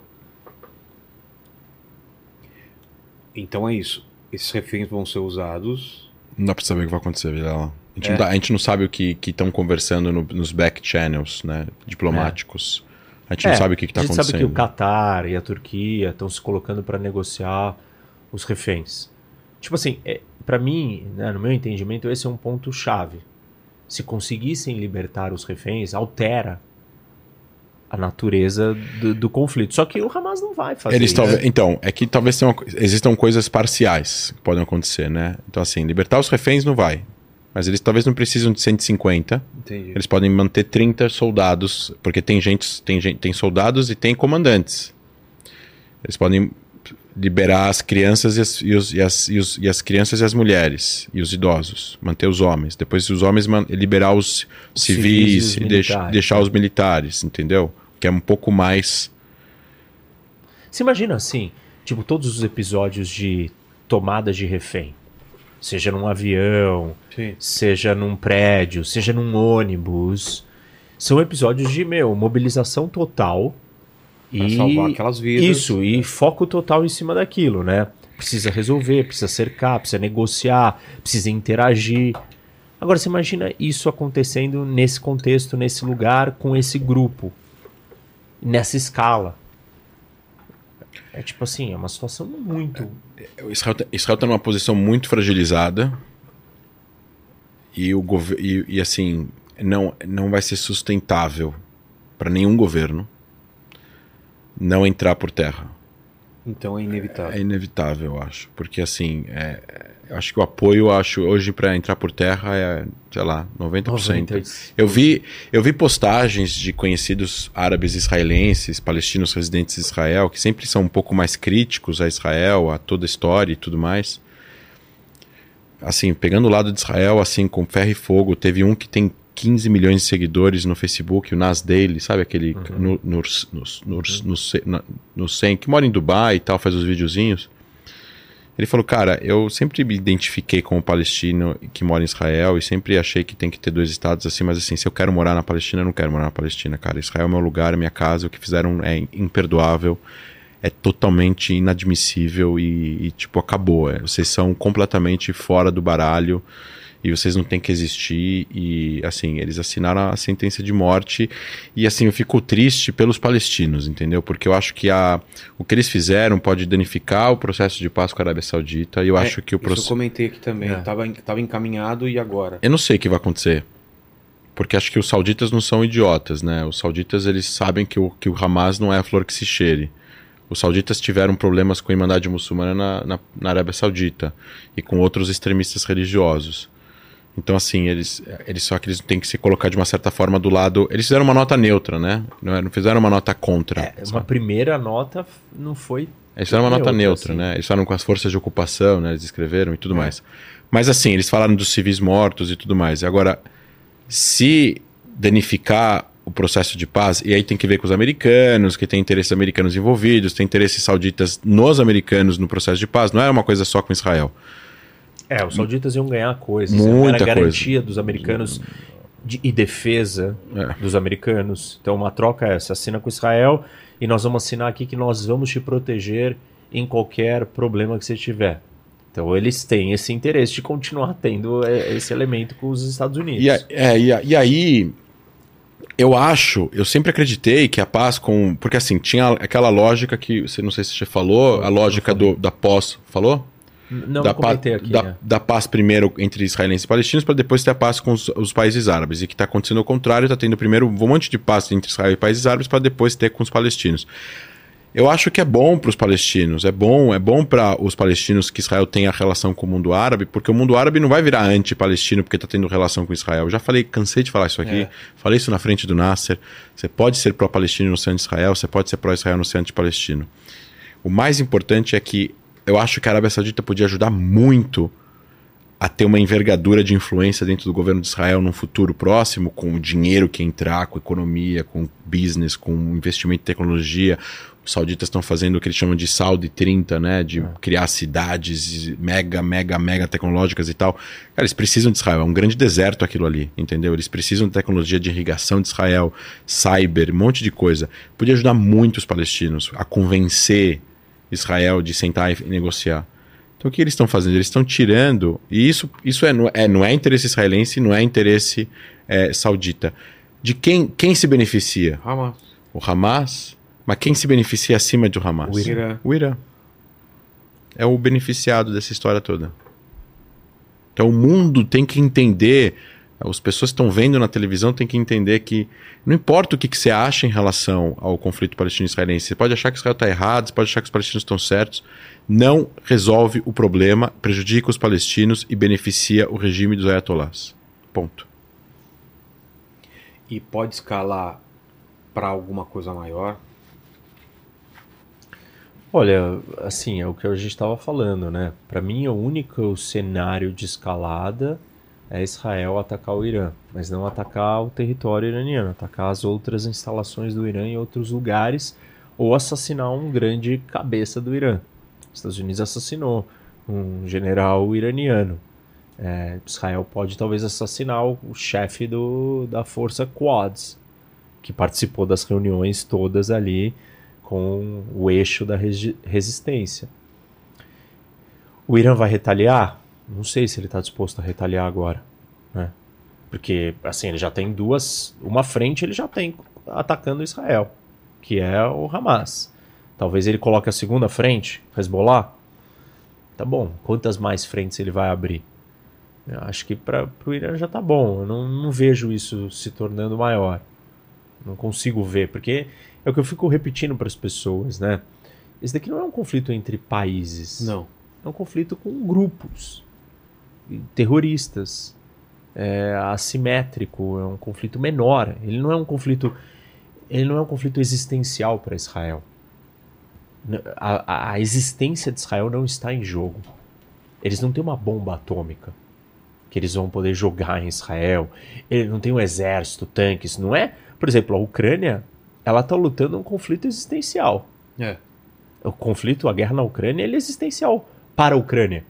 Então é isso. Esses reféns vão ser usados. Não dá pra saber o que vai acontecer, Vilela. A gente, É. dá- a gente não sabe o que estão conversando no- nos back channels, né? Diplomáticos. A gente não sabe o que, que tá É, a gente acontecendo. sabe que o Catar e a Turquia estão se colocando para negociar os reféns. Tipo assim, é, para mim, né, no meu entendimento, esse é um ponto chave. Se conseguissem libertar os reféns, altera a natureza do, do conflito. Só que o Hamas não vai fazer Eles isso. talvez, então, é que talvez tenham, existam coisas parciais que podem acontecer, né? Então, assim, libertar os reféns não vai. Mas eles talvez não precisam de 150. Entendi. Eles podem manter 30 soldados, porque tem gente, tem gente, tem soldados e tem comandantes. Eles podem liberar as crianças e as, e os, e as, e os- e as crianças e as mulheres e os idosos, manter os homens. Depois os homens liberar os, Os civis, civis e os deix- militares, deixar né? os militares, entendeu? Que é um pouco mais Você imagina assim, tipo, todos os episódios de tomadas de refém. Seja num avião, Sim. seja num prédio, seja num ônibus. São episódios de, meu, mobilização total. Pra e salvar aquelas vidas. Isso, e foco total em cima daquilo, né? Precisa resolver, precisa cercar, precisa negociar, precisa interagir. Agora, você imagina isso acontecendo nesse contexto, nesse lugar, com esse grupo, nessa escala. É tipo assim, é uma situação muito. O Israel, tá- está numa posição muito fragilizada e, o e, e assim não, não vai ser sustentável para nenhum governo não entrar por terra. Então é inevitável. É inevitável, eu acho, porque assim, é, é, acho que o apoio, acho hoje para entrar por terra é, sei lá, 90%. 90. Eu vi, eu vi postagens de conhecidos árabes israelenses, palestinos residentes em Israel, que sempre são um pouco mais críticos a Israel, a toda a história e tudo mais. Assim, pegando o lado de Israel, assim, com ferro e fogo, teve um que tem 15 milhões de seguidores no Facebook, o Nas Daily, sabe aquele no, no, no, no, no, Ce- na- no Cem, que mora em Dubai e tal, faz os videozinhos. Ele falou, cara, eu sempre me identifiquei como palestino que mora em Israel e sempre achei que tem que ter dois estados assim, mas assim, se eu quero morar na Palestina, eu não quero morar na Palestina, cara. Israel é meu lugar, é minha casa, o que fizeram é imperdoável, é totalmente inadmissível e, e, tipo, acabou. É. Vocês são completamente fora do baralho e vocês não têm que existir. E assim eles assinaram a sentença de morte. E assim eu fico triste pelos palestinos entendeu? Porque eu acho que a o que eles fizeram pode danificar o processo de paz com a Arábia Saudita. E eu É, acho que o Isso eu processo comentei aqui também. É. Tava, en- tava encaminhado e agora? eu não sei o que vai acontecer. Porque acho que os sauditas não são idiotas né? Os sauditas eles sabem que o que o Hamas não é a flor que se cheire. Os sauditas tiveram problemas com a Irmandade Muçulmana na, na, na Arábia Saudita e com outros extremistas religiosos Então, assim, eles, eles só que eles têm que se colocar de uma certa forma do lado. Eles fizeram uma nota neutra, né? Não, é- não fizeram uma nota contra. É, uma primeira nota não foi. Eles fizeram uma nota neutra, assim. né? Eles falaram com as forças de ocupação, né? Eles escreveram e tudo mais. Mas assim, eles falaram dos civis mortos e tudo mais. Agora, se danificar o processo de paz, e aí tem que ver com os americanos, que tem interesses americanos envolvidos, tem interesses sauditas nos americanos no processo de paz, não é uma coisa só com Israel. É, os sauditas iam ganhar coisas. Muita era a garantia dos americanos de- e defesa É. dos americanos. Então, uma troca é essa: assina com Israel e nós vamos assinar aqui que nós vamos te proteger em qualquer problema que você tiver. Então, eles têm esse interesse de continuar tendo é, esse elemento com os Estados Unidos. E, a- é, e, a- e aí, eu acho, eu sempre acreditei que a paz com. Porque assim, tinha aquela lógica que, você não sei se você falou, a lógica do, da pós. Falou? Não, da, pa- aqui. da, né? da paz primeiro entre israelenses e palestinos, para depois ter a paz com os, os países árabes. E que está acontecendo o contrário, está tendo primeiro um monte de paz entre Israel e países árabes, para depois ter com os palestinos. Eu acho que é bom para os palestinos, é bom, é bom para os palestinos que Israel tenha relação com o mundo árabe, porque o mundo árabe não vai virar anti-palestino porque está tendo relação com Israel. Eu já falei, cansei de falar isso aqui, É. falei isso na frente do Nasser. Você pode ser pró-palestino no ser anti-Israel, você pode ser pró-Israel no ser anti-palestino. O mais importante é que eu acho que a Arábia Saudita podia ajudar muito a ter uma envergadura de influência dentro do governo de Israel num futuro próximo, com o dinheiro que entrar, com economia, com business, com investimento em tecnologia. Os sauditas estão fazendo o que eles chamam de Saudi 30, né? De criar cidades mega, mega, mega tecnológicas e tal. Cara, eles precisam de Israel. É um grande deserto aquilo ali, entendeu? Eles precisam de tecnologia de irrigação de Israel, cyber, um monte de coisa. Podia ajudar muito os palestinos a convencer Israel de sentar e negociar. Então o que eles estão fazendo? Eles estão tirando, e isso, isso é, não, é, não é interesse israelense, não é interesse é, saudita. De quem, quem se beneficia? Hamas. O Hamas? Mas quem se beneficia acima do Hamas? O Irã. O Irã. É o beneficiado dessa história toda. Então o mundo tem que entender, as pessoas que estão vendo na televisão têm que entender que não importa o que, que você acha em relação ao conflito palestino-israelense, você pode achar que Israel está errado, você pode achar que os palestinos estão certos, não resolve o problema, prejudica os palestinos e beneficia o regime dos ayatollahs. Ponto. E pode escalar para alguma coisa maior. Olha, assim, é o que a gente estava falando, né? Para mim, o único cenário de escalada é Israel atacar o Irã, mas não atacar o território iraniano, atacar as outras instalações do Irã em outros lugares ou assassinar um grande cabeça do Irã. Os Estados Unidos assassinou um general iraniano. É, Israel pode talvez assassinar o, chefe do, da força Quads, que participou das reuniões todas ali com o eixo da resi- resistência. O Irã vai retaliar? Não sei se ele está disposto a retaliar agora, né? Porque assim ele já tem duas, uma frente ele já tem atacando Israel, que é o Hamas. Talvez ele coloque a segunda frente, Hezbollah. Tá bom. Quantas mais frentes ele vai abrir? Eu acho que para o Irã já tá bom. Eu não, não vejo isso se tornando maior. Não consigo ver, porque é o que eu fico repetindo para as pessoas, né? Esse daqui não é um conflito entre países. Não. É um conflito com grupos terroristas. É assimétrico, é um conflito menor. Ele não é um conflito, ele não é um conflito existencial para Israel. A- a existência de Israel não está em jogo. Eles não têm uma bomba atômica que eles vão poder jogar em Israel. Ele não tem um exército, tanques, não é? Por exemplo, a Ucrânia, ela está lutando um conflito existencial. É. O conflito, a guerra na Ucrânia, ele é existencial para a Ucrânia.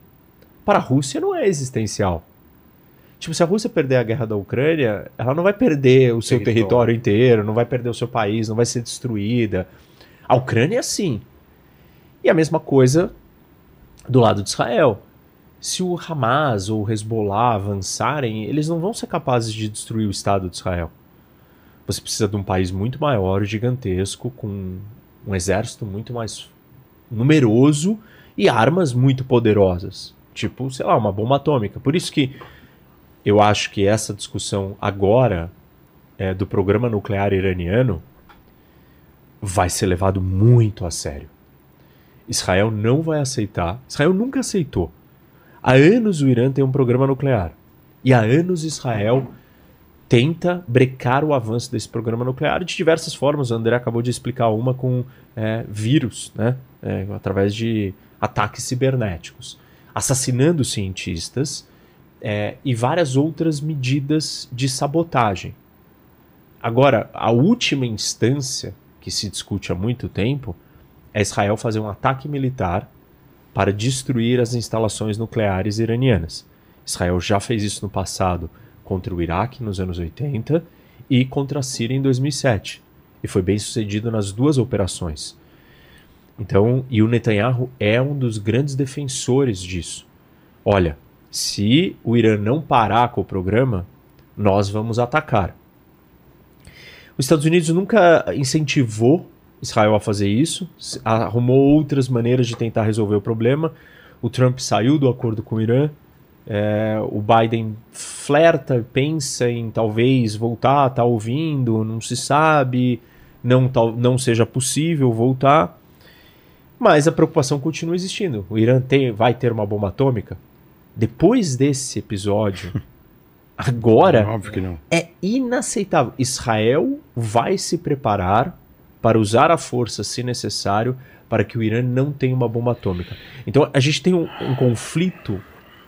Para a Rússia não é existencial. Tipo, se a Rússia perder a guerra da Ucrânia, ela não vai perder o seu Território. território inteiro, não vai perder o seu país, não vai ser destruída. A Ucrânia é sim. E a mesma coisa do lado de Israel. Se o Hamas ou o Hezbollah avançarem, eles não vão ser capazes de destruir o Estado de Israel. Você precisa de um país muito maior, gigantesco, com um exército muito mais numeroso e armas muito poderosas. Tipo, sei lá, uma bomba atômica. Por isso que eu acho que essa discussão agora é, do programa nuclear iraniano vai ser levado muito a sério. Israel não vai aceitar. Israel nunca aceitou. Há anos o Irã tem um programa nuclear. E há anos Israel tenta brecar o avanço desse programa nuclear de diversas formas. O André acabou de explicar uma com é, vírus, né? É, através de ataques cibernéticos, assassinando cientistas é, e várias outras medidas de sabotagem. Agora, a última instância que se discute há muito tempo é Israel fazer um ataque militar para destruir as instalações nucleares iranianas. Israel já fez isso no passado contra o Iraque nos anos 80 e contra a Síria em 2007. E foi bem sucedido nas duas operações. Então, e o Netanyahu é um dos grandes defensores disso. Olha, se o Irã não parar com o programa, nós vamos atacar. Os Estados Unidos nunca incentivou Israel a fazer isso, arrumou outras maneiras de tentar resolver o problema. O Trump saiu do acordo com o Irã, é, o Biden flerta, pensa em talvez voltar, tá ouvindo, não se sabe, não, não seja possível voltar. Mas a preocupação continua existindo. O Irã tem, vai ter uma bomba atômica? Depois desse episódio, agora é inaceitável. Israel vai se preparar para usar a força, se necessário, para que o Irã não tenha uma bomba atômica. Então a gente tem um, um conflito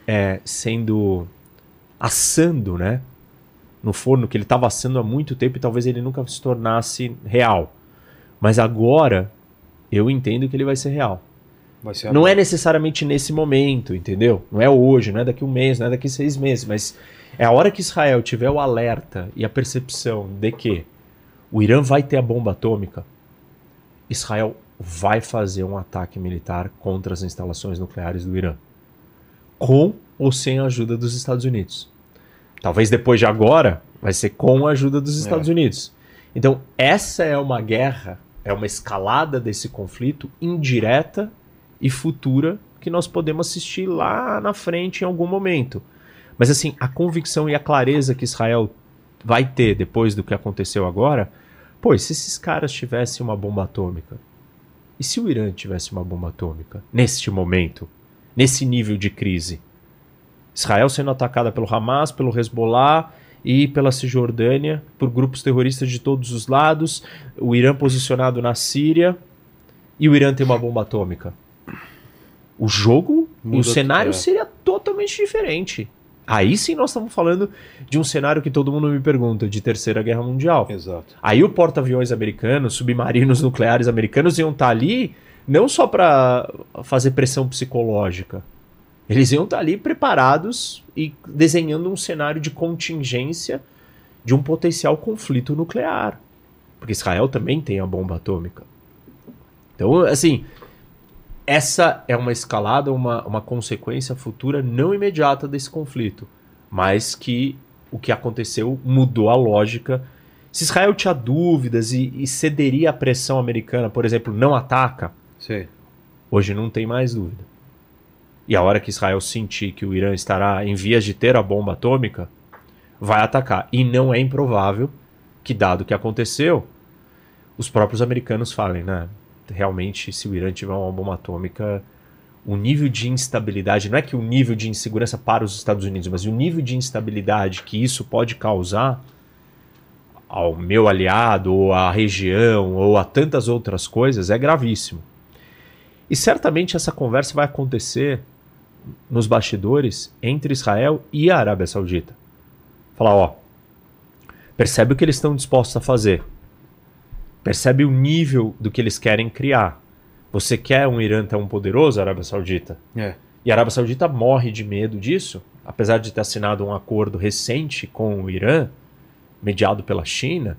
é, sendo assando, né? No forno que ele estava assando há muito tempo e talvez ele nunca se tornasse real. Mas agora eu entendo que ele vai ser real. Vai ser não é necessariamente nesse momento, entendeu? Não é hoje, não é daqui um mês, não é daqui seis meses, mas é a hora que Israel tiver o alerta e a percepção de que o Irã vai ter a bomba atômica, Israel vai fazer um ataque militar contra as instalações nucleares do Irã com ou sem a ajuda dos Estados Unidos. Talvez depois de agora vai ser com a ajuda dos Estados é. Unidos. Então, essa é uma guerra, é uma escalada desse conflito indireta e futura que nós podemos assistir lá na frente em algum momento. Mas assim, a convicção e a clareza que Israel vai ter depois do que aconteceu agora, pois se esses caras tivessem uma bomba atômica, e se o Irã tivesse uma bomba atômica neste momento, nesse nível de crise. Israel sendo atacada pelo Hamas, pelo Hezbollah e pela Cisjordânia, por grupos terroristas de todos os lados, o Irã posicionado na Síria e o Irã tem uma bomba atômica. O jogo, o cenário é. seria totalmente diferente. Aí sim nós estamos falando de um cenário que todo mundo me pergunta, de Terceira Guerra Mundial. Exato. Aí o porta-aviões americanos, submarinos nucleares americanos iam estar ali não só para fazer pressão psicológica. Eles iam estar ali preparados e desenhando um cenário de contingência de um potencial conflito nuclear. Porque Israel também tem a bomba atômica. Então, assim, essa é uma escalada, uma, uma consequência futura não imediata desse conflito, mas que o que aconteceu mudou a lógica. Se Israel tinha dúvidas e, e cederia à pressão americana, por exemplo, não ataca, Sim. Hoje não tem mais dúvida. E a hora que Israel sentir que o Irã estará em vias de ter a bomba atômica, vai atacar. E não é improvável que, dado o que aconteceu, os próprios americanos falem, né? Realmente, se o Irã tiver uma bomba atômica, o nível de instabilidade, não é que o nível de insegurança para os Estados Unidos, mas o nível de instabilidade que isso pode causar ao meu aliado, ou à região, ou a tantas outras coisas, é gravíssimo. E certamente essa conversa vai acontecer nos bastidores entre Israel e a Arábia Saudita. Falar, ó, percebe o que eles estão dispostos a fazer. Percebe o nível do que eles querem criar. Você quer um Irã tão poderoso, Arábia Saudita? É. E a Arábia Saudita morre de medo disso, apesar de ter assinado um acordo recente com o Irã, mediado pela China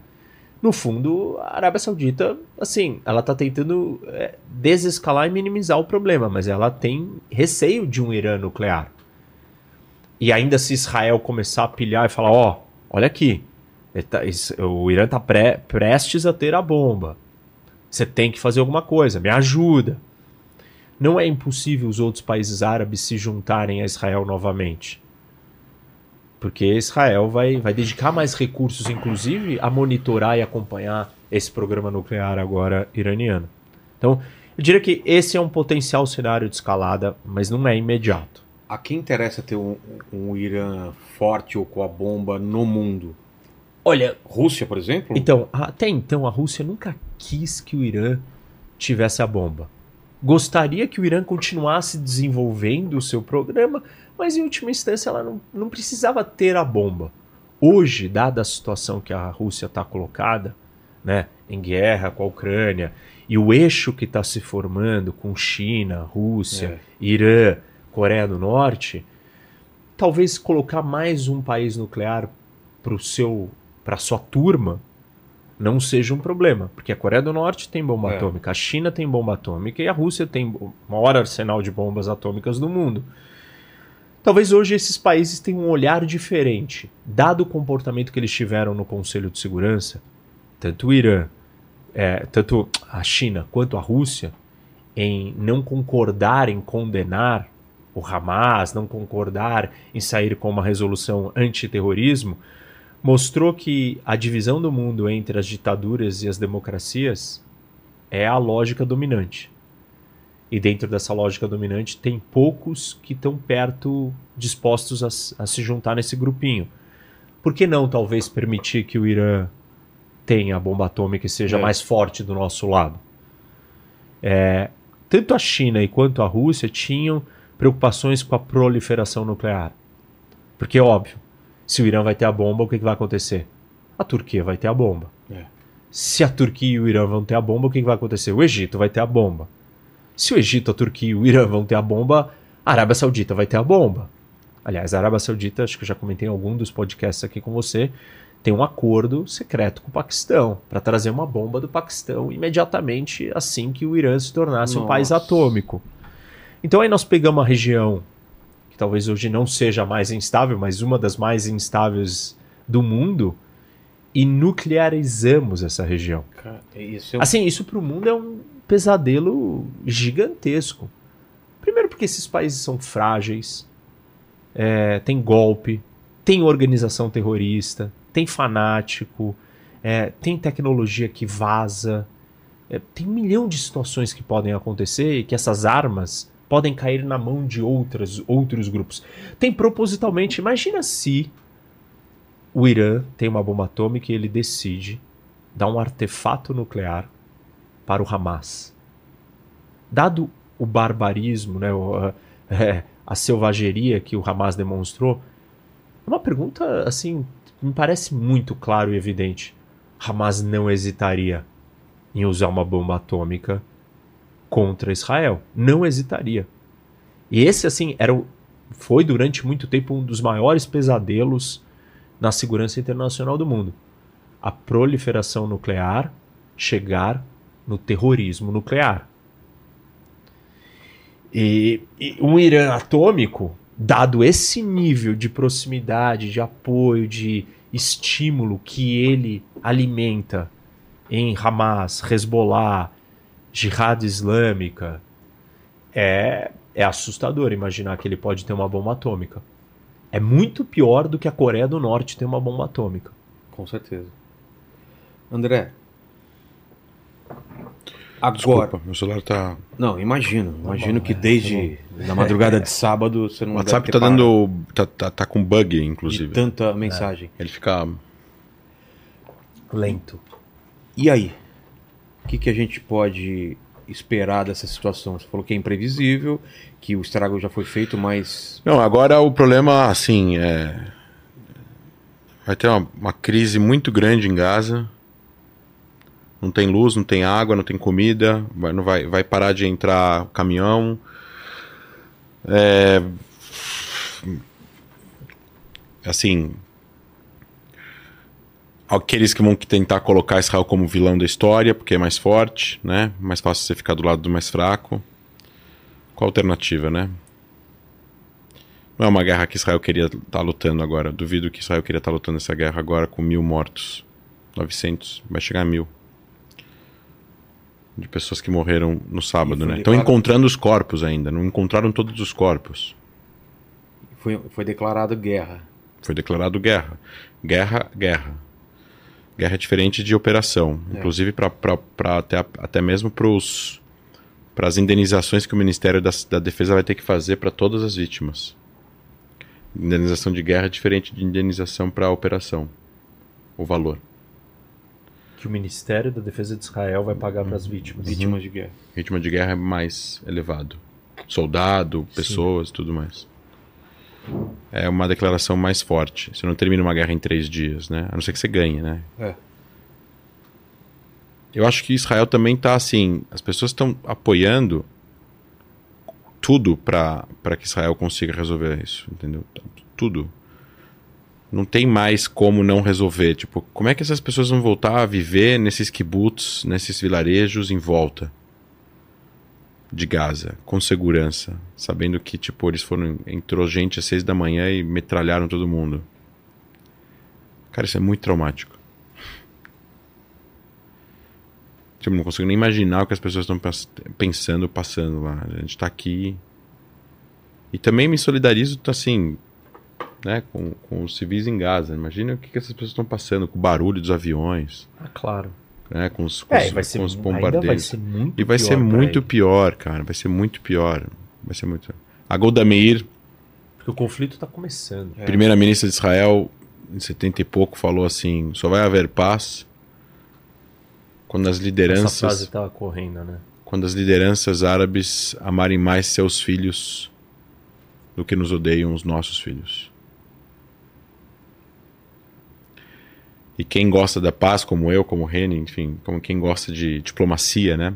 no fundo, a Arábia Saudita, assim, ela está tentando é, desescalar e minimizar o problema, mas ela tem receio de um Irã nuclear. E ainda se Israel começar a pilhar e falar: ó, oh, olha aqui, tá, o Irã está prestes a ter a bomba. Você tem que fazer alguma coisa, me ajuda. Não é impossível os outros países árabes se juntarem a Israel novamente porque Israel vai, vai dedicar mais recursos, inclusive, a monitorar e acompanhar esse programa nuclear agora iraniano. Então, eu diria que esse é um potencial cenário de escalada, mas não é imediato. a quem interessa ter um, um Irã forte ou com a bomba no mundo? Olha, Rússia, por exemplo? Então, até então, a Rússia nunca quis que o Irã tivesse a bomba. Gostaria que o Irã continuasse desenvolvendo o seu programa, mas em última instância ela não, não precisava ter a bomba. Hoje, dada a situação que a Rússia está colocada, né, em guerra com a Ucrânia, e o eixo que está se formando com China, Rússia, É. Irã, Coreia do Norte, talvez colocar mais um país nuclear para seu para sua turma não seja um problema, porque a Coreia do Norte tem bomba É. atômica, a China tem bomba atômica e a Rússia tem o maior arsenal de bombas atômicas do mundo. Talvez hoje esses países tenham um olhar diferente, dado o comportamento que eles tiveram no Conselho de Segurança, tanto o Irã, é, tanto a China quanto a Rússia, em não concordar em condenar o Hamas, não concordar em sair com uma resolução antiterrorismo, mostrou que a divisão do mundo entre as ditaduras e as democracias é a lógica dominante. E dentro dessa lógica dominante tem poucos que estão perto, dispostos a, a se juntar nesse grupinho. Por que não, talvez, permitir que o Irã tenha a bomba atômica e seja É. mais forte do nosso lado? É, tanto a China e quanto a Rússia tinham preocupações com a proliferação nuclear. Porque, óbvio, se o Irã vai ter a bomba, o que, que vai acontecer? A Turquia vai ter a bomba. É. Se a Turquia e o Irã vão ter a bomba, o que, que vai acontecer? O Egito vai ter a bomba. Se o Egito, a Turquia e o Irã vão ter a bomba, a Arábia Saudita vai ter a bomba. Aliás, a Arábia Saudita, acho que eu já comentei em algum dos podcasts aqui com você, tem um acordo secreto com o Paquistão para trazer uma bomba do Paquistão imediatamente assim que o Irã se tornasse um país Nossa. atômico. Então aí nós pegamos uma região que talvez hoje não seja a mais instável, mas uma das mais instáveis do mundo e nuclearizamos essa região. Cara, isso é um- Assim, isso para o mundo é um pesadelo gigantesco. Primeiro porque esses países são frágeis, é, tem golpe, tem organização terrorista, tem fanático, é, tem tecnologia que vaza, é, tem um milhão de situações que podem acontecer e que essas armas podem cair na mão de outras, outros grupos. Tem propositalmente, imagina se o Irã tem uma bomba atômica e ele decide dar um artefato nuclear para o Hamas. Dado o barbarismo, né, é, a selvageria que o Hamas demonstrou, é uma pergunta assim, me parece muito claro e evidente. Hamas não hesitaria em usar uma bomba atômica contra Israel. Não hesitaria. E esse, assim, era o, foi durante muito tempo um dos maiores pesadelos na segurança internacional do mundo. A proliferação nuclear chegar no terrorismo nuclear. E, e um Irã atômico, dado esse nível de proximidade, de apoio, de estímulo que ele alimenta em Hamas, Hezbollah, Jihad Islâmica, é, é assustador imaginar que ele pode ter uma bomba atômica. É muito pior do que a Coreia do Norte ter uma bomba atômica. Com certeza. André. Agora. Desculpa, meu celular tá. Não, imagino. Imagino bom, que é, tá desde na madrugada de sábado você não O WhatsApp deve tá ter dando. Tá, tá, tá com bug, parado inclusive. de tanta mensagem. Ele fica. Lento. E aí? O que, que a gente pode esperar dessa situação? Você falou que é imprevisível, que o estrago já foi feito, mas. Não, agora o problema, assim, é. Vai ter uma, uma crise muito grande em Gaza. Não tem luz, não tem água, não tem comida. Vai, não vai, vai parar de entrar caminhão. É. Assim. Aqueles que vão tentar colocar Israel como vilão da história, porque é mais forte, né? Mais fácil você ficar do lado do mais fraco. Qual a alternativa, né? Não é uma guerra que Israel queria estar lutando agora. Duvido que Israel queria estar lutando essa guerra agora com mil mortos. 900, vai chegar a mil. De pessoas que morreram no sábado, né? Estão encontrando os corpos ainda. Não encontraram todos os corpos. Foi, foi declarado guerra. Foi declarado guerra. Guerra, guerra. Guerra é diferente de operação. É. Inclusive para até, até mesmo para as indenizações que o Ministério da, da Defesa vai ter que fazer para todas as vítimas. Indenização de guerra é diferente de indenização para operação. O valor. Que o Ministério da Defesa de Israel vai pagar para as vítimas. Vítimas de guerra. Ritmo de guerra é mais elevado. Soldado, pessoas, tudo mais. É uma declaração mais forte. Você não termina uma guerra em três dias, né? A não ser que você ganhe, né? É. Eu acho que Israel também está assim. As pessoas estão apoiando tudo para que Israel consiga resolver isso, entendeu? Tudo. Não tem mais como não resolver. Tipo, como é que essas pessoas vão voltar a viver nesses kibbutz, nesses vilarejos em volta de Gaza, com segurança, sabendo que tipo eles foram entrou gente às seis da manhã e metralharam todo mundo. Cara, isso é muito traumático. Tipo, não consigo nem imaginar o que as pessoas estão pensando, passando lá. A gente está aqui. E também me solidarizo, assim, né, com, com os civis em Gaza. Imagina o que, que essas pessoas estão passando com o barulho dos aviões. Ah, claro. Né, com os, com É, os, vai ser, com os ainda vai bombardeios. ser muito E vai pior ser muito ele. pior, cara. Vai ser muito pior. Vai ser muito. A Golda Meir, Porque o conflito está começando. É. primeira-ministra de Israel, em 70 e pouco, falou assim: só vai haver paz quando as Essa lideranças. frase estava correndo, né? quando as lideranças árabes amarem mais seus filhos do que nos odeiam os nossos filhos. E quem gosta da paz, como eu, como Reni, enfim, como quem gosta de diplomacia, né?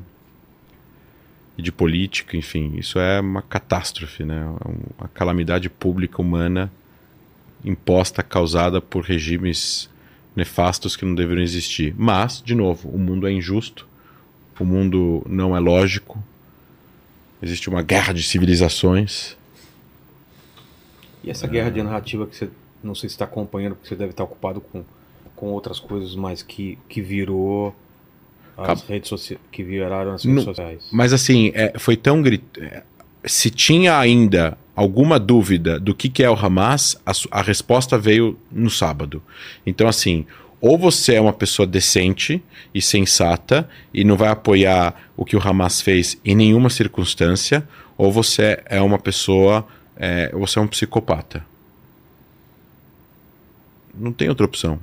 E de política, enfim, isso é uma catástrofe, né? É um- Uma calamidade pública humana imposta, causada por regimes nefastos que não deveriam existir. Mas, de novo, o mundo é injusto, o mundo não é lógico, existe uma guerra de civilizações. E essa guerra de narrativa que você não sei se está acompanhando, porque você deve estar ocupado com, com outras coisas, mas que, que virou as Acab- redes sociais, que viraram as redes Não- sociais. Mas assim, é, foi tão grit... é, Se tinha ainda alguma dúvida do que, que é o Hamas, a, a resposta veio no sábado. Então, assim, ou você é uma pessoa decente e sensata e não vai apoiar o que o Hamas fez em nenhuma circunstância, ou você é uma pessoa, é, você é um psicopata. Não tem outra opção.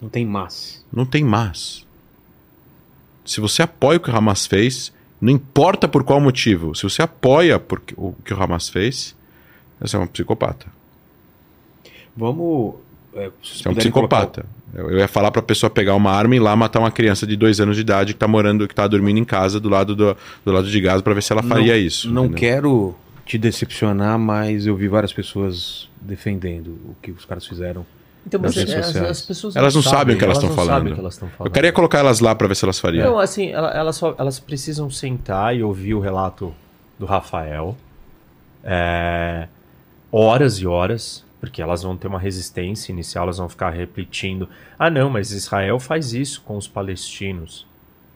Não tem mas. Não tem mais. Se você apoia o que o Hamas fez, não importa por qual motivo, se você apoia o que o Hamas fez, você é um psicopata. Vamos. É, Você é um puderem colocar- psicopata. Eu ia falar pra pessoa pegar uma arma e ir lá matar uma criança de dois anos de idade que tá morando, que tá dormindo em casa do lado, do, do lado de Gaza pra ver se ela faria não, isso. Não entendeu? quero te decepcionar, mas eu vi várias pessoas defendendo o que os caras fizeram. Então, mas é, as, as pessoas Elas não sabem o que elas não estão falando. sabem o que elas estão falando. Eu queria colocar elas lá pra ver se elas fariam. Não, assim, ela- elas, só, elas precisam sentar e ouvir o relato do Rafael. é, horas e horas, porque elas vão ter uma resistência inicial, elas vão ficar repetindo. Ah, não, mas Israel faz isso com os palestinos.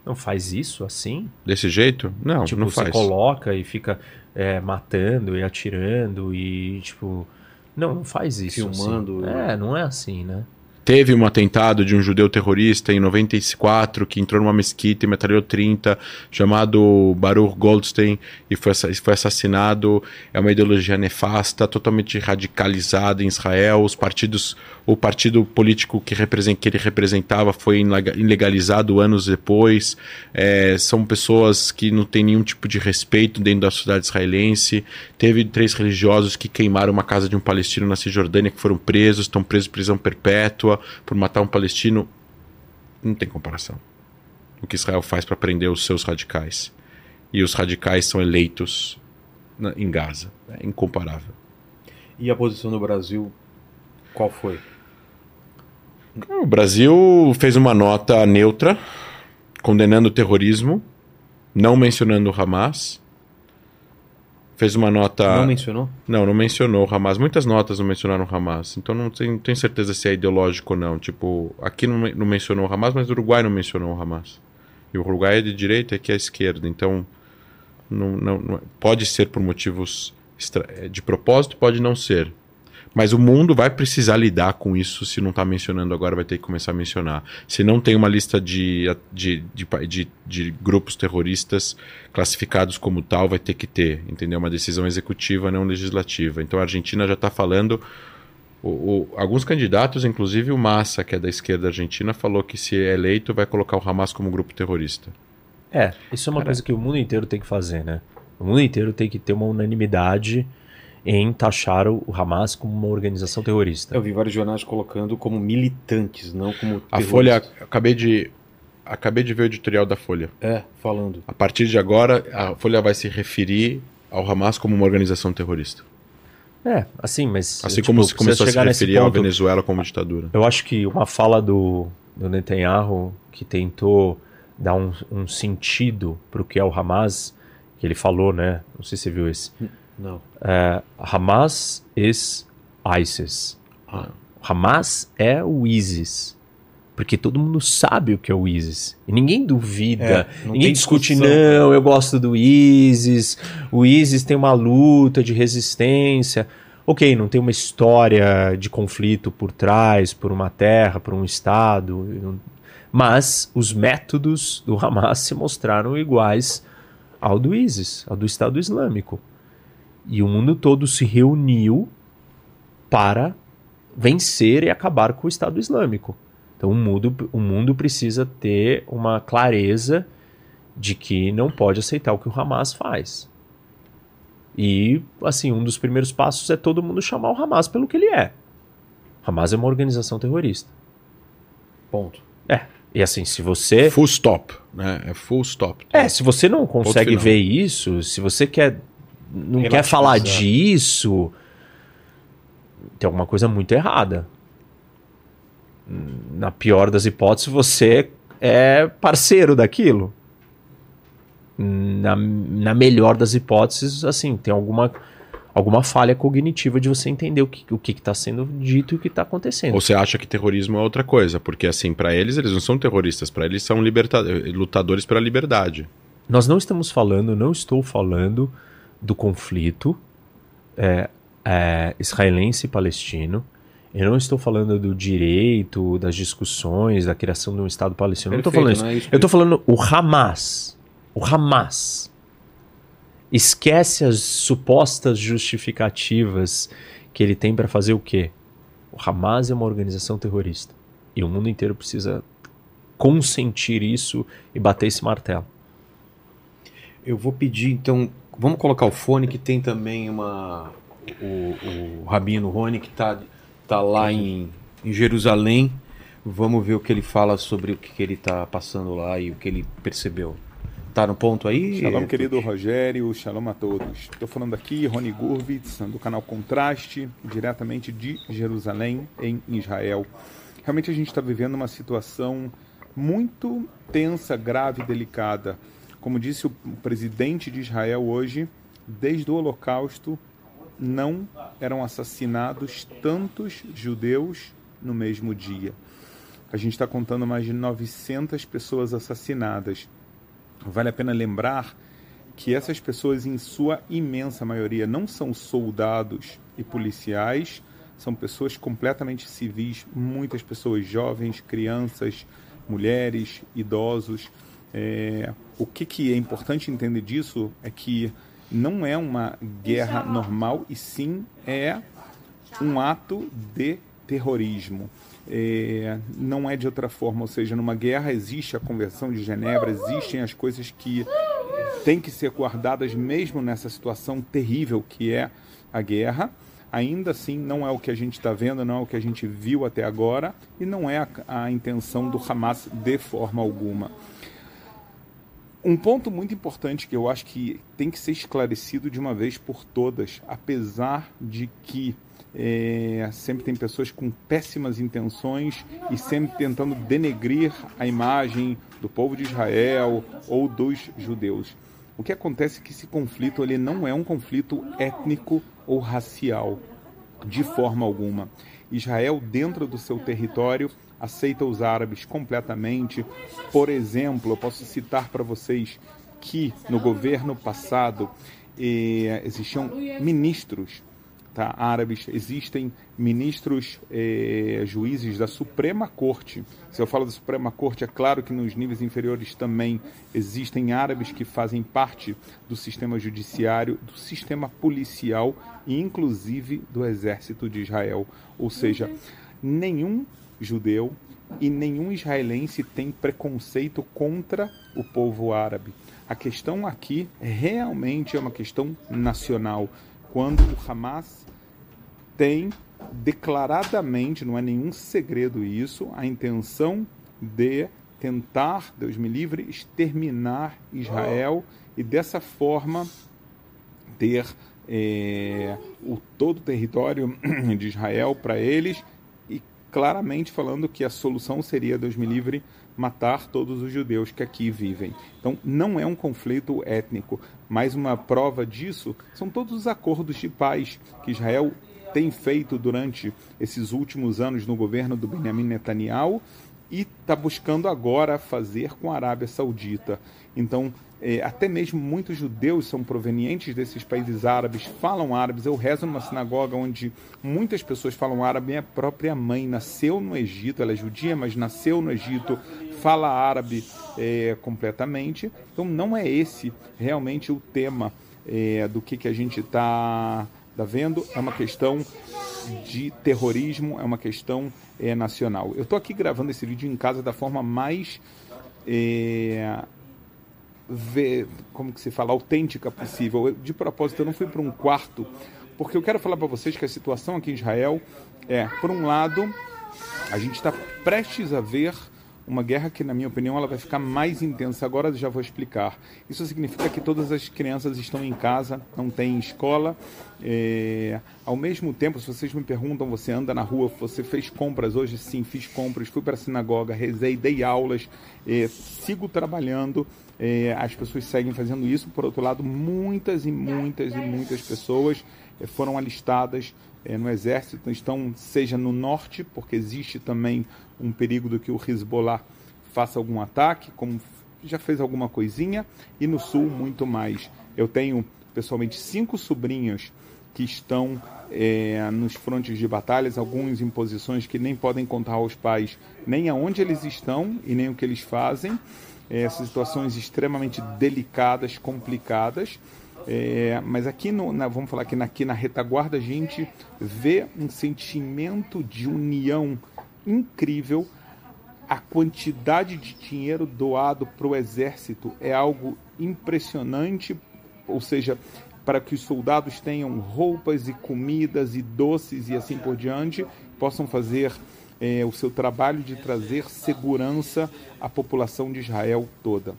Não faz isso assim? Desse jeito? Não, tipo, não você faz. coloca e fica é, matando e atirando e, tipo. Não, não faz isso. Filmando. Assim. É, não é assim, né? Teve um atentado de um judeu terrorista em 94 que entrou numa mesquita e metralhou 30, chamado Baruch Goldstein, e foi, foi assassinado. É uma ideologia nefasta, totalmente radicalizada em Israel. Os partidos, o partido político que, represent, que ele representava foi ilegalizado anos depois. É, são pessoas que não têm nenhum tipo de respeito dentro da sociedade israelense. Teve três religiosos que queimaram uma casa de um palestino na Cisjordânia que foram presos, estão presos em prisão perpétua por matar um palestino. Não tem comparação. O que Israel faz para prender os seus radicais. E os radicais são eleitos na- em Gaza. É incomparável. E a posição do Brasil, qual foi? O Brasil fez uma nota neutra, condenando o terrorismo, não mencionando o Hamas. Fez uma nota. Não mencionou? Não, não mencionou o Hamas. Muitas notas não mencionaram o Hamas. Então não tenho, não tenho certeza se é ideológico ou não. Tipo, aqui não, não mencionou o Hamas, mas o Uruguai não mencionou o Hamas. E o Uruguai é de direita e aqui é esquerda. Então, não, não, não- pode ser por motivos de propósito, pode não ser. Mas o mundo vai precisar lidar com isso. Se não está mencionando agora, vai ter que começar a mencionar. Se não tem uma lista de, de, de, de, de grupos terroristas classificados como tal, vai ter que ter, entendeu? Uma decisão executiva, não legislativa. Então a Argentina já está falando. O, o, alguns candidatos, inclusive o Massa, que é da esquerda argentina, falou que se é eleito vai colocar o Hamas como grupo terrorista. É, isso é uma Cara, coisa que o mundo inteiro tem que fazer, né? O mundo inteiro tem que ter uma unanimidade em taxar o Hamas como uma organização terrorista. Eu vi vários jornais colocando como militantes, não como A Folha, acabei de acabei de ver o editorial da Folha. É, falando. A partir de agora, a Folha vai se referir ao Hamas como uma organização terrorista. É, assim, mas. Assim tipo, como se começou a se referir ponto, à Venezuela como ditadura. Eu acho que uma fala do, do Netanyahu que tentou dar um, um sentido para o que é o Hamas, que ele falou, né? Não sei se você viu esse. Não. É, Hamas is ISIS. Ah. Hamas é o ISIS. Porque todo mundo sabe o que é o ISIS. E ninguém duvida. É, ninguém discute, não, eu gosto do ISIS. O ISIS tem uma luta de resistência. Ok, não tem uma história de conflito por trás, por uma terra, por um Estado. Mas os métodos do Hamas se mostraram iguais ao do ISIS, ao do Estado Islâmico. E o mundo todo se reuniu para vencer e acabar com o Estado Islâmico. Então o mundo, o mundo precisa ter uma clareza de que não pode aceitar o que o Hamas faz. E, assim, um dos primeiros passos é todo mundo chamar o Hamas pelo que ele é. O Hamas é uma organização terrorista. Ponto. É. E assim, se você. Full stop, né? É full stop. É, se você não consegue ver isso, se você quer não quer falar disso, tem alguma coisa muito errada. Na pior das hipóteses, você é parceiro daquilo. Na, na melhor das hipóteses, assim, tem alguma, alguma falha cognitiva de você entender o que o está sendo dito e o que está acontecendo. Ou você acha que terrorismo é outra coisa? Porque, assim, para eles, eles não são terroristas, para eles são lutadores pela liberdade. Nós não estamos falando, não estou falando do conflito é, é, israelense e palestino. Eu não estou falando do direito, das discussões, da criação de um Estado palestino. Perfeito, não estou falando isso. É eu estou falando o Hamas. O Hamas. Esquece as supostas justificativas que ele tem para fazer o quê? O Hamas é uma organização terrorista. E o mundo inteiro precisa consentir isso e bater esse martelo. Eu vou pedir, então, Vamos colocar o fone que tem também uma. O, o Rabino Rony que está tá lá em, em Jerusalém. Vamos ver o que ele fala sobre o que, que ele está passando lá e o que ele percebeu. Tá no ponto aí? Shalom, querido Rogério, shalom a todos. Estou falando aqui, Rony Gurvitz, do canal Contraste, diretamente de Jerusalém, em Israel. Realmente a gente está vivendo uma situação muito tensa, grave e delicada. Como disse o presidente de Israel hoje, desde o Holocausto não eram assassinados tantos judeus no mesmo dia. A gente está contando mais de 900 pessoas assassinadas. Vale a pena lembrar que essas pessoas, em sua imensa maioria, não são soldados e policiais, são pessoas completamente civis, muitas pessoas jovens, crianças, mulheres, idosos. É, o que, que é importante entender disso é que não é uma guerra normal e sim é um ato de terrorismo. É, não é de outra forma, ou seja, numa guerra existe a Convenção de Genebra, existem as coisas que têm que ser guardadas mesmo nessa situação terrível que é a guerra. Ainda assim, não é o que a gente está vendo, não é o que a gente viu até agora e não é a, a intenção do Hamas de forma alguma. Um ponto muito importante que eu acho que tem que ser esclarecido de uma vez por todas, apesar de que é, sempre tem pessoas com péssimas intenções e sempre tentando denegrir a imagem do povo de Israel ou dos judeus. O que acontece é que esse conflito ele não é um conflito étnico ou racial, de forma alguma. Israel, dentro do seu território, aceita os árabes completamente. Por exemplo, eu posso citar para vocês que no governo passado eh, existiam ministros tá, árabes, existem ministros eh, juízes da Suprema Corte. Se eu falo da Suprema Corte, é claro que nos níveis inferiores também existem árabes que fazem parte do sistema judiciário, do sistema policial e inclusive do exército de Israel. Ou seja, nenhum judeu e nenhum israelense tem preconceito contra o povo árabe. A questão aqui realmente é uma questão nacional. Quando o Hamas tem declaradamente, não é nenhum segredo isso, a intenção de tentar, Deus me livre, exterminar Israel e dessa forma ter é, o todo o território de Israel para eles claramente falando que a solução seria, Deus me livre, matar todos os judeus que aqui vivem. Então, não é um conflito étnico. Mais uma prova disso são todos os acordos de paz que Israel tem feito durante esses últimos anos no governo do Benjamin Netanyahu e está buscando agora fazer com a Arábia Saudita. Então, é, até mesmo muitos judeus são provenientes desses países árabes, falam árabes. Eu rezo numa sinagoga onde muitas pessoas falam árabe. Minha própria mãe nasceu no Egito, ela é judia, mas nasceu no Egito, fala árabe é, completamente. Então, não é esse realmente o tema é, do que, que a gente está tá vendo. É uma questão de terrorismo, é uma questão nacional. Eu estou aqui gravando esse vídeo em casa da forma mais é, ver, como que se fala, autêntica possível. Eu, de propósito, eu não fui para um quarto, porque eu quero falar para vocês que a situação aqui em Israel é, por um lado, a gente está prestes a ver uma guerra que, na minha opinião, ela vai ficar mais intensa. Agora já vou explicar. Isso significa que todas as crianças estão em casa, não tem escola. É... Ao mesmo tempo, se vocês me perguntam, você anda na rua, você fez compras hoje? Sim, fiz compras, fui para a sinagoga, rezei, dei aulas, é... sigo trabalhando. É... As pessoas seguem fazendo isso. Por outro lado, muitas e muitas e muitas pessoas é, foram alistadas é, no exército, estão seja no norte, porque existe também um perigo do que o Hezbollah faça algum ataque, como já fez alguma coisinha, e no sul muito mais. Eu tenho pessoalmente cinco sobrinhos que estão é, nos frontes de batalhas, alguns em posições que nem podem contar aos pais nem aonde eles estão e nem o que eles fazem. É, situações extremamente delicadas, complicadas. É, mas aqui, no, na, vamos falar que aqui na retaguarda, a gente vê um sentimento de união incrível. A quantidade de dinheiro doado para o exército é algo impressionante, ou seja, para que os soldados tenham roupas e comidas e doces e assim por diante, possam fazer é, o seu trabalho de trazer segurança à população de Israel toda.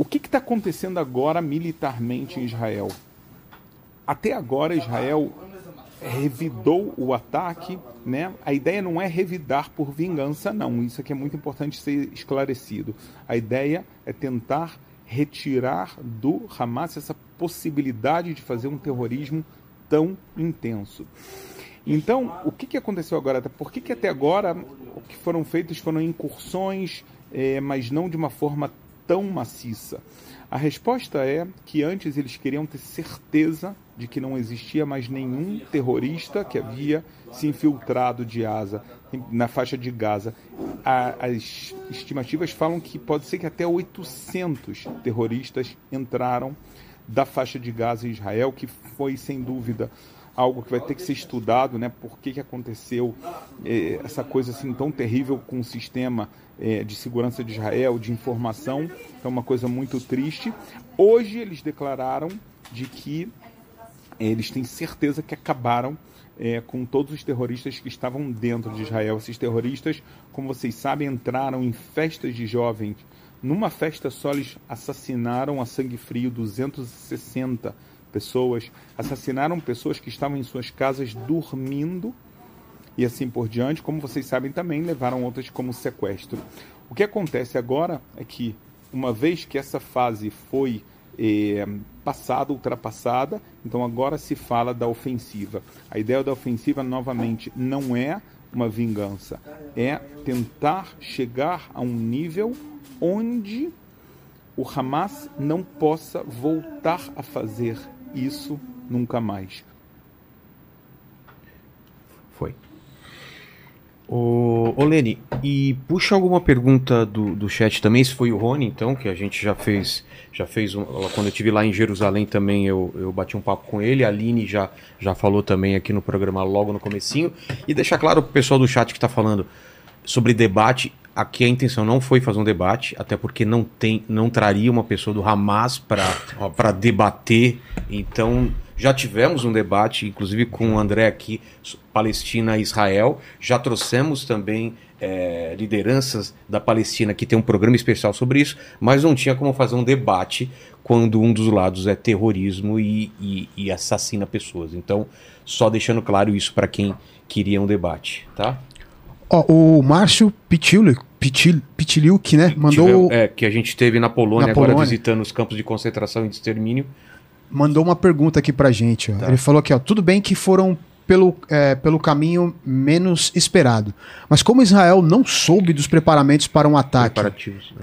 O que está acontecendo agora militarmente em Israel? Até agora, Israel revidou o ataque, né? A ideia não é revidar por vingança, não. Isso aqui é muito importante ser esclarecido. A ideia é tentar retirar do Hamas essa possibilidade de fazer um terrorismo tão intenso. Então, o que, que aconteceu agora? Por que, que até agora o que foram feitos foram incursões, é, mas não de uma forma tão maciça? A resposta é que antes eles queriam ter certeza de que não existia mais nenhum terrorista que havia se infiltrado de Asa na faixa de Gaza. as estimativas falam que pode ser que até 800 terroristas entraram da faixa de Gaza em Israel, que foi sem dúvida algo que vai ter que ser estudado, né? Por que, que aconteceu é, essa coisa assim tão terrível com o sistema é, de segurança de Israel, de informação, é uma coisa muito triste. Hoje eles declararam de que é, eles têm certeza que acabaram é, com todos os terroristas que estavam dentro de Israel. Esses terroristas, como vocês sabem, entraram em festas de jovens. Numa festa só, eles assassinaram a sangue frio 260 pessoas, assassinaram pessoas que estavam em suas casas dormindo e assim por diante. Como vocês sabem também, levaram outras como sequestro. O que acontece agora é que, uma vez que essa fase foi é, passada, ultrapassada, então agora se fala da ofensiva. A ideia da ofensiva, novamente, não é uma vingança, é tentar chegar a um nível onde o Hamas não possa voltar a fazer isso nunca mais. Foi. Ô, ô Lene, e puxa alguma pergunta do, do chat também, se foi o Rony, então, que a gente já fez, já fez um, quando eu estive lá em Jerusalém também, eu, eu bati um papo com ele, a Aline já, já falou também aqui no programa logo no comecinho, e deixar claro pro pessoal do chat que está falando sobre debate, aqui a intenção não foi fazer um debate, até porque não tem, não traria uma pessoa do Hamas para debater, então já tivemos um debate, inclusive com o André aqui, Palestina e Israel. Já trouxemos também é, lideranças da Palestina que tem um programa especial sobre isso, mas não tinha como fazer um debate quando um dos lados é terrorismo e, e, e assassina pessoas. Então, só deixando claro isso para quem queria um debate, tá? Oh, o Márcio Pitiliuk, Pitiliuk, né? Mandou. É, que a gente teve na Polônia, na agora Polônia. visitando os campos de concentração e de extermínio mandou uma pergunta aqui pra gente. Tá. Ele falou aqui, ó, tudo bem que foram pelo, é, pelo caminho menos esperado. Mas como Israel não soube dos preparamentos para um ataque, né?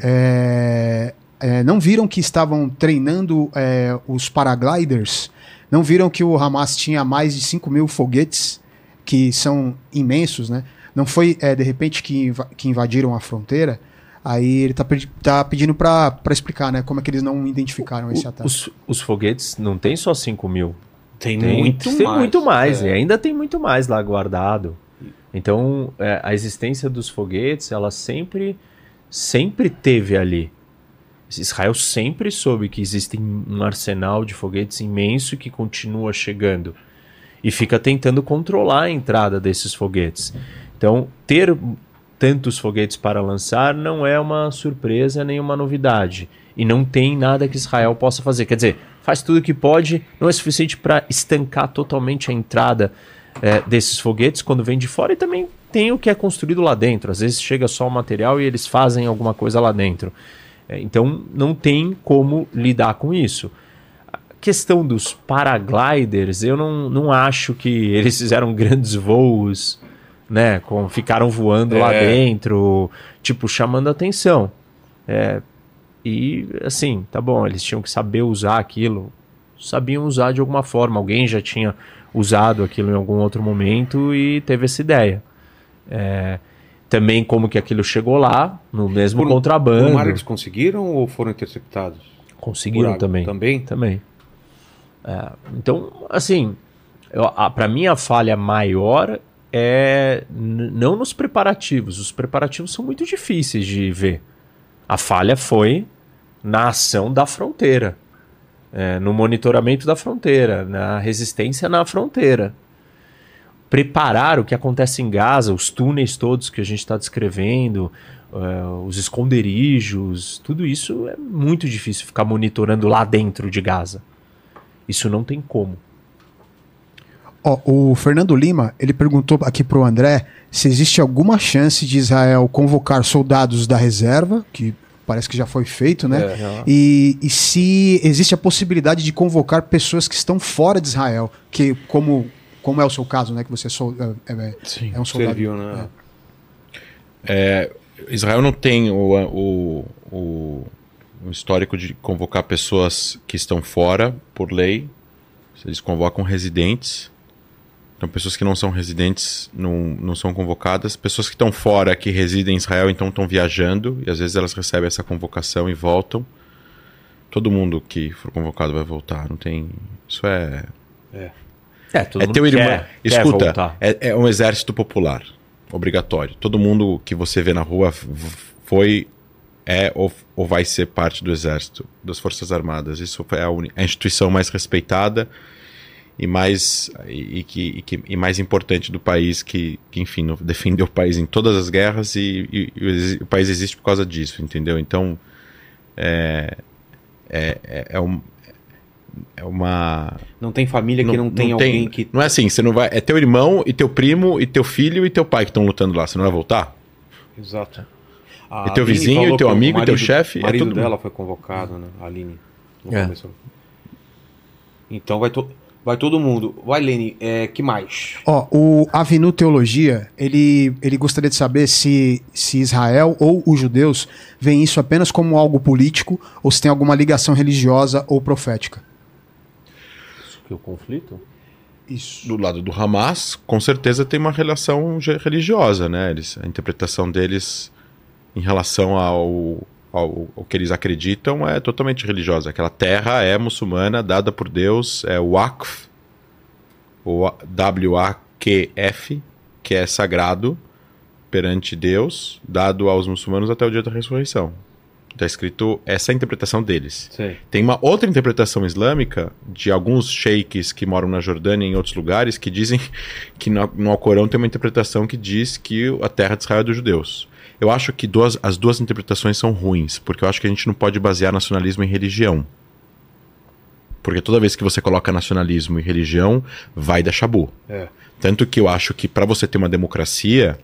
é, é, não viram que estavam treinando é, os paragliders, não viram que o Hamas tinha mais de 5 mil foguetes, que são imensos, né? Não foi, é, de repente, que, que invadiram a fronteira. Aí ele tá, tá pedindo para explicar, né? Como é que eles não identificaram esse ataque. Os, os foguetes não tem só 5 mil. Tem, tem muito tem mais. muito mais. É. E ainda tem muito mais lá guardado. Então, é, a existência dos foguetes, ela sempre, sempre teve ali. Israel sempre soube que existe um arsenal de foguetes imenso que continua chegando. E fica tentando controlar a entrada desses foguetes. Então, ter tantos foguetes para lançar não é uma surpresa nem uma novidade. E não tem nada que Israel possa fazer. Quer dizer, faz tudo o que pode, não é suficiente para estancar totalmente a entrada é, desses foguetes quando vem de fora e também tem o que é construído lá dentro. Às vezes chega só o material e eles fazem alguma coisa lá dentro. É, então não tem como lidar com isso. A questão dos paragliders, eu não, não acho que eles fizeram grandes voos né? Com, ficaram voando é. lá dentro, tipo, chamando atenção. É, e assim, tá bom, eles tinham que saber usar aquilo, sabiam usar de alguma forma. Alguém já tinha usado aquilo em algum outro momento e teve essa ideia. É, também como que aquilo chegou lá, no mesmo por, contrabando. Por eles conseguiram ou foram interceptados? Conseguiram também. Também? Também. É, então, assim, para mim a falha maior é não nos preparativos. Os preparativos são muito difíceis de ver. A falha foi na ação da fronteira, é, no monitoramento da fronteira, na resistência na fronteira. Preparar o que acontece em Gaza, os túneis todos que a gente está descrevendo, é, os esconderijos, tudo isso é muito difícil ficar monitorando lá dentro de Gaza. Isso não tem como. Ó, o Fernando Lima, ele perguntou aqui pro André se existe alguma chance de Israel convocar soldados da reserva, que parece que já foi feito, né? É, e, e, se existe a possibilidade de convocar pessoas que estão fora de Israel, que como, como é o seu caso, né? Que você é, é, Sim, é um soldado. Serviu, né? É. Israel não tem o, o, o, o histórico de convocar pessoas que estão fora por lei. Eles convocam residentes então, pessoas que não são residentes não, não são convocadas. Pessoas que estão fora, que residem em Israel, então estão viajando. E às vezes elas recebem essa convocação e voltam. Todo mundo que for convocado vai voltar. Não tem. Isso é. É. É, todo é teu irmão. Quer, Escuta, quer é, é um exército popular. Obrigatório. Todo mundo que você vê na rua foi é ou, ou, vai ser parte do exército, das Forças Armadas. Isso é a, a instituição mais respeitada e mais e, e que, e, que, e mais importante do país que, que enfim defendeu o país em todas as guerras e, e, o país existe por causa disso entendeu? Então é é, é, é, um, é uma não tem família que não, não tem não alguém tem, que não é assim você não vai é teu irmão e teu primo e teu filho e teu pai que estão lutando lá você não vai voltar? Exato. A e teu Aline vizinho e teu amigo marido, e teu chefe o marido é dela mundo. foi convocado né? A Aline é. então vai todo Vai todo mundo. Vai, Lene, é, que mais? Ó, o Avenu Teologia, ele, ele gostaria de saber se, se Israel ou os judeus veem isso apenas como algo político ou se tem alguma ligação religiosa ou profética. Isso que é o conflito? Isso. Do lado do Hamas, com certeza tem uma relação religiosa, né? Eles, a interpretação deles em relação ao, ao, ao, que eles acreditam é totalmente religiosa. Aquela terra é muçulmana, dada por Deus, é o Waqf, o W-A-Q-F, que é sagrado perante Deus, dado aos muçulmanos até o dia da ressurreição. Está escrito essa é interpretação deles. Tem uma outra interpretação islâmica de alguns sheiks que moram na Jordânia e em outros lugares que dizem que no, no Alcorão tem uma interpretação que diz que a terra de Israel é dos judeus. Eu acho que duas, as duas interpretações são ruins, porque eu acho que a gente não pode basear nacionalismo em religião. Porque toda vez que você coloca nacionalismo e religião, vai dar chabu. É. Tanto que eu acho que para você ter uma democracia,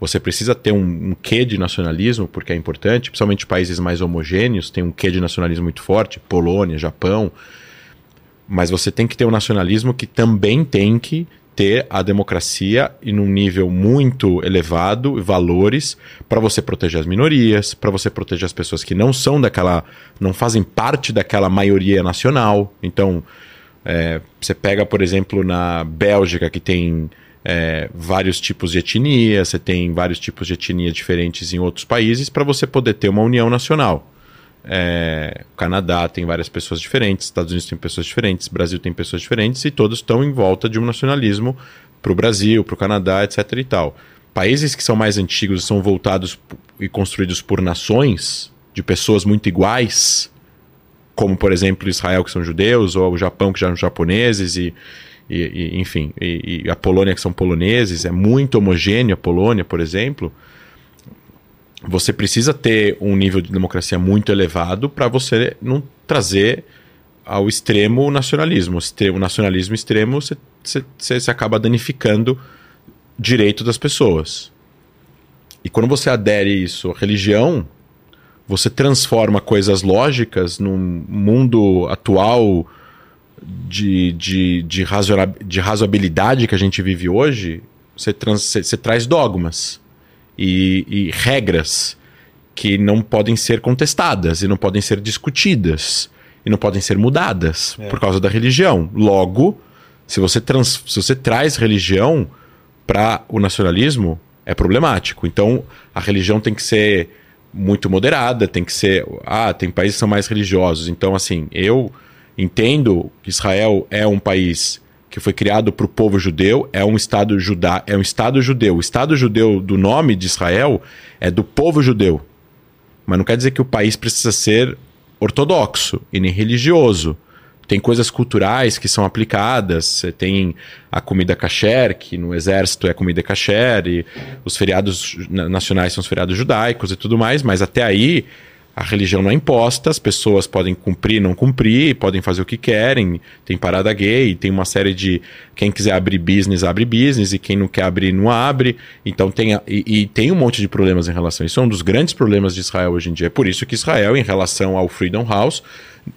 você precisa ter um, um quê de nacionalismo, porque é importante, principalmente países mais homogêneos, tem um quê de nacionalismo muito forte, Polônia, Japão. Mas você tem que ter um nacionalismo que também tem que ter a democracia em um nível muito elevado, valores, para você proteger as minorias, para você proteger as pessoas que não são daquela, não fazem parte daquela maioria nacional. Então, é, você pega, por exemplo, na Bélgica, que tem é, vários tipos de etnia, você tem vários tipos de etnia diferentes em outros países, para você poder ter uma união nacional. É, Canadá tem várias pessoas diferentes, Estados Unidos tem pessoas diferentes, Brasil tem pessoas diferentes e todos estão em volta de um nacionalismo para o Brasil, para o Canadá, etc. e tal. Países que são mais antigos são voltados e construídos por nações de pessoas muito iguais, como por exemplo Israel que são judeus ou o Japão que já são japoneses e, e, e enfim e, e a Polônia que são poloneses é muito homogêneo a Polônia por exemplo você precisa ter um nível de democracia muito elevado para você não trazer ao extremo o nacionalismo. O nacionalismo extremo, você, acaba danificando direito das pessoas. E quando você adere isso à religião, você transforma coisas lógicas num mundo atual de, de, de, de razoabilidade que a gente vive hoje, você, trans, você, você traz dogmas e, e regras que não podem ser contestadas e não podem ser discutidas e não podem ser mudadas é. por causa da religião. Logo, se você, trans, se você traz religião para o nacionalismo, é problemático. Então, a religião tem que ser muito moderada, tem que ser. Ah, tem países que são mais religiosos. Então, assim, eu entendo que Israel é um país que foi criado para o povo judeu, é um estado judá, é um estado judeu. O estado judeu do nome de Israel é do povo judeu. Mas não quer dizer que o país precisa ser ortodoxo e nem religioso. Tem coisas culturais que são aplicadas. Você tem a comida kasher, que no exército é comida kasher, e os feriados nacionais são os feriados judaicos e tudo mais, mas até aí a religião não é imposta, as pessoas podem cumprir, não cumprir, podem fazer o que querem, tem parada gay, tem uma série de. Quem quiser abrir business, abre business, e quem não quer abrir, não abre. Então tem. E, e tem um monte de problemas em relação a isso. É um dos grandes problemas de Israel hoje em dia. É por isso que Israel, em relação ao Freedom House,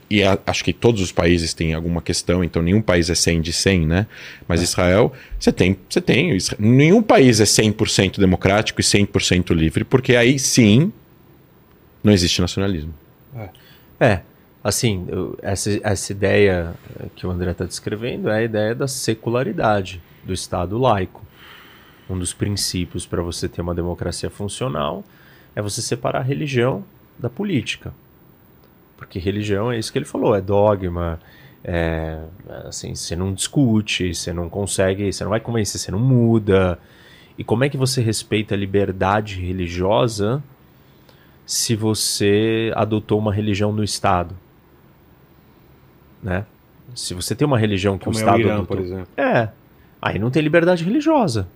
e a, acho que todos os países têm alguma questão, então nenhum país é 100 de 100, né? Mas é. Israel, você tem, você tem, nenhum país é 100% democrático e 100% livre, porque aí sim não existe nacionalismo. É, é assim, eu, essa, essa ideia que o André está descrevendo é a ideia da secularidade do Estado laico. Um dos princípios para você ter uma democracia funcional é você separar a religião da política. Porque religião é isso que ele falou, é dogma, é, assim, você não discute, você não consegue, você não vai convencer, você não muda. E como é que você respeita a liberdade religiosa se você adotou uma religião no Estado. Né? Se você tem uma religião que Como o Estado. É o Irã, adotou, por exemplo. É. Aí não tem liberdade religiosa.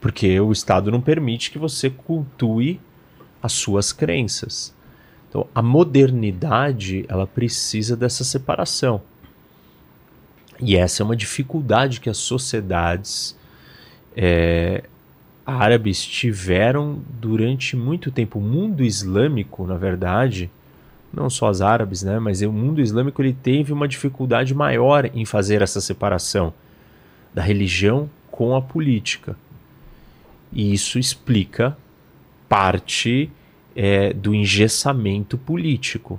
Porque o Estado não permite que você cultue as suas crenças. Então, a modernidade, ela precisa dessa separação. E essa é uma dificuldade que as sociedades é, árabes tiveram durante muito tempo. O mundo islâmico, na verdade, não só os árabes, né, mas o mundo islâmico ele teve uma dificuldade maior em fazer essa separação da religião com a política. E isso explica parte é, do engessamento político.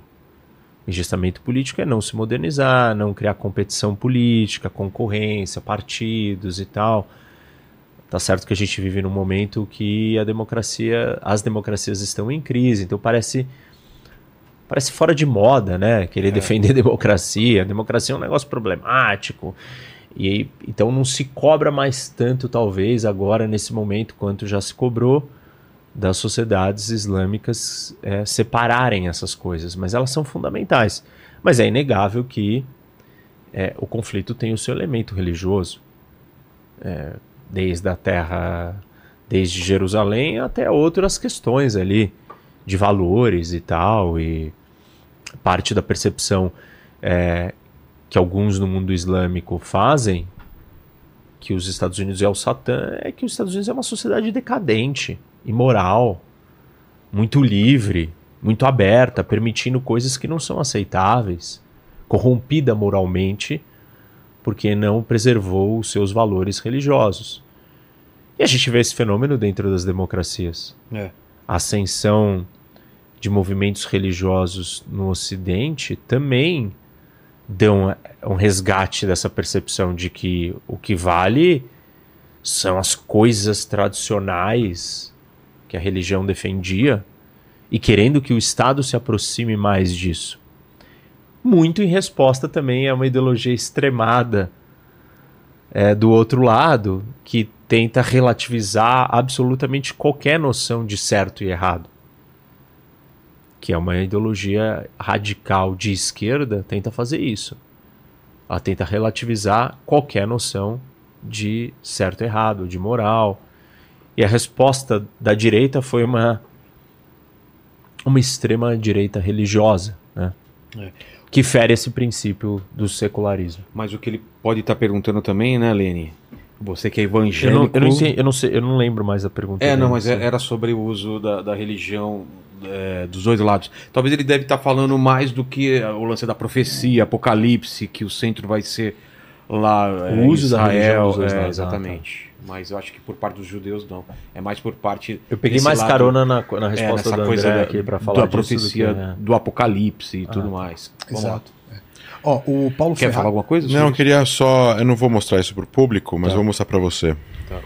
Engestamento político é não se modernizar, não criar competição política, concorrência, partidos e tal. Tá certo que a gente vive num momento que a democracia, as democracias estão em crise, então parece parece fora de moda, né? Querer é. defender a democracia. A democracia é um negócio problemático. E então não se cobra mais tanto, talvez, agora nesse momento, quanto já se cobrou das sociedades islâmicas é, separarem essas coisas, mas elas são fundamentais. Mas é inegável que é, o conflito tem o seu elemento religioso, é, desde a terra, desde Jerusalém até outras questões ali de valores e tal, e parte da percepção é, que alguns no mundo islâmico fazem que os Estados Unidos é o Satã é que os Estados Unidos é uma sociedade decadente imoral, muito livre, muito aberta, permitindo coisas que não são aceitáveis, corrompida moralmente, porque não preservou os seus valores religiosos. E a gente vê esse fenômeno dentro das democracias. É. A ascensão de movimentos religiosos no Ocidente também dão um resgate dessa percepção de que o que vale são as coisas tradicionais que a religião defendia e querendo que o Estado se aproxime mais disso. Muito em resposta também a uma ideologia extremada é, do outro lado, que tenta relativizar absolutamente qualquer noção de certo e errado. Que é uma ideologia radical de esquerda, tenta fazer isso. Ela tenta relativizar qualquer noção de certo e errado, de moral, e a resposta da direita foi uma, uma extrema direita religiosa, né? É. que fere esse princípio do secularismo. Mas o que ele pode estar tá perguntando também, né, Lene? Você que é evangélico. Eu não, eu não, entendi, eu não, sei, eu não lembro mais a pergunta. É, não, mas é, era sobre o uso da, da religião é, dos dois lados. Talvez ele deve estar tá falando mais do que o lance da profecia, apocalipse, que o centro vai ser lá. O uso Israel, da religião é, lados. Exatamente. Ah, tá mas eu acho que por parte dos judeus não. É mais por parte. Eu peguei mais lado, carona na, na é, resposta é, do coisa André aqui para falar da profecia do, que, é. do Apocalipse e ah, tudo mais. Exato. Ó, o Paulo Quer falar alguma coisa? Não, eu queria só. Eu não vou mostrar isso para o público, mas tá. vou mostrar para você. Tá.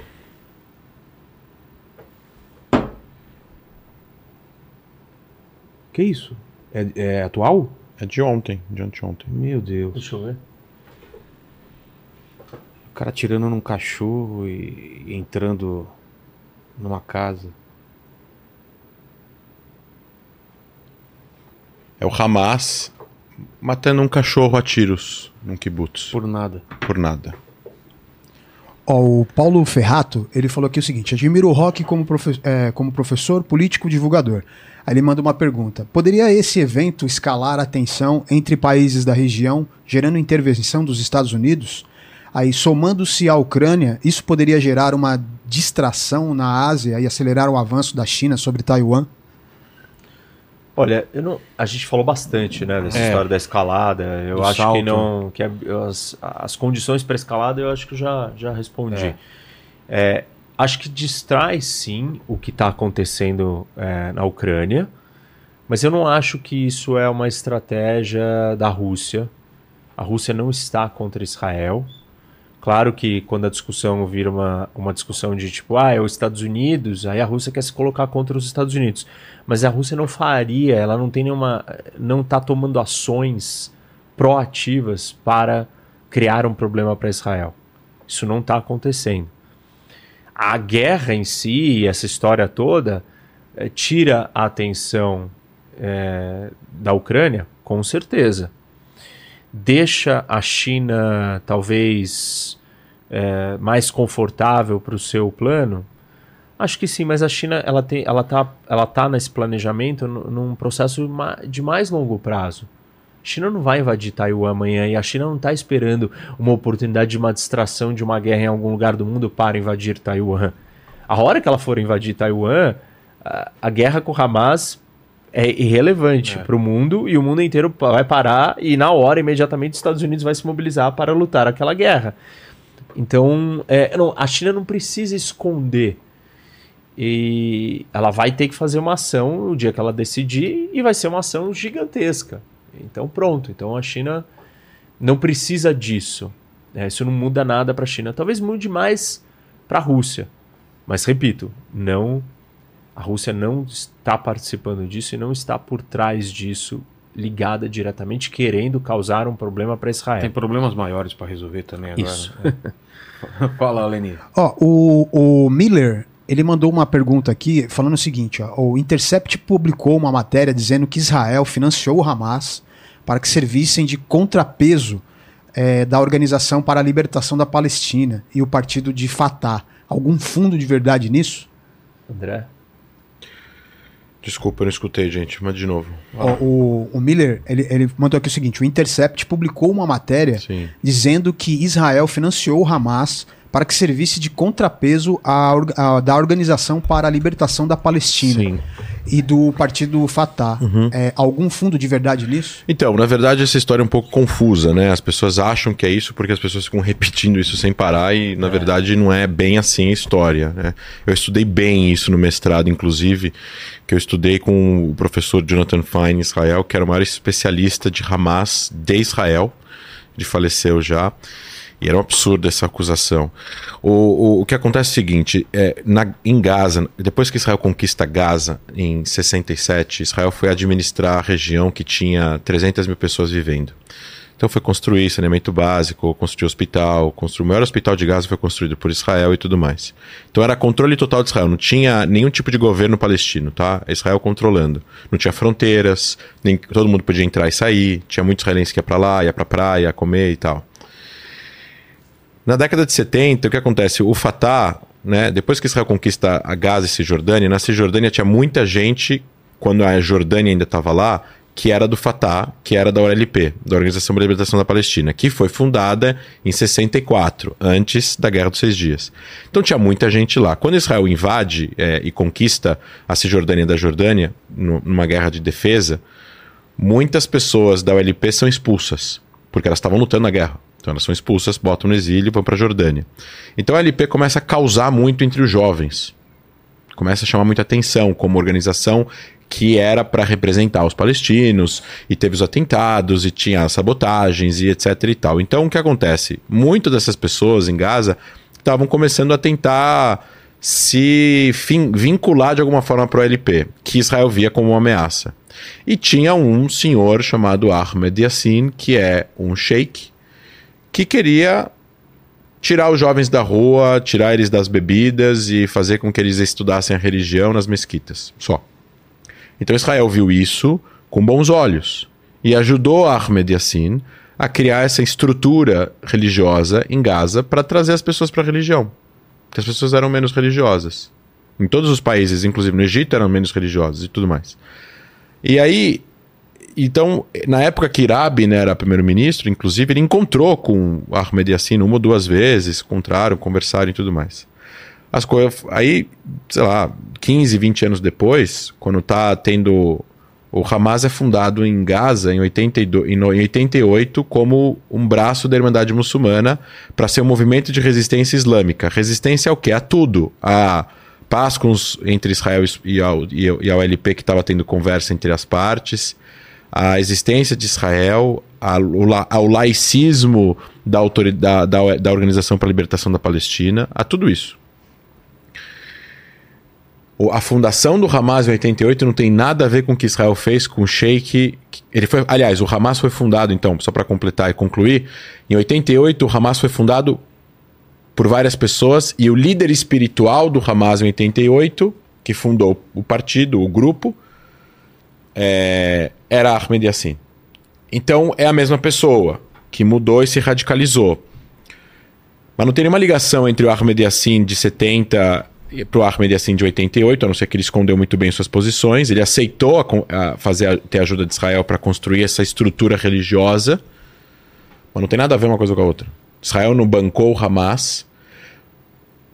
Que isso? É, é atual? É de ontem, de anteontem. Meu Deus. Deixa eu ver. O cara atirando num cachorro e, e entrando numa casa. É o Hamas matando um cachorro a tiros num kibutz. Por nada. Por nada. Ó, o Paulo Ferrato, ele falou aqui o seguinte: admiro o rock como, profe é, como professor, político, divulgador. Aí ele manda uma pergunta: poderia esse evento escalar a tensão entre países da região, gerando intervenção dos Estados Unidos? Aí, somando-se à Ucrânia, isso poderia gerar uma distração na Ásia e acelerar o avanço da China sobre Taiwan? Olha, não, a gente falou bastante né, dessa é, história da escalada. Eu acho salto. que não. que as, as condições para escalada eu acho que já, já respondi. É. É, acho que distrai sim o que está acontecendo é, na Ucrânia, mas eu não acho que isso é uma estratégia da Rússia. A Rússia não está contra Israel. Claro que quando a discussão vira uma, uma discussão de tipo, ah, é os Estados Unidos, aí a Rússia quer se colocar contra os Estados Unidos. Mas a Rússia não faria, ela não tem nenhuma. não está tomando ações proativas para criar um problema para Israel. Isso não está acontecendo. A guerra em si, essa história toda, é, tira a atenção é, da Ucrânia, com certeza deixa a China talvez é, mais confortável para o seu plano? Acho que sim, mas a China ela tem, ela tá, ela tá nesse planejamento num processo de mais longo prazo. A China não vai invadir Taiwan amanhã e a China não está esperando uma oportunidade de uma distração de uma guerra em algum lugar do mundo para invadir Taiwan. A hora que ela for invadir Taiwan, a, a guerra com Hamas é irrelevante é. para o mundo e o mundo inteiro vai parar e na hora imediatamente os Estados Unidos vai se mobilizar para lutar aquela guerra. Então, é, não, a China não precisa esconder e ela vai ter que fazer uma ação no dia que ela decidir e vai ser uma ação gigantesca. Então pronto. Então a China não precisa disso. É, isso não muda nada para a China. Talvez mude mais para a Rússia. Mas repito, não a Rússia não está participando disso e não está por trás disso ligada diretamente querendo causar um problema para Israel. Tem problemas maiores para resolver também agora. Isso. É. Fala, Leni. Ó, o, o Miller ele mandou uma pergunta aqui falando o seguinte: ó, o Intercept publicou uma matéria dizendo que Israel financiou o Hamas para que servissem de contrapeso é, da Organização para a Libertação da Palestina e o partido de Fatah. Algum fundo de verdade nisso? André? Desculpa, eu não escutei, gente, mas de novo. O, o, o, Miller, ele, ele mandou aqui o seguinte: o Intercept publicou uma matéria Sim. dizendo que Israel financiou o Hamas para que servisse de contrapeso à, à, da Organização para a Libertação da Palestina Sim. e do partido Fatah. Uhum. É, algum fundo de verdade nisso? Então, na verdade, essa história é um pouco confusa, né? As pessoas acham que é isso porque as pessoas ficam repetindo isso sem parar e, na é. verdade, não é bem assim a história. Né? Eu estudei bem isso no mestrado, inclusive, que eu estudei com o professor Jonathan Fine em Israel, que era o maior especialista de Hamas de Israel, ele faleceu já. E era um absurdo essa acusação. O, o, o que acontece é o seguinte: é, na, em Gaza, depois que Israel conquista Gaza em 67, Israel foi administrar a região que tinha 300 mil pessoas vivendo. Então foi construir saneamento básico, construir hospital, construir o maior hospital de Gaza foi construído por Israel e tudo mais. Então era controle total de Israel, não tinha nenhum tipo de governo palestino, tá? Israel controlando. Não tinha fronteiras, nem todo mundo podia entrar e sair, tinha muitos israelenses que ia para lá, ia para praia, comer e tal. Na década de 70, o que acontece? O Fatah, né, depois que Israel conquista a Gaza e Cisjordânia, na Cisjordânia tinha muita gente, quando a Jordânia ainda estava lá, que era do Fatah, que era da OLP, da Organização para a Libertação da Palestina, que foi fundada em 64, antes da Guerra dos Seis Dias. Então tinha muita gente lá. Quando Israel invade é, e conquista a Cisjordânia da Jordânia, numa guerra de defesa, muitas pessoas da OLP são expulsas, porque elas estavam lutando na guerra. Então elas são expulsas, botam no exílio e vão para a Jordânia. Então a LP começa a causar muito entre os jovens. Começa a chamar muita atenção como organização que era para representar os palestinos, e teve os atentados, e tinha sabotagens, e etc e tal. Então o que acontece? Muitas dessas pessoas em Gaza estavam começando a tentar se vincular de alguma forma para o LP, que Israel via como uma ameaça. E tinha um senhor chamado Ahmed Yassin, que é um sheik, que queria tirar os jovens da rua, tirar eles das bebidas e fazer com que eles estudassem a religião nas mesquitas. Só. Então Israel viu isso com bons olhos e ajudou Ahmed Yassin a criar essa estrutura religiosa em Gaza para trazer as pessoas para a religião. Porque as pessoas eram menos religiosas. Em todos os países, inclusive no Egito, eram menos religiosas e tudo mais. E aí então, na época que Rabin né, era primeiro-ministro, inclusive, ele encontrou com Ahmed Yassin uma ou duas vezes, encontraram, conversaram e tudo mais. As coisas. Aí, sei lá, 15, 20 anos depois, quando tá tendo. O Hamas é fundado em Gaza em, 82, em 88 como um braço da Irmandade Muçulmana para ser um movimento de resistência islâmica. Resistência ao quê? A tudo. A paz com os, entre Israel e a, e a OLP que estava tendo conversa entre as partes a existência de Israel, ao laicismo da, autoridade, da, da Organização para a Libertação da Palestina, a tudo isso. A fundação do Hamas em 88 não tem nada a ver com o que Israel fez com o Sheikh. Ele foi, aliás, o Hamas foi fundado, então, só para completar e concluir, em 88 o Hamas foi fundado por várias pessoas e o líder espiritual do Hamas em 88, que fundou o partido, o grupo, é, era Ahmed Yassin. Então é a mesma pessoa que mudou e se radicalizou. Mas não tem nenhuma ligação entre o Ahmed Yassin de 70 para o Ahmed Yassin de 88, a não ser que ele escondeu muito bem suas posições. Ele aceitou a, a fazer a, ter ajuda de Israel para construir essa estrutura religiosa, mas não tem nada a ver uma coisa com a outra. Israel não bancou o Hamas.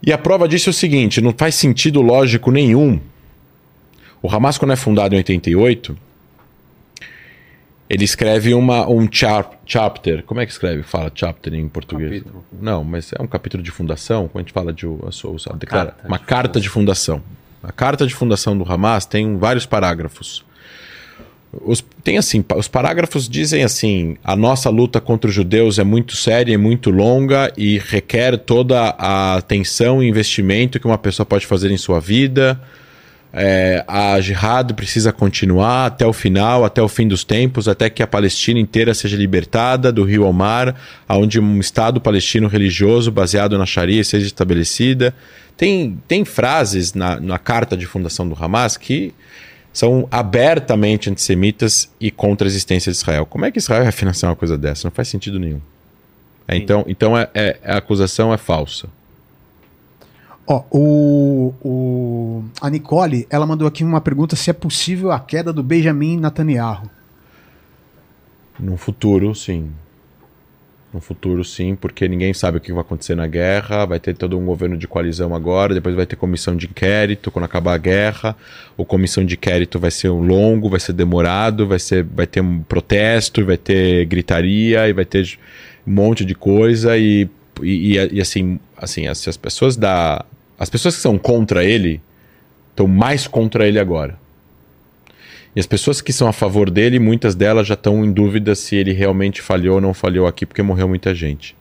E a prova disso é o seguinte: não faz sentido lógico nenhum o Hamas, quando é fundado em 88, ele escreve uma, um chap, chapter. Como é que escreve? Fala chapter em português? Capítulo. Não, mas é um capítulo de fundação. Quando a gente fala de a sua, a declara, carta uma de carta de fundação. A carta de fundação do Hamas tem vários parágrafos. os, tem assim, os parágrafos dizem assim: a nossa luta contra os judeus é muito séria e muito longa e requer toda a atenção e investimento que uma pessoa pode fazer em sua vida. É, a jihad precisa continuar até o final, até o fim dos tempos, até que a Palestina inteira seja libertada do rio Omar, onde um Estado palestino religioso baseado na Sharia seja estabelecida. Tem, tem frases na, na carta de fundação do Hamas que são abertamente antissemitas e contra a existência de Israel. Como é que Israel vai financiar uma coisa dessa? Não faz sentido nenhum. É, então, então é, é, a acusação é falsa. Ó, o, o, a Nicole, ela mandou aqui uma pergunta se é possível a queda do Benjamin Netanyahu. No futuro, sim. No futuro, sim, porque ninguém sabe o que vai acontecer na guerra. Vai ter todo um governo de coalizão agora, depois vai ter comissão de inquérito quando acabar a guerra. O comissão de inquérito vai ser longo, vai ser demorado, vai, ser, vai ter um protesto, vai ter gritaria e vai ter um monte de coisa. E, e, e assim, assim as, as pessoas da. As pessoas que são contra ele estão mais contra ele agora. E as pessoas que são a favor dele, muitas delas já estão em dúvida se ele realmente falhou ou não falhou aqui, porque morreu muita gente.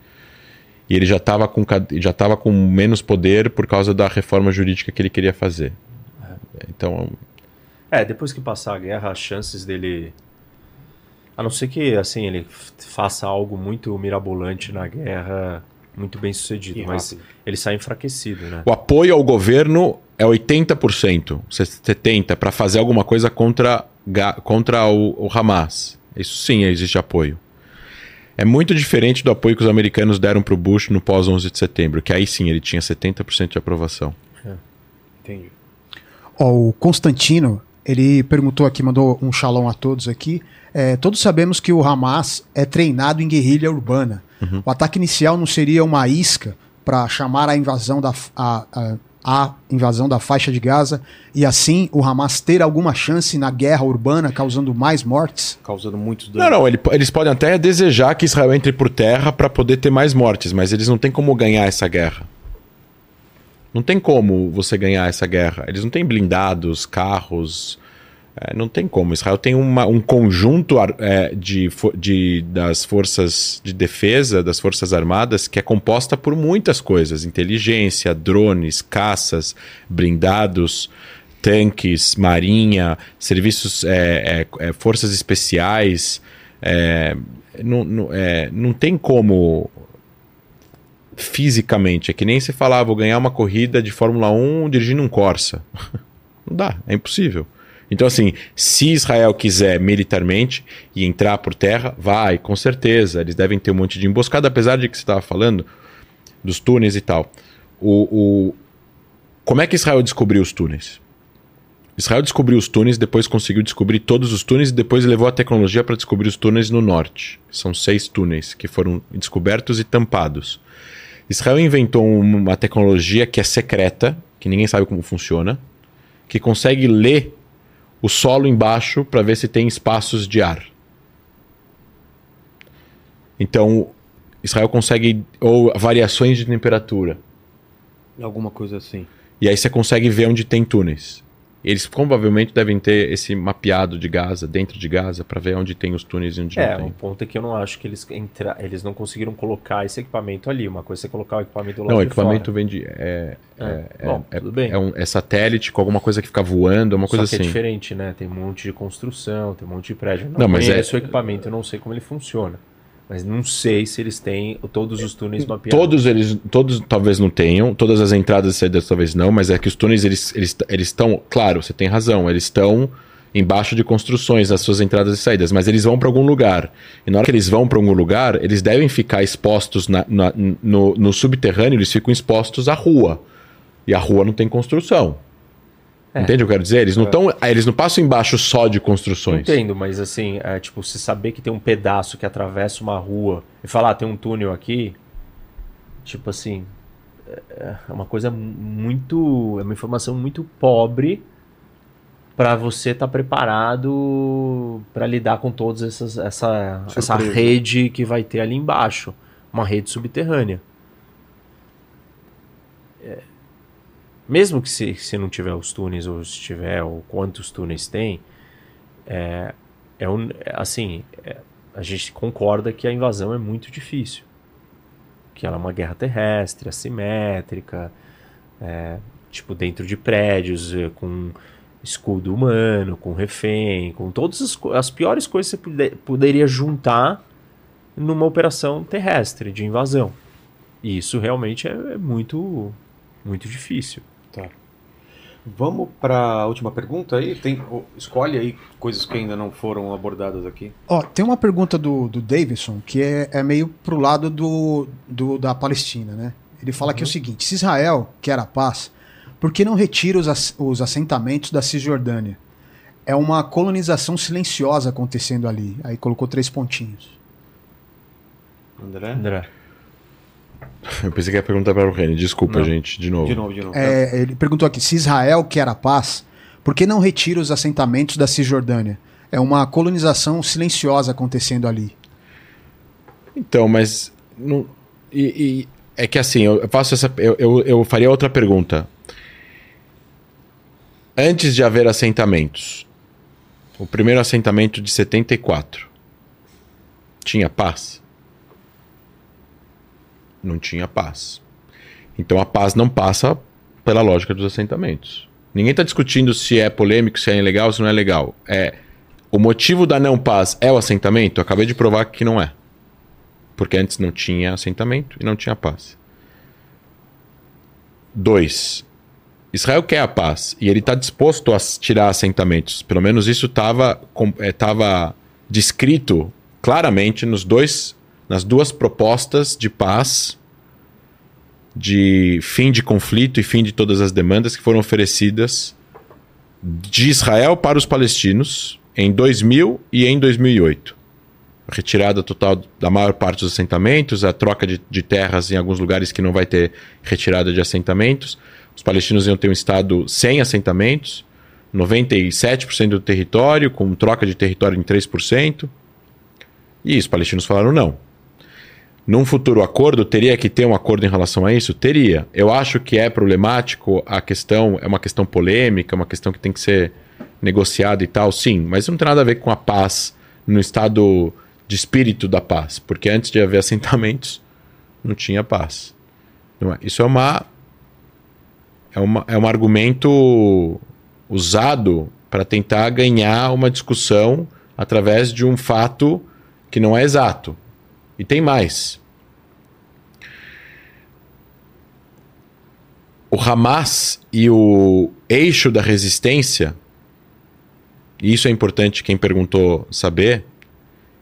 E ele já estava com, já com menos poder por causa da reforma jurídica que ele queria fazer. Então. É, depois que passar a guerra, as chances dele. A não ser que assim ele faça algo muito mirabolante na guerra, muito bem sucedido, mas ele sai enfraquecido, né? O apoio ao governo é 80%, 70% para fazer alguma coisa contra, contra o, o Hamas. Isso sim existe apoio. É muito diferente do apoio que os americanos deram para o Bush no pós-11 de setembro, que aí sim ele tinha 70% de aprovação. É. Entendi. o Constantino, ele perguntou aqui, mandou um shalom a todos aqui. É, todos sabemos que o Hamas é treinado em guerrilha urbana. Uhum. O ataque inicial não seria uma isca para chamar a invasão da, a, a, a invasão da faixa de Gaza e assim o Hamas ter alguma chance na guerra urbana, causando mais mortes? Causando muitos danos. Não, não, ele, eles podem até desejar que Israel entre por terra para poder ter mais mortes, mas eles não têm como ganhar essa guerra. Não tem como você ganhar essa guerra. Eles não têm blindados, carros, é, não tem como. Israel tem uma, um conjunto é, de, de, das forças de defesa, das forças armadas, que é composta por muitas coisas: inteligência, drones, caças, blindados, tanques, marinha, serviços, é, é, é forças especiais. É, não, não, não tem como fisicamente. É que nem se falar, ah, vou ganhar uma corrida de Fórmula 1 dirigindo um Corsa. Não dá, é impossível. Então, assim, se Israel quiser militarmente e entrar por terra, vai, com certeza. Eles devem ter um monte de emboscada, apesar de que você estava falando dos túneis e tal. O, o... Como é que Israel descobriu os túneis? Israel descobriu os túneis, depois conseguiu descobrir todos os túneis e depois levou a tecnologia para descobrir os túneis no norte. São seis túneis que foram descobertos e tampados. Israel inventou uma tecnologia que é secreta, que ninguém sabe como funciona, que consegue ler o solo embaixo para ver se tem espaços de ar. Então, Israel consegue. Ou variações de temperatura. Alguma coisa assim. E aí você consegue ver onde tem túneis. Eles provavelmente devem ter esse mapeado de Gaza, dentro de Gaza, para ver onde tem os túneis e onde é, não tem. É, um ponto é que eu não acho que eles entra... eles não conseguiram colocar esse equipamento ali. Uma coisa é você colocar o equipamento lá Não, o equipamento vem de. É, é, é, Bom, é, tudo bem. É, um, é satélite com alguma coisa que fica voando, uma coisa Só que assim. é diferente, né? Tem um monte de construção, tem um monte de prédio. Não, não mas é... o equipamento, eu não sei como ele funciona. Mas não sei se eles têm todos os túneis mapeados. Todos eles, todos talvez não tenham, todas as entradas e saídas talvez não, mas é que os túneis eles eles eles estão, claro, você tem razão, eles estão embaixo de construções as suas entradas e saídas, mas eles vão para algum lugar. E na hora que eles vão para algum lugar, eles devem ficar expostos na, na, no, no subterrâneo, eles ficam expostos à rua. E a rua não tem construção. É. Entende o que eu quero dizer? Eles não, é. tão, eles não passam embaixo só de construções. Entendo, mas assim, é, tipo, se saber que tem um pedaço que atravessa uma rua e falar, ah, tem um túnel aqui, tipo assim, é, é uma coisa muito. É uma informação muito pobre para você estar tá preparado para lidar com toda essa, essa rede que vai ter ali embaixo. Uma rede subterrânea. É, mesmo que se, se não tiver os túneis, ou se tiver, ou quantos túneis tem, é, é um, assim, é, a gente concorda que a invasão é muito difícil. Que ela é uma guerra terrestre, assimétrica, é, tipo dentro de prédios, é, com escudo humano, com refém, com todas as, as piores coisas que você puder, poderia juntar numa operação terrestre de invasão. E isso realmente é, é muito, muito difícil. Tá. Vamos para a última pergunta aí. Tem, escolhe aí coisas que ainda não foram abordadas aqui. Ó, tem uma pergunta do, do Davidson que é, é meio pro lado do, do da Palestina, né? Ele fala uhum. que é o seguinte: se Israel quer a paz, por que não retira os, os assentamentos da Cisjordânia? É uma colonização silenciosa acontecendo ali. Aí colocou três pontinhos. André? André. Eu pensei que ia perguntar para o Reni. Desculpa, não. gente, de novo. De novo, de novo. É, ele perguntou aqui: se Israel quer a paz, por que não retira os assentamentos da Cisjordânia? É uma colonização silenciosa acontecendo ali. Então, mas. Não, e, e é que assim, eu faço essa. Eu, eu, eu faria outra pergunta. Antes de haver assentamentos, o primeiro assentamento de 74 tinha paz? Não tinha paz. Então a paz não passa pela lógica dos assentamentos. Ninguém está discutindo se é polêmico, se é ilegal, se não é legal. É o motivo da não paz é o assentamento. Eu acabei de provar que não é, porque antes não tinha assentamento e não tinha paz. Dois, Israel quer a paz e ele está disposto a tirar assentamentos. Pelo menos isso estava é, descrito claramente nos dois nas duas propostas de paz, de fim de conflito e fim de todas as demandas que foram oferecidas de Israel para os palestinos em 2000 e em 2008. A retirada total da maior parte dos assentamentos, a troca de, de terras em alguns lugares que não vai ter retirada de assentamentos. Os palestinos iam ter um estado sem assentamentos, 97% do território, com troca de território em 3%. E os palestinos falaram não. Num futuro acordo, teria que ter um acordo em relação a isso? Teria. Eu acho que é problemático, a questão é uma questão polêmica, uma questão que tem que ser negociada e tal, sim, mas não tem nada a ver com a paz no estado de espírito da paz, porque antes de haver assentamentos não tinha paz. É? Isso é uma é, uma, é um argumento usado para tentar ganhar uma discussão através de um fato que não é exato. E tem mais. O Hamas e o eixo da resistência, e isso é importante quem perguntou saber,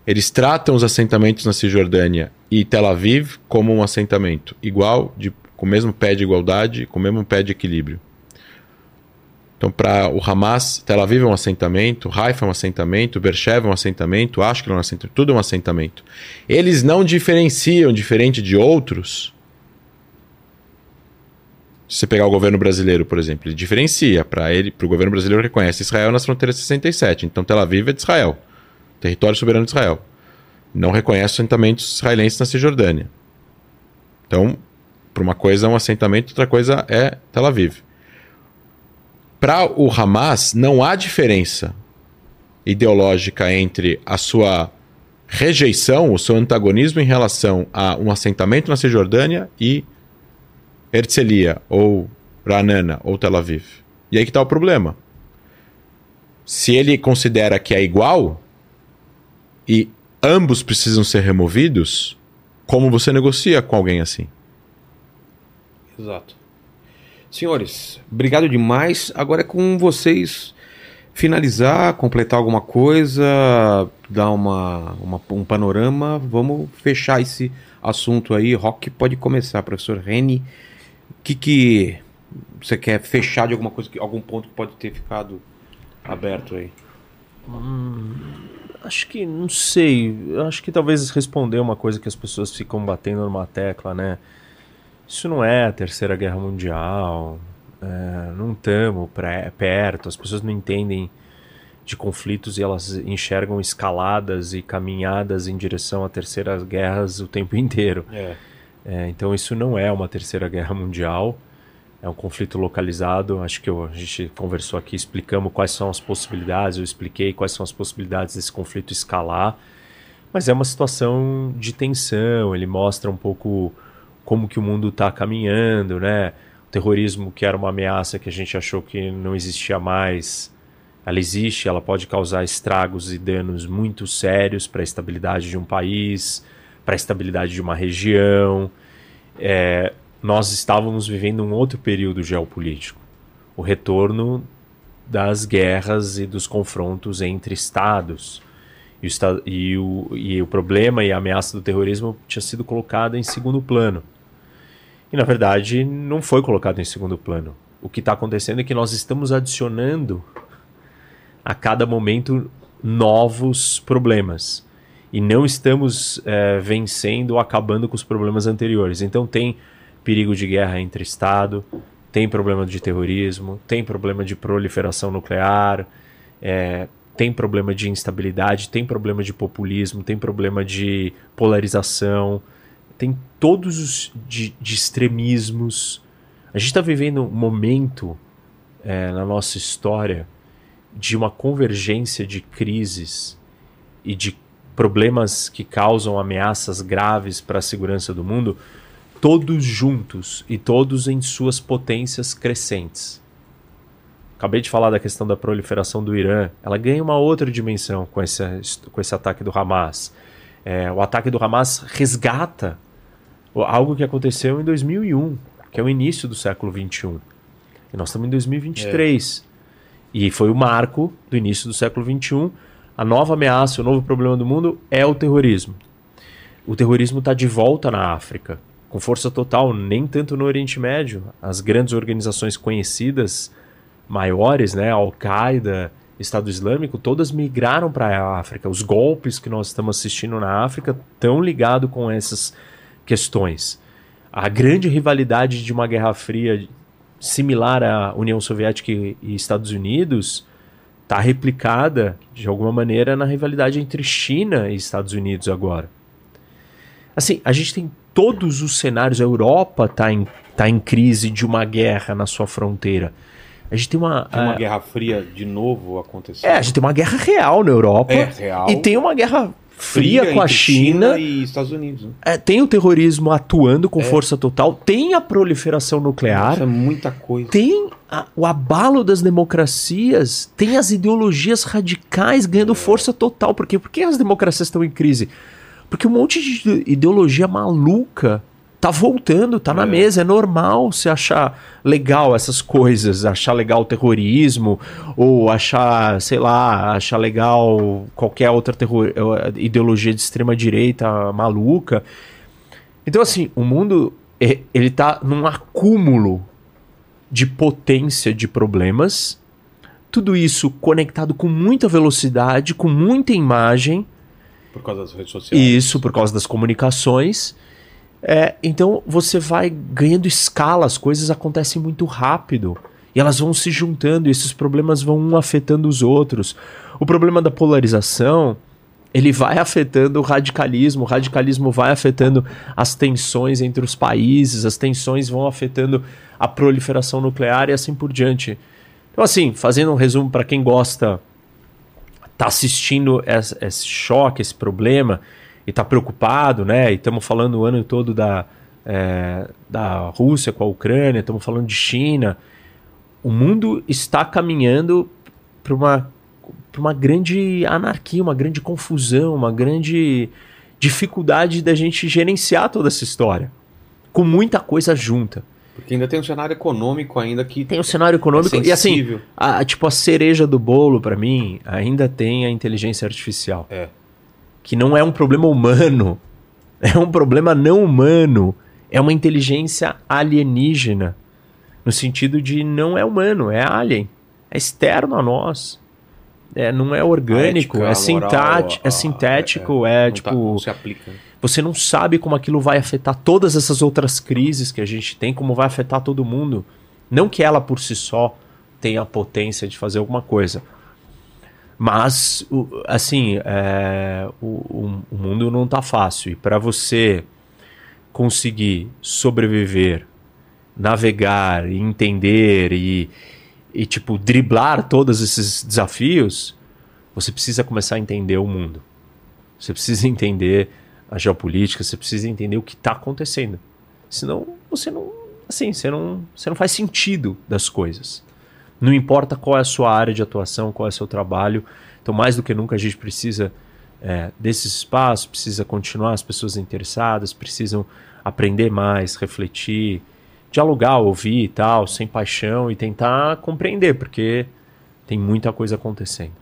eles tratam os assentamentos na Cisjordânia e Tel Aviv como um assentamento igual, de, com o mesmo pé de igualdade, com o mesmo pé de equilíbrio. Então, para o Hamas, Tel Aviv é um assentamento, Haifa é um assentamento, Beersheba é um assentamento, Ashkelon é um assentamento, tudo é um assentamento. Eles não diferenciam, diferente de outros. Se você pegar o governo brasileiro, por exemplo, ele diferencia. Para ele, para o governo brasileiro, reconhece Israel nas fronteiras 67. Então, Tel Aviv é de Israel, território soberano de Israel. Não reconhece assentamentos israelenses na Cisjordânia. Então, para uma coisa é um assentamento, outra coisa é Tel Aviv para o Hamas não há diferença ideológica entre a sua rejeição, o seu antagonismo em relação a um assentamento na Cisjordânia e Herzliya ou Ranana ou Tel Aviv. E aí que está o problema. Se ele considera que é igual e ambos precisam ser removidos, como você negocia com alguém assim? Exato. Senhores, obrigado demais. Agora é com vocês finalizar, completar alguma coisa, dar uma, uma, um panorama. Vamos fechar esse assunto aí. Rock pode começar, professor Reni. O que, que você quer fechar de alguma coisa, algum ponto que pode ter ficado aberto aí? Hum, acho que não sei. Acho que talvez responder uma coisa que as pessoas ficam batendo numa tecla, né? Isso não é a Terceira Guerra Mundial, é, não estamos perto, as pessoas não entendem de conflitos e elas enxergam escaladas e caminhadas em direção a terceiras guerras o tempo inteiro. É. É, então isso não é uma terceira guerra mundial. é um conflito localizado. Acho que eu, a gente conversou aqui, explicamos quais são as possibilidades, eu expliquei quais são as possibilidades desse conflito escalar. Mas é uma situação de tensão, ele mostra um pouco como que o mundo está caminhando, né? O terrorismo, que era uma ameaça que a gente achou que não existia mais, ela existe, ela pode causar estragos e danos muito sérios para a estabilidade de um país, para a estabilidade de uma região. É, nós estávamos vivendo um outro período geopolítico, o retorno das guerras e dos confrontos entre estados. E o, e o, problema e a ameaça do terrorismo tinha sido colocada em segundo plano. E na verdade não foi colocado em segundo plano. O que está acontecendo é que nós estamos adicionando a cada momento novos problemas e não estamos é, vencendo ou acabando com os problemas anteriores. Então tem perigo de guerra entre Estado, tem problema de terrorismo, tem problema de proliferação nuclear, é, tem problema de instabilidade, tem problema de populismo, tem problema de polarização, tem todos os de, de extremismos. A gente está vivendo um momento é, na nossa história de uma convergência de crises e de problemas que causam ameaças graves para a segurança do mundo todos juntos e todos em suas potências crescentes. Acabei de falar da questão da proliferação do Irã. Ela ganha uma outra dimensão com esse, com esse ataque do Hamas. É, o ataque do Hamas resgata algo que aconteceu em 2001, que é o início do século 21. E nós estamos em 2023. É. E foi o marco do início do século 21. A nova ameaça, o novo problema do mundo é o terrorismo. O terrorismo está de volta na África com força total, nem tanto no Oriente Médio. As grandes organizações conhecidas, maiores, né, Al-Qaeda, Estado Islâmico, todas migraram para a África. Os golpes que nós estamos assistindo na África estão ligados com essas questões. A grande rivalidade de uma Guerra Fria similar à União Soviética e Estados Unidos está replicada de alguma maneira na rivalidade entre China e Estados Unidos agora. Assim, a gente tem todos os cenários. A Europa está em, tá em crise de uma guerra na sua fronteira. A gente tem uma. Tem uma a... guerra fria de novo acontecendo. É, a gente tem uma guerra real na Europa. É, real. E tem uma guerra fria, fria com a China, China, e Estados Unidos. Né? É, tem o terrorismo atuando com é. força total, tem a proliferação nuclear. Nossa, é muita coisa. Tem a, o abalo das democracias, tem as ideologias radicais ganhando é. força total. Por quê? Por que as democracias estão em crise? Porque um monte de ideologia maluca tá voltando, tá é. na mesa. É normal você achar legal essas coisas, achar legal o terrorismo, ou achar, sei lá, achar legal qualquer outra terror, ideologia de extrema direita maluca. Então, assim, o mundo ele tá num acúmulo de potência de problemas. Tudo isso conectado com muita velocidade, com muita imagem por causa das redes sociais. Isso, por causa das comunicações. É, então você vai ganhando escala, as coisas acontecem muito rápido. E elas vão se juntando, e esses problemas vão um afetando os outros. O problema da polarização, ele vai afetando o radicalismo, o radicalismo vai afetando as tensões entre os países, as tensões vão afetando a proliferação nuclear e assim por diante. Então, assim, fazendo um resumo para quem gosta tá assistindo esse, esse, choque, esse problema, e tá preocupado, né? E estamos falando o ano todo da, é, da Rússia com a Ucrânia, estamos falando de China. O mundo está caminhando para uma, uma grande anarquia, uma grande confusão, uma grande dificuldade da gente gerenciar toda essa história. Com muita coisa junta. Porque ainda tem um cenário econômico ainda que. Tem um cenário econômico. É e assim, a, tipo, a cereja do bolo, para mim, ainda tem a inteligência artificial. É. Que não é um problema humano. É um problema não humano. É uma inteligência alienígena. No sentido de não é humano, é alien. É externo a nós. É, não é orgânico, ética, é, moral, é sintético, é, é, é tipo. Tá, não se aplica. Você não sabe como aquilo vai afetar todas essas outras crises que a gente tem, como vai afetar todo mundo. Não que ela por si só tenha a potência de fazer alguma coisa. Mas, assim, é, o, o, mundo não está fácil. E para você conseguir sobreviver navegar entender e, e tipo driblar todos esses desafios, você precisa começar a entender o mundo. Você precisa entender a geopolítica, você precisa entender o que está acontecendo. Senão você não, assim, você não, você não faz sentido das coisas. Não importa qual é a sua área de atuação, qual é o seu trabalho. Então, mais do que nunca, a gente precisa é, desses espaços, precisa continuar as pessoas interessadas, precisam aprender mais, refletir, dialogar, ouvir e tal, sem paixão e tentar compreender, porque tem muita coisa acontecendo.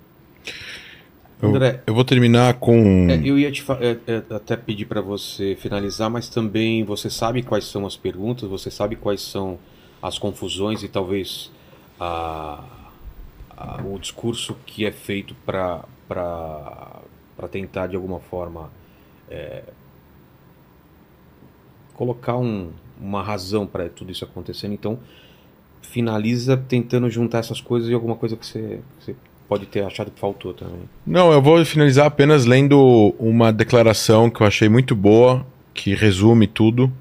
André, eu vou terminar com. É, eu ia te é, é, até pedir para você finalizar, mas também você sabe quais são as perguntas, você sabe quais são as confusões e talvez a, a, o discurso que é feito para tentar de alguma forma é, colocar um, uma razão para tudo isso acontecendo. Então, finaliza tentando juntar essas coisas e alguma coisa que você, que você pode ter achado que faltou também. Não, eu vou finalizar apenas lendo uma declaração que eu achei muito boa, que resume tudo.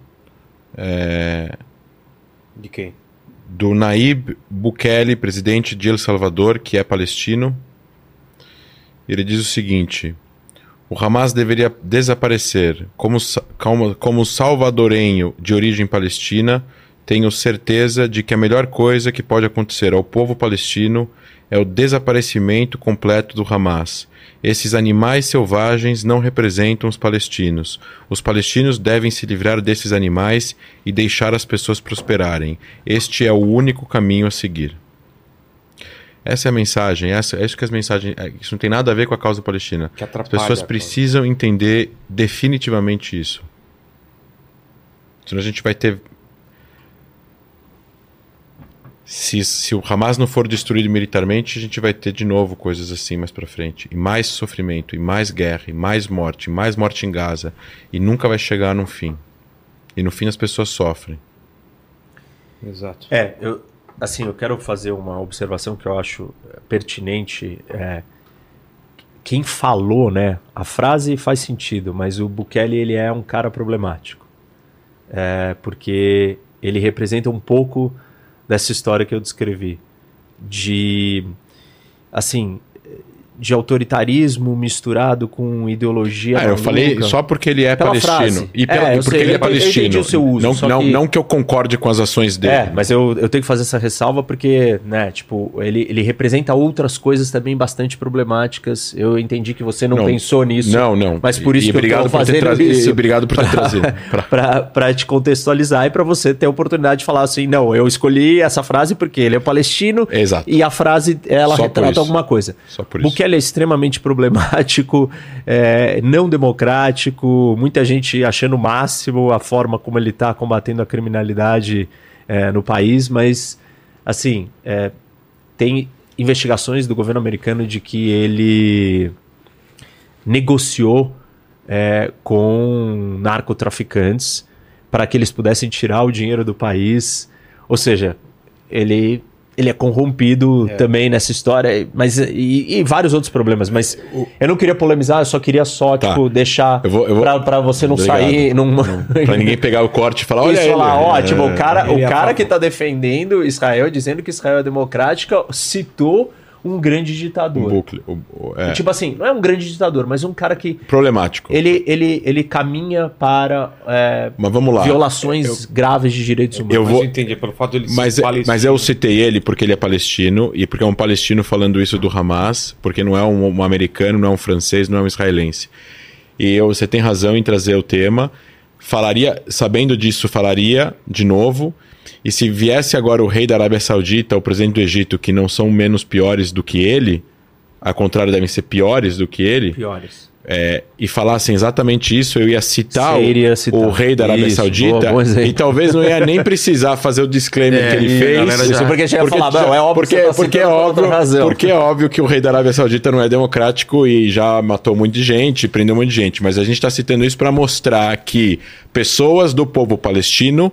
É... De quem? Do Naib Bukele, presidente de El Salvador, que é palestino. Ele diz o seguinte: o Hamas deveria desaparecer. Como, como, como salvadorenho de origem palestina, tenho certeza de que a melhor coisa que pode acontecer ao povo palestino é o desaparecimento completo do Hamas. Esses animais selvagens não representam os palestinos. Os palestinos devem se livrar desses animais e deixar as pessoas prosperarem. Este é o único caminho a seguir. Essa é a mensagem, essa, é isso que as mensagens. É, isso não tem nada a ver com a causa palestina. as pessoas precisam entender definitivamente isso. Senão a gente vai ter. Se, se o Hamas não for destruído militarmente, a gente vai ter de novo coisas assim mais para frente. E mais sofrimento, e mais guerra, e mais morte, e mais morte em Gaza. E nunca vai chegar no fim. E no fim as pessoas sofrem. Exato. É, eu, assim, eu quero fazer uma observação que eu acho pertinente. É, quem falou, né? A frase faz sentido, mas o Bukele ele é um cara problemático, é, porque ele representa um pouco dessa história que eu descrevi, de assim de autoritarismo misturado com ideologia. Ah, eu falei só porque ele é Pela palestino. Frase. E, pela, é, porque sei, ele é palestino. o seu uso, não, não, que... não que eu concorde com as ações dele. É, mas eu, eu tenho que fazer essa ressalva porque, né, tipo, ele, ele representa outras coisas também bastante problemáticas. Eu entendi que você não, não pensou nisso. Não, não. Mas por isso e, que obrigado eu tô fazendo tra... isso. E obrigado por ter pra, trazido. Para te contextualizar e para você ter a oportunidade de falar assim, não, eu escolhi essa frase porque ele é palestino. Exato. E a frase, ela Só retrata alguma coisa. Só por isso. Bukele é extremamente problemático, é, não democrático, muita gente achando o máximo a forma como ele está combatendo a criminalidade é, no país, mas assim é, tem investigações do governo americano de que ele negociou é, com narcotraficantes para que eles pudessem tirar o dinheiro do país, ou seja, ele ele é corrompido é. também nessa história, mas e, e, vários outros problemas. Mas o... eu não queria polemizar, eu só queria só tá. tipo deixar eu vou, eu vou... para você não Obrigado. sair num... para ninguém pegar o corte e falar olha Isso, ele. falar, ó, é... tipo, o cara, o cara que tá defendendo Israel, dizendo que Israel é democrática, citou um grande ditador. Um bucle, o, o, é. Tipo assim, não é um grande ditador, mas um cara que. Problemático. Ele, ele, ele caminha para é, mas vamos lá. violações eu, graves de direitos humanos. Eu vou... Mas entendi, pelo fato dele mas, ser palestino. Mas eu citei ele porque ele é palestino e porque é um palestino falando isso do Hamas, porque não é um, um americano, não é um francês, não é um israelense. E eu, você tem razão em trazer o tema. Falaria, sabendo disso, falaria de novo. E se viesse agora o rei da Arábia Saudita, o presidente do Egito, que não são menos piores do que ele, ao contrário, devem ser piores do que ele. Piores. É, e falassem exatamente isso, eu ia citar, o, citar. o, rei da Arábia isso, Saudita boa, e talvez não ia nem precisar fazer o disclaimer é, que ele fez. Já, porque chega porque, falar, não, é óbvio porque, tá porque, é óbvio, porque é óbvio que o rei da Arábia Saudita não é democrático e já matou muita gente, prendeu muita gente. Mas a gente está citando isso para mostrar que pessoas do povo palestino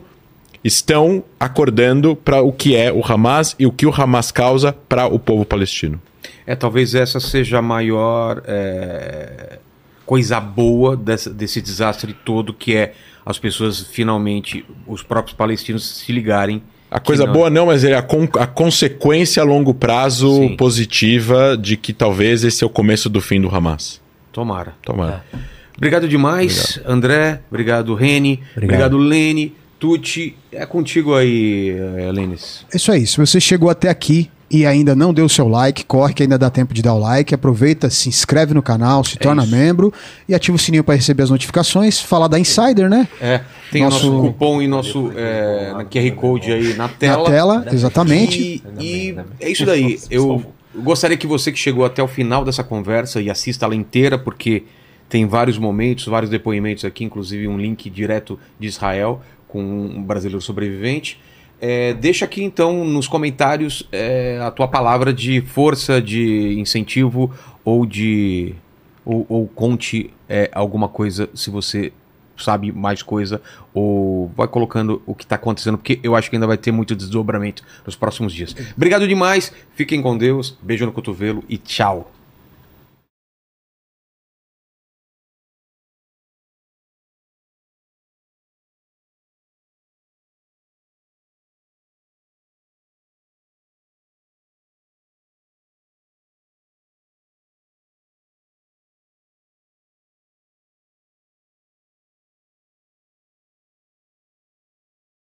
estão acordando para o que é o Hamas e o que o Hamas causa para o povo palestino. É, talvez essa seja a maior é, coisa boa dessa, desse desastre todo, que é as pessoas finalmente, os próprios palestinos se ligarem. A coisa não... boa não, mas é a, con a consequência a longo prazo Sim. positiva de que talvez esse é o começo do fim do Hamas. Tomara. Tomara. É. Obrigado demais, obrigado. André. Obrigado, Reni. Obrigado, obrigado Lene. Tuti. É contigo aí, Lenis. É isso aí. Se você chegou até aqui, e ainda não deu o seu like, corre que ainda dá tempo de dar o like. Aproveita, se inscreve no canal, se é torna isso. membro e ativa o sininho para receber as notificações. Falar da Insider, né? É, tem nosso, nosso cupom e nosso é, QR Code aí na tela. Na tela, exatamente. E, e é isso daí. Eu gostaria que você que chegou até o final dessa conversa e assista ela inteira, porque tem vários momentos, vários depoimentos aqui, inclusive um link direto de Israel com um brasileiro sobrevivente. É, deixa aqui então nos comentários é, a tua palavra de força, de incentivo ou de. ou, ou conte é, alguma coisa se você sabe mais coisa ou vai colocando o que está acontecendo, porque eu acho que ainda vai ter muito desdobramento nos próximos dias. Obrigado demais, fiquem com Deus, beijo no cotovelo e tchau.